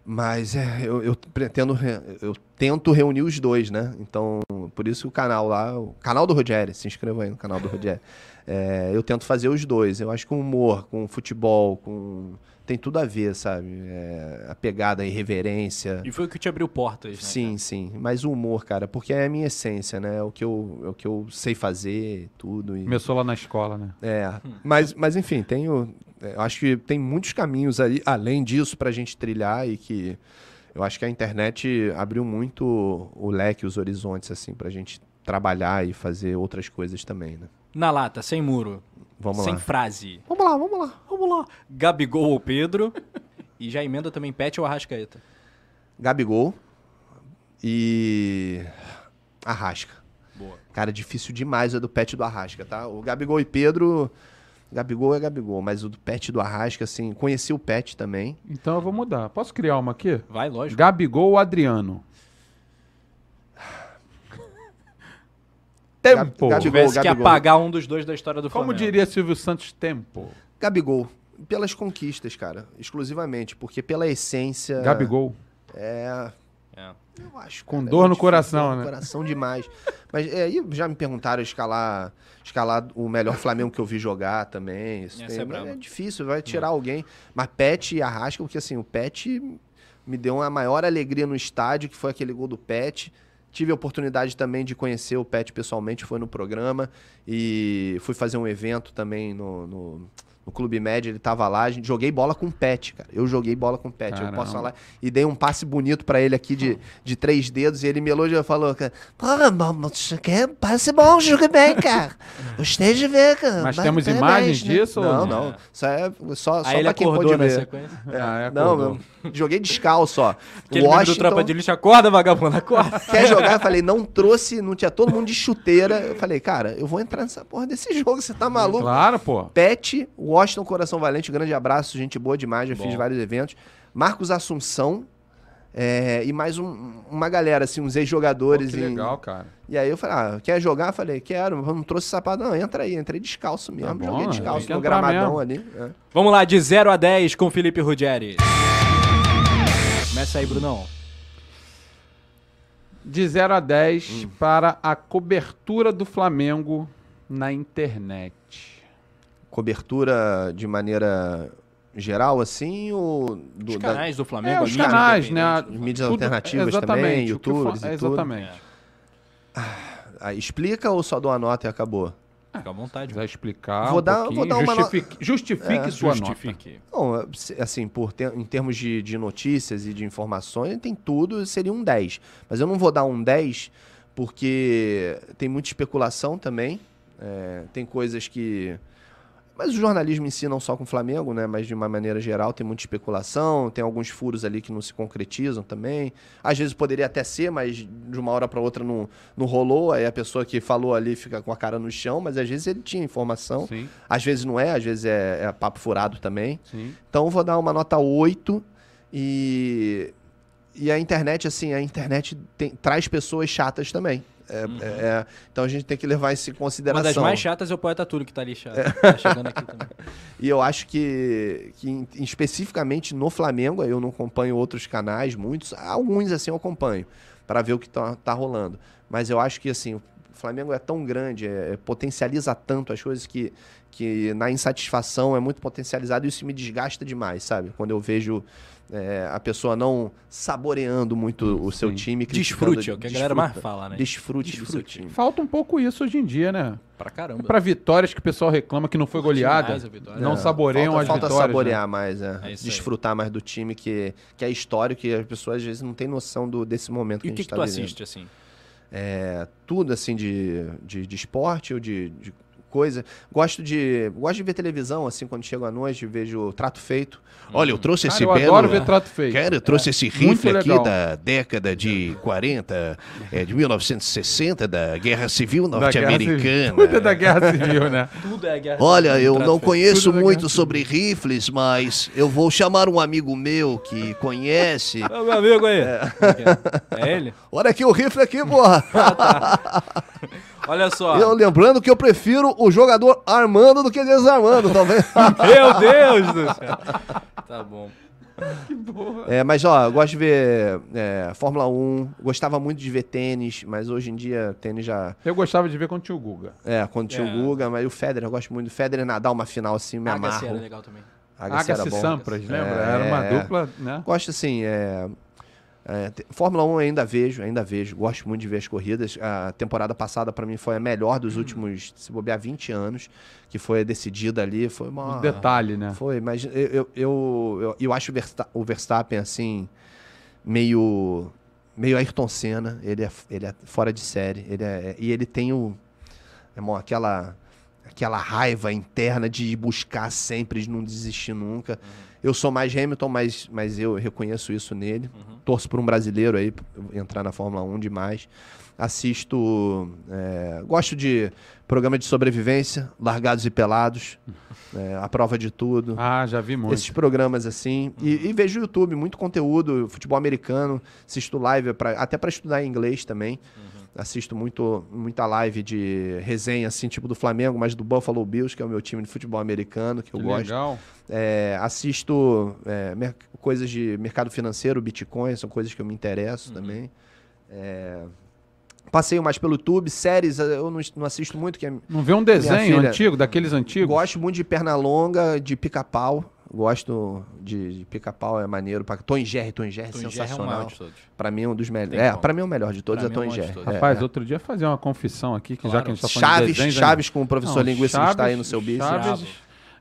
Speaker 4: Mas é, eu, eu pretendo, re- eu tento reunir os dois, né? Então, por isso o canal lá, o canal do Rogério, se inscreva aí no canal do Rogério. É, eu tento fazer os dois. Eu acho que o humor, com futebol, com tem tudo a ver, sabe? É, a pegada, a irreverência.
Speaker 1: E foi o que te abriu portas, né?
Speaker 4: Sim, sim. Mas o humor, cara, porque é a minha essência, né? É o que eu, é o que eu sei fazer, tudo. E...
Speaker 3: Começou lá na escola, né?
Speaker 4: É, mas, mas enfim, tenho, é, eu acho que tem muitos caminhos ali, além disso, pra gente trilhar e que eu acho que a internet abriu muito o leque, os horizontes, assim, pra gente trabalhar e fazer outras coisas também, né?
Speaker 1: Na lata, sem muro.
Speaker 4: Vamos
Speaker 1: sem
Speaker 4: lá.
Speaker 1: frase.
Speaker 4: Vamos lá, vamos lá.
Speaker 1: Vamos lá. Gabigol ou Pedro. e já emenda também Pet ou Arrascaeta.
Speaker 4: Gabigol e Arrasca.
Speaker 1: Boa.
Speaker 4: Cara, difícil demais é do pet do Arrasca, tá? O Gabigol e Pedro, Gabigol é Gabigol, mas o do pet do Arrasca, assim, conheci o pet também.
Speaker 3: Então eu vou mudar. Posso criar uma aqui?
Speaker 1: Vai, lógico.
Speaker 3: Gabigol ou Adriano?
Speaker 4: Gab-
Speaker 3: Tempo.
Speaker 4: Gabigol,
Speaker 1: Tivesse que
Speaker 4: Gabigol.
Speaker 1: apagar um dos dois da história do
Speaker 3: Como
Speaker 1: Flamengo.
Speaker 3: diria Silvio Santos, tempo.
Speaker 4: Gabigol, pelas conquistas, cara, exclusivamente, porque pela essência...
Speaker 3: Gabigol.
Speaker 4: É,
Speaker 1: É.
Speaker 4: Eu acho.
Speaker 3: Com
Speaker 4: cara,
Speaker 3: dor no
Speaker 4: difícil,
Speaker 3: coração,
Speaker 4: no
Speaker 3: né?
Speaker 4: coração demais. Mas é, aí já me perguntaram escalar, escalar o melhor Flamengo que eu vi jogar também. Isso
Speaker 1: Essa
Speaker 4: tem-
Speaker 1: é
Speaker 4: é difícil, vai tirar alguém. Mas Pet e Arrasca, porque assim, o Pet me deu uma maior alegria no estádio, que foi aquele gol do Pet. Tive a oportunidade também de conhecer o Pet pessoalmente, foi no programa. E fui fazer um evento também no, no, no Clube Médio, ele tava lá. A gente, joguei bola com o Pet, cara. Eu joguei bola com o Pet, eu
Speaker 3: Caramba.
Speaker 4: posso falar. E dei um passe bonito pra ele aqui de, de três dedos. E ele me elogiou e falou: cara, Porra, mano, isso aqui é passe bom, joga bem, cara. Gostei de ver, cara.
Speaker 3: Mas
Speaker 4: Ba-
Speaker 3: temos
Speaker 4: parabéns,
Speaker 3: imagens
Speaker 4: né?"
Speaker 3: disso
Speaker 4: Não,
Speaker 3: não?
Speaker 4: não. Isso é só, só
Speaker 1: Aí ele
Speaker 4: pra quem
Speaker 1: acordou
Speaker 4: pôde
Speaker 1: na
Speaker 4: ver.
Speaker 1: sequência.
Speaker 3: Ah, é,
Speaker 4: Não,
Speaker 3: acordou.
Speaker 4: Joguei descalço, ó.
Speaker 1: Aquele meme do Tropa de Lixo, acorda, vagabundo, acorda.
Speaker 4: Quer jogar? Eu falei, não trouxe, não tinha todo mundo de chuteira. Eu falei, cara, eu vou entrar nessa porra desse jogo, você tá maluco?
Speaker 3: Claro, pô.
Speaker 4: Pet, Washington Coração Valente, grande abraço, gente boa demais, já
Speaker 1: Bom.
Speaker 4: fiz vários eventos. Marcos Assunção, é, e mais um- uma galera, assim, uns ex-jogadores.
Speaker 3: que
Speaker 4: em-
Speaker 3: legal, cara.
Speaker 4: E aí eu falei, ah, quer jogar? Eu falei, quero, não trouxe sapato. Não, entra aí, entrei descalço mesmo.
Speaker 3: Tá bom,
Speaker 4: Joguei descalço no gramadão
Speaker 3: mesmo.
Speaker 4: ali. é.
Speaker 1: Vamos lá, de 0 a 10 com Felipe Ruggeri. Começa aí, Brunão.
Speaker 3: De 0 a 10
Speaker 4: Hum.
Speaker 3: para a cobertura do Flamengo na internet.
Speaker 4: Cobertura de maneira geral, assim, ou do,
Speaker 1: Os
Speaker 4: da-
Speaker 1: canais do Flamengo.
Speaker 3: É, os
Speaker 1: mídia
Speaker 3: canais, né?
Speaker 4: mídias alternativas também,
Speaker 3: o que
Speaker 4: youtubers
Speaker 3: fa-
Speaker 4: e tudo.
Speaker 3: Exatamente.
Speaker 4: Ah, explica ou só dou a nota e acabou?
Speaker 1: Fica à vontade.
Speaker 3: quiser explicar
Speaker 4: Vou
Speaker 3: um
Speaker 4: dar-
Speaker 3: pouquinho,
Speaker 4: vou dar uma no-
Speaker 3: justifique, justifique
Speaker 4: É,
Speaker 3: sua
Speaker 1: Justifique.
Speaker 4: Bom, se- assim, por ter- em termos de, de notícias e de informações, tem tudo, seria um 10. Mas eu não vou dar um 10 porque tem muita especulação também. é, tem coisas que. Mas o jornalismo em si, não só com o Flamengo, né? Mas de uma maneira geral, tem muita especulação, tem alguns furos ali que não se concretizam também. Às vezes poderia até ser, mas de uma hora para outra não, não rolou. Aí a pessoa que falou ali fica com a cara no chão, mas às vezes ele tinha informação.
Speaker 3: Sim,
Speaker 4: Às vezes não é, às vezes é, é papo furado também.
Speaker 3: sim.
Speaker 4: Então vou dar uma nota 8 e e a internet assim, a internet tem- traz pessoas chatas também. É- é- é- então a gente tem que levar isso em
Speaker 1: Uma
Speaker 4: consideração.
Speaker 1: das mais chatas é o Poeta Túlio que tá ali chato. Tá chegando aqui também.
Speaker 4: E eu acho que, que especificamente no Flamengo, eu não acompanho outros canais, muitos, alguns assim eu acompanho, para ver o que tá, tá rolando. Mas eu acho que assim, o Flamengo é tão grande, é- é- potencializa tanto as coisas que, que na insatisfação é muito potencializado e isso me desgasta demais, sabe? Quando eu vejo é, a pessoa não saboreando muito o seu
Speaker 3: Sim.
Speaker 4: time.
Speaker 1: Desfrute, é o que a galera mais fala, né?
Speaker 4: Desfrute, do seu
Speaker 1: Desfrute.
Speaker 4: time.
Speaker 3: Falta um pouco isso hoje em dia, né?
Speaker 1: Pra caramba.
Speaker 3: Para vitórias que o pessoal reclama que não foi goleada, não
Speaker 4: É,
Speaker 3: saboreiam
Speaker 4: falta,
Speaker 3: as
Speaker 4: falta
Speaker 3: vitórias.
Speaker 4: saborear
Speaker 3: né?
Speaker 4: mais, é.
Speaker 1: É.
Speaker 4: Desfrutar mais do time que, que é histórico, que as pessoas às vezes não têm noção do, desse momento que
Speaker 1: E
Speaker 4: a
Speaker 1: o
Speaker 4: gente
Speaker 1: que, que
Speaker 4: tá
Speaker 1: tu
Speaker 4: vivendo.
Speaker 1: assiste, assim?
Speaker 4: É, tudo assim de, de, de esporte ou de, de coisa. Gosto de, gosto de ver televisão, assim, quando chego à noite, vejo Trato Feito.
Speaker 2: Olha, eu trouxe
Speaker 3: Cara,
Speaker 2: esse
Speaker 3: eu
Speaker 2: belo...
Speaker 3: adoro ver trato feito.
Speaker 2: Cara, eu trouxe esse
Speaker 3: muito
Speaker 2: rifle aqui da década de 40, é, de 1960, da Guerra Civil
Speaker 3: Da Guerra Civil.
Speaker 2: Norte-Americana.
Speaker 3: Tudo é da Guerra Civil, né?
Speaker 1: Tudo é guerra.
Speaker 2: Olha, eu não
Speaker 1: feito.
Speaker 2: conheço
Speaker 3: da
Speaker 2: muito sobre rifles, mas eu vou chamar um amigo meu que conhece.
Speaker 1: Ô, meu amigo aí. É ele?
Speaker 4: Olha aqui o rifle aqui, porra!
Speaker 1: Olha só.
Speaker 4: eu lembrando que eu prefiro o jogador armando do que desarmando, talvez.
Speaker 1: Meu Deus do céu. Tá bom.
Speaker 4: É, mas ó, eu gosto de ver é, Fórmula 1, gostava muito de ver tênis, mas hoje em dia tênis já.
Speaker 3: Eu gostava de ver com o tio Guga.
Speaker 4: É, quando tinha
Speaker 1: É.
Speaker 4: o Guga, mas o Federer, eu gosto muito do Federer nadar uma final assim, me
Speaker 1: Agassi era
Speaker 4: amarro.
Speaker 1: legal também.
Speaker 4: Agassi era
Speaker 3: Agassi
Speaker 4: bom.
Speaker 3: Sampras, lembra?
Speaker 4: É,
Speaker 3: Era uma dupla, né?
Speaker 4: Gosto assim, é, é, Fórmula 1 eu ainda vejo, ainda vejo. Gosto muito de ver as corridas. A temporada passada pra mim foi a melhor dos últimos, se bobear, 20 anos, que foi decidida ali. Foi uma.
Speaker 3: Um detalhe, né?
Speaker 4: Foi, mas eu, eu, eu, eu, acho o Versta- o Verstappen assim, meio. meio Ayrton Senna. Ele é, ele é fora de série. Ele é, e ele tem o. Irmão, aquela. Aquela raiva interna de buscar sempre, de não desistir nunca. Eu sou mais Hamilton, mas, mas eu reconheço isso nele. Torço por um brasileiro aí, entrar na Fórmula 1 demais. Assisto. é, gosto de programa de sobrevivência, Largados e Pelados, é, A Prova de Tudo.
Speaker 3: Ah, já vi muito.
Speaker 4: Esses programas assim. E, e vejo o YouTube, muito conteúdo, futebol americano, assisto live, pra- até para estudar inglês também. Assisto muito, muita live de resenha, assim, tipo do Flamengo, mas do Buffalo Bills, que é o meu time de futebol americano, que eu
Speaker 3: Que
Speaker 4: gosto.
Speaker 3: legal.
Speaker 4: É, assisto é, coisas de mercado financeiro, Bitcoin, são coisas que eu me interesso também. É, passeio mais pelo YouTube, séries eu não, não assisto muito, que é,
Speaker 3: Não vê um desenho
Speaker 4: filha-
Speaker 3: antigo, daqueles antigos?
Speaker 4: Gosto muito de Pernalonga, de pica-pau. Gosto de, de pica-pau, é maneiro. Pra... Tom Jerry, Tom Jerry,
Speaker 1: Tom e Jerry é o
Speaker 4: sensacional.
Speaker 1: de todos.
Speaker 4: pra mim é um dos melhores. É, pra mim é o melhor de todos,
Speaker 1: Pra
Speaker 4: é Tom
Speaker 1: é de
Speaker 4: Jerry. É,
Speaker 3: Rapaz,
Speaker 4: é.
Speaker 3: outro dia fazer uma confissão aqui, que já
Speaker 1: Claro.
Speaker 3: que a gente tá falando de
Speaker 4: Chaves,
Speaker 3: desenhos...
Speaker 4: Chaves com o professor
Speaker 3: Não,
Speaker 4: linguístico
Speaker 3: Chaves-
Speaker 4: está aí no seu bicho.
Speaker 3: Chaves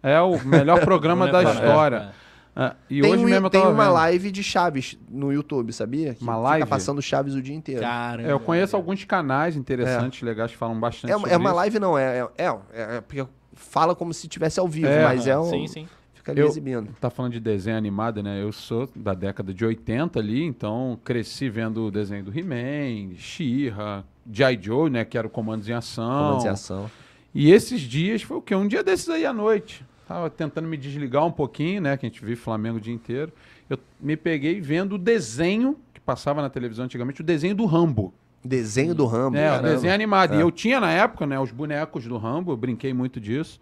Speaker 3: é o melhor programa da
Speaker 1: é
Speaker 3: história. É, e
Speaker 4: Tem,
Speaker 3: hoje
Speaker 4: um-
Speaker 3: mesmo eu
Speaker 4: tem uma
Speaker 3: vendo.
Speaker 4: live de Chaves no YouTube, sabia? Que
Speaker 3: Uma
Speaker 4: fica
Speaker 3: live?
Speaker 4: passando Chaves o dia inteiro.
Speaker 1: Caramba.
Speaker 3: É, eu conheço alguns canais interessantes, legais, que falam bastante
Speaker 4: É, uma-
Speaker 3: sobre
Speaker 4: é uma
Speaker 3: isso.
Speaker 4: live, não, é, é, é, é porque fala como se tivesse ao vivo,
Speaker 3: É,
Speaker 4: mas é um.
Speaker 1: Sim, sim.
Speaker 4: Fica ali
Speaker 3: Eu-
Speaker 4: exibindo.
Speaker 3: Tá falando de desenho animado, né? Eu sou da década de 80 ali, então cresci vendo o desenho do He-Man, She-Ra, G.I. Joe, né? Que era o Comandos em Ação.
Speaker 4: Comandos em ação.
Speaker 3: E esses dias foi o quê? Um dia desses aí à noite. Tava tentando me desligar um pouquinho, né? Que a gente vive Flamengo o dia inteiro. Eu me peguei vendo o desenho que passava na televisão antigamente, o desenho do Rambo.
Speaker 4: Desenho do Rambo.
Speaker 3: É, o
Speaker 4: caramba.
Speaker 3: desenho animado.
Speaker 4: É.
Speaker 3: E eu tinha na época, né, os bonecos do Rambo, eu brinquei muito disso.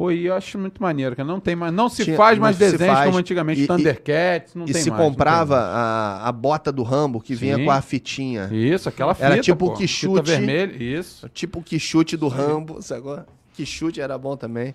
Speaker 3: Pô, e eu acho muito maneiro, que não tem mais, não se
Speaker 4: Tinha-
Speaker 3: faz
Speaker 4: não
Speaker 3: mais
Speaker 4: se
Speaker 3: desenhos
Speaker 4: faz.
Speaker 3: como antigamente,
Speaker 4: E-
Speaker 3: Thundercats, não
Speaker 4: E
Speaker 3: tem
Speaker 4: se
Speaker 3: mais, não tem
Speaker 4: comprava a, a bota do Rambo que vinha
Speaker 3: Sim.
Speaker 4: com a fitinha.
Speaker 3: Isso, aquela fita,
Speaker 4: Era tipo o que chute-
Speaker 3: isso.
Speaker 4: Tipo o que chute do Rambo, sacou? Que chute era bom também.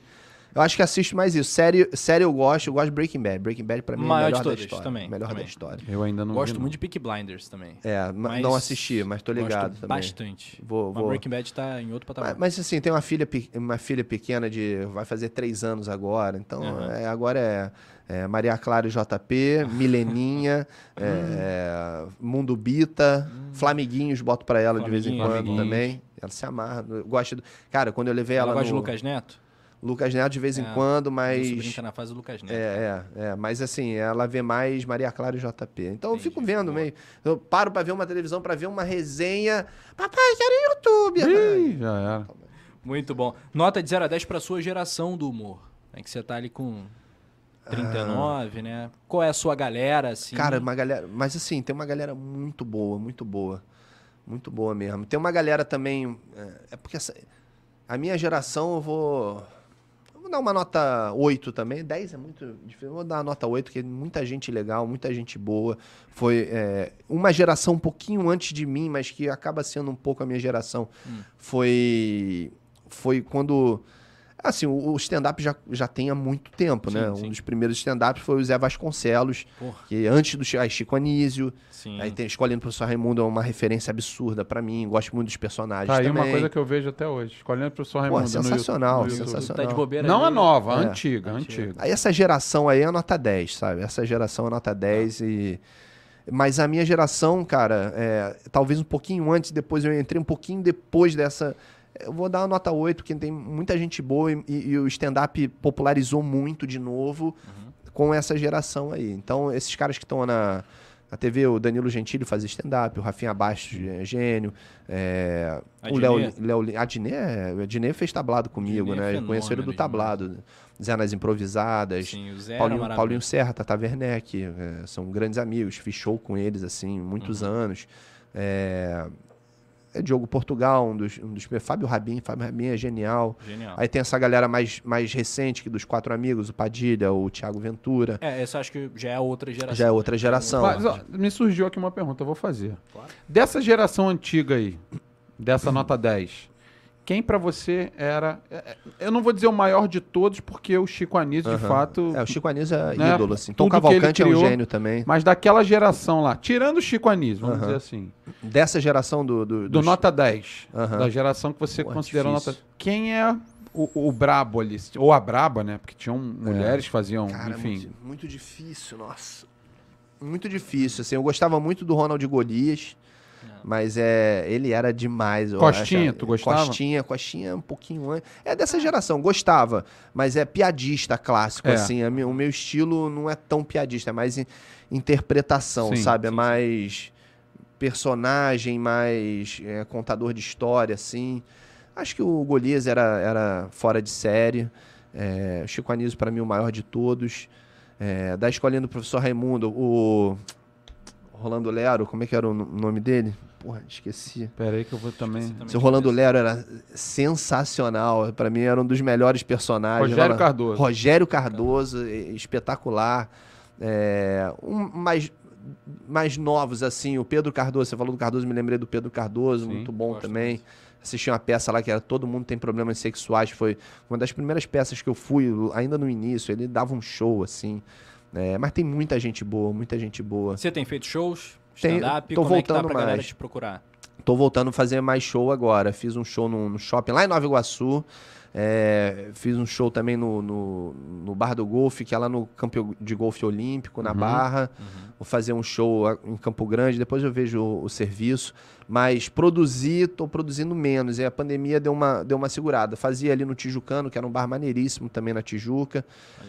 Speaker 4: Eu acho que assisto mais isso. Série, série eu gosto, eu gosto de Breaking Bad. Breaking Bad pra mim
Speaker 1: Maior
Speaker 4: é o
Speaker 1: de
Speaker 4: melhor da
Speaker 1: todas,
Speaker 4: história.
Speaker 1: também,
Speaker 4: melhor
Speaker 1: também.
Speaker 4: da história.
Speaker 3: Eu ainda não
Speaker 1: Gosto
Speaker 3: vi,
Speaker 1: muito de Peaky Blinders também.
Speaker 4: É, ma-
Speaker 1: Mas
Speaker 4: não assisti, mas tô ligado
Speaker 1: gosto
Speaker 4: também.
Speaker 1: Bastante.
Speaker 4: Vou-
Speaker 1: Mas
Speaker 4: vou-
Speaker 1: Breaking Bad tá em outro patamar.
Speaker 4: Mas, mas, assim, tem uma filha, uma filha pequena de. vai fazer três anos agora. Então,
Speaker 1: Aham.
Speaker 4: é, agora é, é Maria Clara e JP, Mileninha, é, Mundo Bita, Flamiguinhos, boto pra ela de vez em quando também. Ela se amarra. Eu gosto do... Cara, quando eu levei
Speaker 1: Ela
Speaker 4: ela,
Speaker 1: gosta
Speaker 4: no...
Speaker 1: de Lucas Neto?
Speaker 4: Lucas Neto de vez em
Speaker 1: É,
Speaker 4: quando,
Speaker 1: Meu sobrinho
Speaker 4: mas.
Speaker 1: tá na fase do Lucas Neto.
Speaker 4: É, é, é. Mas assim, ela vê mais Maria Clara e JP. Então eu
Speaker 1: Entendi,
Speaker 4: fico vendo
Speaker 1: boa.
Speaker 4: meio. Eu paro pra ver uma televisão, pra ver uma resenha. Papai, quero YouTube.
Speaker 3: Ih, já era.
Speaker 1: Muito bom. Nota de 0 a 10 pra sua geração do humor. É que você tá ali com 39, né? Qual é a sua galera, assim?
Speaker 4: Cara, uma galera. Mas assim, tem uma galera muito boa, muito boa. Muito boa mesmo. Tem uma galera também. É, é porque essa- a minha geração eu vou. Vou dar uma nota 8 também. 10 é muito difícil. Vou dar uma nota 8, porque muita gente legal, muita gente boa. Foi é, uma geração um pouquinho antes de mim, mas que acaba sendo um pouco a minha geração. Foi. Foi quando. Assim, o o stand-up já, já tem há muito tempo,
Speaker 1: Sim,
Speaker 4: né?
Speaker 1: sim.
Speaker 4: Um dos primeiros stand-ups foi o Zé Vasconcelos,
Speaker 1: Porra.
Speaker 4: que antes do aí, Chico Anísio.
Speaker 1: Sim.
Speaker 4: Aí tem Escolhendo o Professor Raimundo, é uma referência absurda pra mim. Gosto muito dos personagens
Speaker 3: Tá aí
Speaker 4: também.
Speaker 3: uma coisa que eu vejo até hoje. Escolhendo o professor
Speaker 4: Pô,
Speaker 3: Raimundo no
Speaker 4: sensacional,
Speaker 3: YouTube- no YouTube.
Speaker 4: sensacional.
Speaker 1: Tá de bobeira
Speaker 3: Não
Speaker 1: ali.
Speaker 3: a nova, a
Speaker 4: É.
Speaker 3: antiga, a
Speaker 1: Antiga.
Speaker 3: antiga.
Speaker 4: Aí essa geração aí é nota 10, sabe? Essa geração é nota 10 e... Mas a minha geração, cara, é, talvez um pouquinho antes, depois eu entrei um pouquinho depois dessa... Eu vou dar uma nota 8, porque tem muita gente boa e, e- o stand-up popularizou muito de novo
Speaker 1: Uhum.
Speaker 4: com essa geração aí. Então, esses caras que estão na, na TV, o Danilo Gentili fazia stand-up, o Rafinha Bastos é gênio, é, o? Léo... Léo Adnet, é, Adnet fez tablado comigo,
Speaker 1: Adnet é
Speaker 4: né? Eu conheço ele do tablado. Zé nas Improvisadas,
Speaker 1: Sim, o Zé
Speaker 4: Paulinho. Paulinho Serra, Tata Werneck, é, são grandes amigos, fiz show com eles, assim, muitos
Speaker 1: Uhum.
Speaker 4: anos. É, é Diogo Portugal, um dos, um dos... Fábio Rabin, Fábio Rabin é genial.
Speaker 1: Genial.
Speaker 4: Aí tem essa galera mais, mais recente, que dos quatro amigos, o Padilha, o Thiago Ventura.
Speaker 1: É, essa acho que já é outra geração.
Speaker 4: Já é outra geração.
Speaker 3: Mas, ó, me surgiu aqui uma pergunta, eu vou fazer. Dessa geração antiga aí, dessa nota 10, quem pra você era. é, é, Eu não vou dizer o maior de todos, porque o Chico Anísio, de
Speaker 4: Aham.
Speaker 3: fato.
Speaker 4: É, o Chico Anísio é
Speaker 3: né,
Speaker 4: ídolo, assim. Tom Cavalcante é um
Speaker 3: criou-
Speaker 4: gênio também.
Speaker 3: Mas daquela geração lá, tirando o Chico Anísio, vamos
Speaker 4: Aham.
Speaker 3: dizer assim,
Speaker 4: Dessa geração do... Do,
Speaker 3: do
Speaker 4: dos-
Speaker 3: nota 10,
Speaker 4: Aham.
Speaker 3: da geração que você
Speaker 4: Pô,
Speaker 3: considerou
Speaker 4: difícil.
Speaker 3: nota. Quem é o, o brabo ali? Ou a braba, né? Porque tinham mulheres que faziam,
Speaker 4: É. Cara,
Speaker 3: enfim.
Speaker 4: muito, muito difícil, nossa. Muito difícil, assim. Eu gostava muito do Ronald Golias, mas é, ele era demais.
Speaker 3: Costinha,
Speaker 4: acho.
Speaker 3: tu gostava?
Speaker 4: Costinha, Costinha um pouquinho antes. É dessa geração, gostava, mas é piadista clássico,
Speaker 3: É.
Speaker 4: assim. Mi- o meu estilo não é tão piadista, é mais in- interpretação,
Speaker 3: Sim,
Speaker 4: sabe? É
Speaker 1: sim,
Speaker 4: mais personagem, mais é, contador de história, assim. Acho que o Golias era, era fora de série. É, o Chico Anísio, para mim, o maior de todos. É, da escolinha do professor Raimundo, o Rolando Lero, como é que era o no- nome dele? porra, esqueci.
Speaker 3: Pera aí que eu vou também.
Speaker 4: Seu Rolando Lero era sensacional. Pra mim era um dos melhores personagens.
Speaker 3: Rogério
Speaker 4: Ela-
Speaker 3: Cardoso.
Speaker 4: Rogério Cardoso, espetacular. É, um mais, mais novos, assim, o Pedro Cardoso. Você falou do Cardoso, me lembrei do Pedro Cardoso,
Speaker 3: Sim,
Speaker 4: muito bom também. Assisti uma peça lá que era Todo Mundo Tem Problemas Sexuais. Foi uma das primeiras peças que eu fui, ainda no início. Ele dava um show, assim. É, mas tem muita gente boa, muita gente boa.
Speaker 1: Você tem feito shows? Stand-up?
Speaker 4: tô
Speaker 1: Como é que tá
Speaker 4: voltando
Speaker 1: pra galera
Speaker 4: mais.
Speaker 1: te procurar?
Speaker 4: Tô voltando a fazer mais show agora. Fiz um show no, no shopping lá em Nova Iguaçu. É, fiz um show também no, no, no Bar do Golfe, que é lá no campo de golfe olímpico, na Barra. Vou fazer um show em Campo Grande, depois eu vejo o, o serviço. Mas produzir, tô produzindo menos. E a pandemia deu uma, deu uma segurada. Fazia ali no Tijucano, que era um bar maneiríssimo também na Tijuca.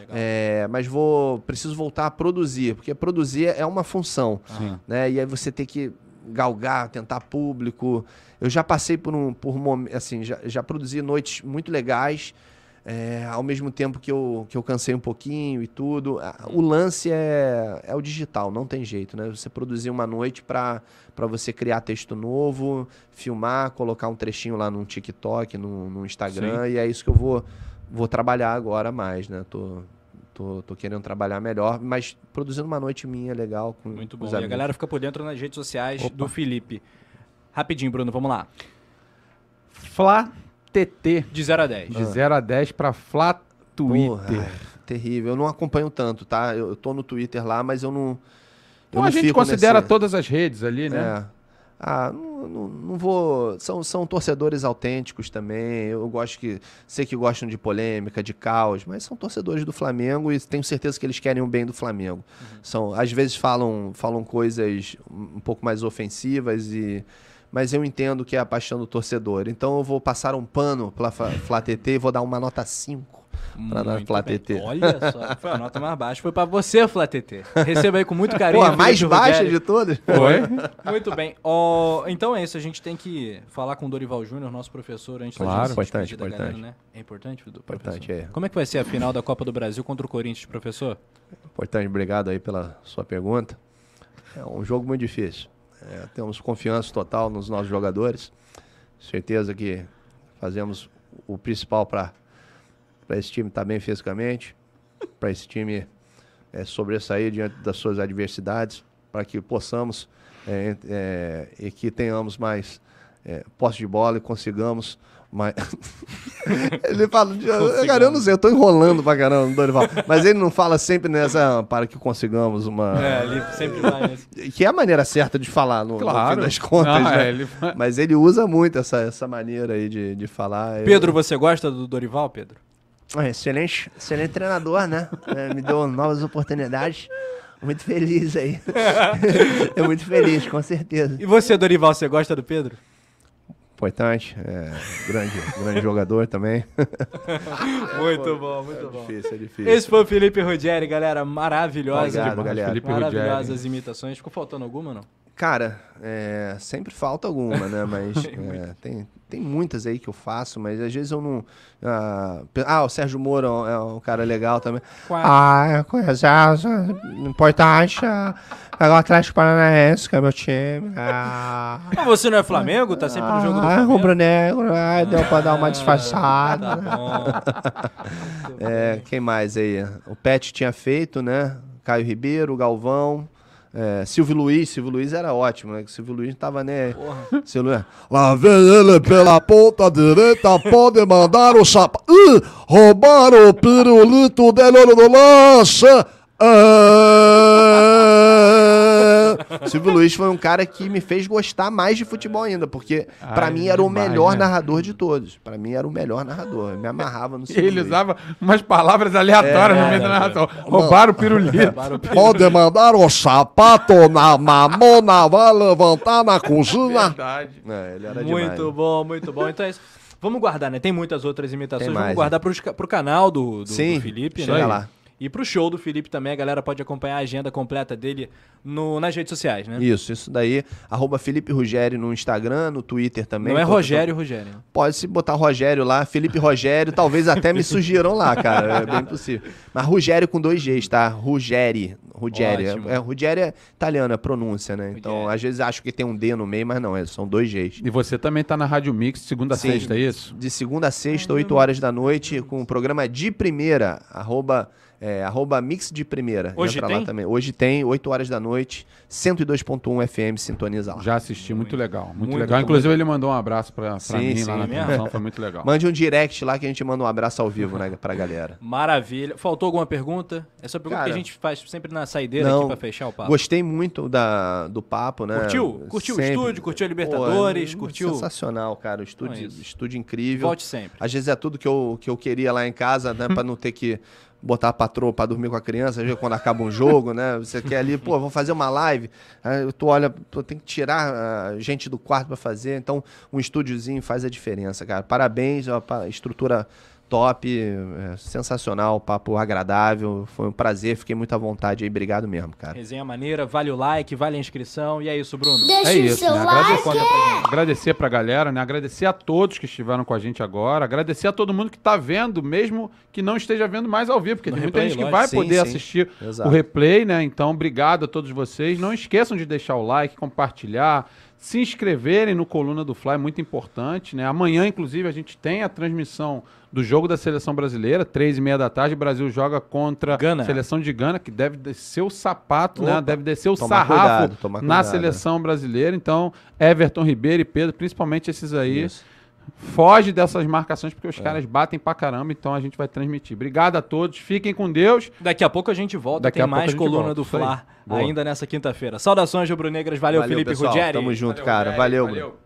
Speaker 4: É, mas vou preciso voltar a produzir, porque produzir é uma função.
Speaker 3: Sim.
Speaker 4: Né? E aí você tem que galgar, tentar público. Eu já passei por um por mom- assim, já, já produzi noites muito legais, é, ao mesmo tempo que eu, que eu cansei um pouquinho e tudo. O lance é, é o digital, não tem jeito, né? Você produzir uma noite para você criar texto novo, filmar, colocar um trechinho lá no TikTok, no, no Instagram, e é isso que eu vou, vou trabalhar agora mais, né? Tô, tô, tô querendo trabalhar melhor, mas produzindo uma noite minha legal com
Speaker 1: Muito bom.
Speaker 4: os
Speaker 1: E a galera fica por dentro nas redes sociais do Felipe. Rapidinho, Bruno, vamos lá.
Speaker 3: Flá TT.
Speaker 1: De 0 a 10.
Speaker 3: De 0 a 10 pra Flá Twitter.
Speaker 4: Porra, terrível. Eu não acompanho tanto, tá? Eu, eu tô no Twitter lá, mas eu não. Eu
Speaker 3: Então
Speaker 4: não
Speaker 3: a gente considera
Speaker 4: nesse-
Speaker 3: todas as redes ali, né?
Speaker 4: É. Ah, não, não, não vou. São, são torcedores autênticos também. Eu gosto que. Sei que gostam de polêmica, de caos, mas são torcedores do Flamengo e tenho certeza que eles querem o bem do Flamengo. São, às vezes falam, falam coisas um pouco mais ofensivas e. Mas eu entendo que é a paixão do torcedor. Então eu vou passar um pano pela Fla TT e vou dar uma nota 5 pra
Speaker 1: bem.
Speaker 4: TT.
Speaker 1: Olha só, foi a nota mais baixa. Foi pra você, Flá TT. Receba aí com muito carinho.
Speaker 4: Pô, a mais baixa
Speaker 1: Rogério.
Speaker 4: de todas?
Speaker 3: Foi?
Speaker 1: Muito bem. Ó, então é isso, a gente tem que falar com o Dorival Júnior, nosso professor, antes
Speaker 3: Claro.
Speaker 1: da gente
Speaker 4: Importante,
Speaker 1: da galera,
Speaker 4: importante.
Speaker 1: né? É importante, do
Speaker 4: Importante, é.
Speaker 1: Como é que vai ser a final da Copa do Brasil contra o Corinthians, professor?
Speaker 4: Importante, obrigado aí pela sua pergunta. É um jogo muito difícil. É, temos confiança total nos nossos jogadores. Certeza que fazemos o principal para esse time estar bem fisicamente, para esse time é, sobressair diante das suas adversidades, para que possamos é, é, e que tenhamos mais é, posse de bola e consigamos mais. ele fala, cara, eu não sei, eu tô enrolando pra caramba no Dorival, mas ele não fala sempre nessa para que consigamos uma.
Speaker 1: É, ele sempre vai nesse.
Speaker 4: Que é a maneira certa de falar, no, no
Speaker 3: Claro.
Speaker 4: fim das contas,
Speaker 3: Ah,
Speaker 4: né?
Speaker 3: é, ele-
Speaker 4: Mas ele usa muito essa, essa maneira aí de, de falar. Eu-
Speaker 1: Pedro, você gosta do Dorival, Pedro?
Speaker 7: Excelente, excelente treinador, né? É, me deu novas oportunidades. Muito feliz aí. é muito feliz, com certeza.
Speaker 1: E você, Dorival, você gosta do Pedro?
Speaker 4: Importante, é, grande, grande jogador também.
Speaker 1: Muito bom, muito bom.
Speaker 4: difícil, é difícil.
Speaker 1: Esse foi o Felipe Ruggeri, galera. Maravilhosa.
Speaker 4: Obrigado, galera.
Speaker 3: Felipe
Speaker 1: Maravilhosas
Speaker 3: Ruggeri.
Speaker 1: as imitações. Ficou faltando alguma, não?
Speaker 4: Cara, é, sempre falta alguma, né? Mas é, tem, tem muitas aí que eu faço, mas às vezes eu não. Ah, ah, o Sérgio Moro é um cara legal também.
Speaker 7: Ah, é coisa importante. Pegar o Atlético Paranaense, que é meu time. Ah,
Speaker 1: Mas você não é Flamengo? Tá sempre no jogo do
Speaker 7: ah,
Speaker 1: Flamengo?
Speaker 7: rubro-negro. Ah, deu pra dar uma disfarçada.
Speaker 1: Tá.
Speaker 4: É, quem mais aí? O Pet tinha feito, né? Caio Ribeiro, Galvão. É, Silvio Luiz, Silvio Luiz era ótimo, né? Silvio Luiz não tava nem. Silvio Luiz.
Speaker 9: Lá vem ele pela ponta direita, pode mandar o sapato. Ih, roubaram o pirulito dele no lance. É...
Speaker 4: Silvio Luiz foi um cara que me fez gostar mais de futebol ainda, porque pra
Speaker 3: Ai,
Speaker 4: mim era o
Speaker 3: demais,
Speaker 4: melhor
Speaker 3: né?
Speaker 4: narrador de todos. Pra mim era o melhor narrador. Eu me amarrava no Silvio
Speaker 3: Ele
Speaker 4: Luiz.
Speaker 3: usava umas palavras aleatórias no meio da narração. Roubaram o pirulito.
Speaker 9: Pode mandar o sapato na mamona, vai levantar na cozinha.
Speaker 3: Verdade.
Speaker 4: É, ele era
Speaker 1: Muito
Speaker 4: demais.
Speaker 1: bom, muito bom. Então é isso. Vamos guardar, né? Tem muitas outras imitações.
Speaker 4: Tem
Speaker 1: Vamos
Speaker 4: mais,
Speaker 1: guardar pros, ca- pro canal do, do,
Speaker 4: Sim,
Speaker 1: do Felipe,
Speaker 4: chega
Speaker 1: né?
Speaker 4: lá.
Speaker 1: E pro show do Felipe também, a galera pode acompanhar a agenda completa dele no, nas redes sociais, né?
Speaker 4: Isso, isso daí. Arroba Felipe Rogério no Instagram, no Twitter também.
Speaker 1: Não é
Speaker 4: Tô-
Speaker 1: Rogério Rogério.
Speaker 4: Pode se botar Rogério lá, Felipe Rogério, talvez até me sugiram lá, cara. É bem possível. Mas Rogério com dois Gs, tá? Rogério. Ruggeri.
Speaker 1: Ótimo.
Speaker 4: É, é, Ruggeri é italiano, é pronúncia, né? Então,
Speaker 1: Ruggeri.
Speaker 4: às vezes acho que tem um D no meio, mas não, é, são dois Gs.
Speaker 3: E você também tá na Rádio Mix, segunda a sexta, é isso?
Speaker 4: De segunda a sexta, 8 horas da noite, com o programa de primeira, arroba, é, arroba mix de primeira.
Speaker 1: Hoje
Speaker 4: Entra
Speaker 1: tem?
Speaker 4: lá também. Hoje tem, 8 horas da noite, 102.1 FM, sintoniza lá.
Speaker 3: Já assisti, muito, legal. Muito,
Speaker 1: muito
Speaker 3: legal. Inclusive, ele mandou um abraço pra, pra
Speaker 4: Sim,
Speaker 3: mim
Speaker 4: sim,
Speaker 3: lá na transmissão, foi muito legal.
Speaker 4: Mande um direct lá que a gente manda um abraço ao vivo, né, pra galera.
Speaker 1: Maravilha. Faltou alguma pergunta? Essa pergunta
Speaker 4: Cara,
Speaker 1: que a gente faz sempre na saideira
Speaker 4: não,
Speaker 1: aqui pra fechar o papo.
Speaker 4: Gostei muito da, do papo, né?
Speaker 1: Curtiu? Curtiu o
Speaker 4: Sempre.
Speaker 1: estúdio? Curtiu a Libertadores?
Speaker 4: Pô,
Speaker 1: curtiu?
Speaker 4: Sensacional, cara. O estúdio,
Speaker 1: Então é
Speaker 4: estúdio incrível.
Speaker 1: Volte sempre.
Speaker 4: Às vezes é tudo que eu, que eu queria lá em casa, né? pra não ter que botar a patroa pra dormir com a criança, quando acaba um jogo, né? Você quer ali, pô, vou fazer uma live. Aí tu olha, pô, tem que tirar a gente do quarto pra fazer. Então, um estúdiozinho faz a diferença, cara. Parabéns, ó, estrutura top, é, sensacional, papo agradável. Foi um prazer, fiquei muito à vontade aí. Obrigado mesmo, cara.
Speaker 1: Resenha maneira, vale o like, vale a inscrição. E é isso, Bruno.
Speaker 10: Deixa
Speaker 3: É
Speaker 10: o
Speaker 3: isso,
Speaker 10: seu
Speaker 3: né?
Speaker 10: like.
Speaker 3: Agradecer, agradecer pra galera, né? Agradecer a todos que estiveram com a gente agora. Agradecer a todo mundo que tá vendo, mesmo que não esteja vendo mais ao vivo, porque
Speaker 1: No
Speaker 3: tem muita
Speaker 1: replay,
Speaker 3: gente que
Speaker 1: lógico.
Speaker 3: vai
Speaker 4: Sim,
Speaker 3: poder
Speaker 4: sim.
Speaker 3: assistir
Speaker 4: Exato.
Speaker 3: o replay, né? Então, obrigado a todos vocês. Não esqueçam de deixar o like, compartilhar, se inscreverem no Coluna do Fly, muito importante, né? Amanhã, inclusive, a gente tem a transmissão do jogo da seleção brasileira, três e meia da tarde, o Brasil joga contra
Speaker 1: Gana.
Speaker 3: a seleção de Gana, que deve descer o sapato,
Speaker 4: Opa.
Speaker 3: né? Deve descer o sarrafo
Speaker 4: cuidado, tomar
Speaker 3: na
Speaker 4: cuidado,
Speaker 3: seleção brasileira. Então, Everton Ribeiro e Pedro, principalmente esses aí,
Speaker 4: Isso.
Speaker 3: foge dessas marcações porque
Speaker 4: É.
Speaker 3: os caras batem pra caramba, então a gente vai transmitir. Obrigado a todos, fiquem com Deus.
Speaker 1: Daqui a pouco a gente volta.
Speaker 3: Daqui
Speaker 1: tem mais coluna
Speaker 3: volta,
Speaker 1: do. Fla ainda nessa quinta-feira. Saudações, rubro-negras. Valeu, Felipe
Speaker 4: pessoal.
Speaker 1: Ruggeri.
Speaker 4: Tamo junto, cara. Valeu, Bruno.